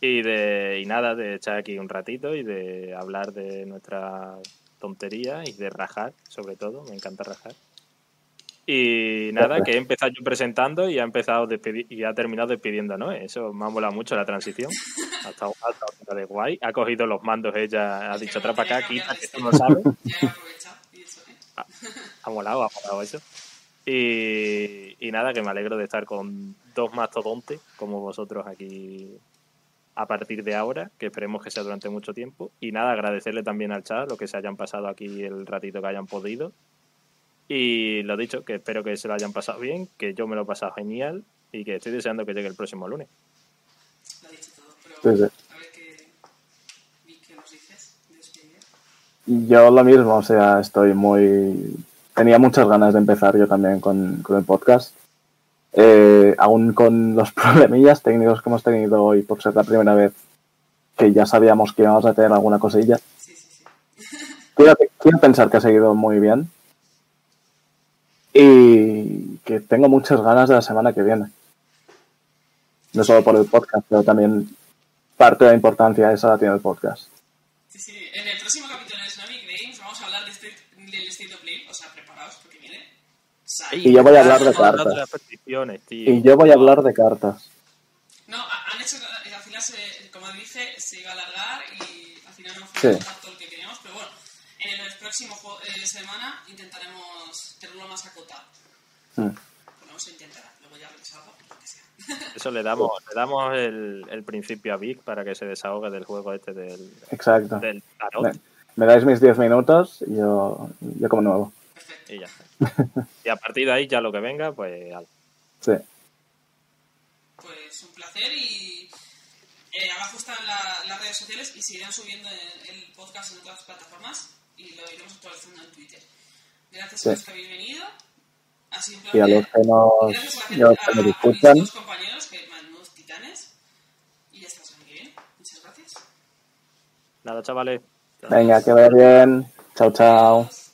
y de y nada, de echar aquí un ratito y de hablar de nuestra tontería y de rajar, sobre todo, me encanta rajar. Y nada, que he empezado yo presentando y ha empezado y ha terminado despidiendo, ¿no? Eso me ha molado mucho la transición. Ha estado, ha estado bastante guay. Ha cogido los mandos ella, ha dicho, trapa acá, quita, que de tú no sabes. Ya he aprovechado. Y eso, ¿eh? Ha molado, ha molado eso. Y, y nada, que me alegro de estar con dos mastodontes como vosotros aquí a partir de ahora, que esperemos que sea durante mucho tiempo. Y nada, agradecerle también al chat lo que se hayan pasado aquí el ratito que hayan podido. Y lo dicho, que espero que se lo hayan pasado bien, que yo me lo he pasado genial y que estoy deseando que llegue el próximo lunes. Lo ha dicho todo. Pero Sí, sí. a ver qué, ¿qué nos dices de Yo lo mismo, o sea, estoy muy... Tenía muchas ganas de empezar yo también con, con el podcast. Eh, aún con los problemillas técnicos que hemos tenido hoy por ser la primera vez que ya sabíamos que íbamos a tener alguna cosilla. Sí, sí, sí. Quiero, quiero pensar que ha seguido muy bien. Y que tengo muchas ganas de la semana que viene. No solo por el podcast, pero también parte de la importancia esa la tiene el podcast. Sí, sí. En el próximo capítulo de Sonic Games vamos a hablar de este, del State of Play. O sea, preparaos porque viene. Sai. Y yo voy a hablar de cartas. tío. Y yo voy a hablar de cartas. No, ha- han hecho. Al final, se, como dije, se iba a alargar y al final no Sí. fue todo lo que queríamos. Pero bueno, en el próximo juego- eh, semana intentaremos tenerlo más acotado. Lo menos se intentará. Luego ya lo que salga, lo que sea. Eso le damos, le damos el, el principio a Vic para que se desahogue del juego este del, Exacto. del tarot. Me, me dais mis 10 minutos y yo, yo como nuevo. Perfecto. Y ya está. Y a partir de ahí, ya lo que venga, pues al- Sí. Pues un placer y eh, abajo están la- las redes sociales y seguirán subiendo el, el podcast en otras plataformas y lo iremos actualizando en Twitter. Gracias sí. a los que habéis venido. Así un y a los que nos, los que nos escuchan. A mis compañeros que mandos titanes. Y ya está, muy bien. Muchas gracias. Nada, chavales. Gracias. Venga, que vaya bien. Chao, chao. Gracias.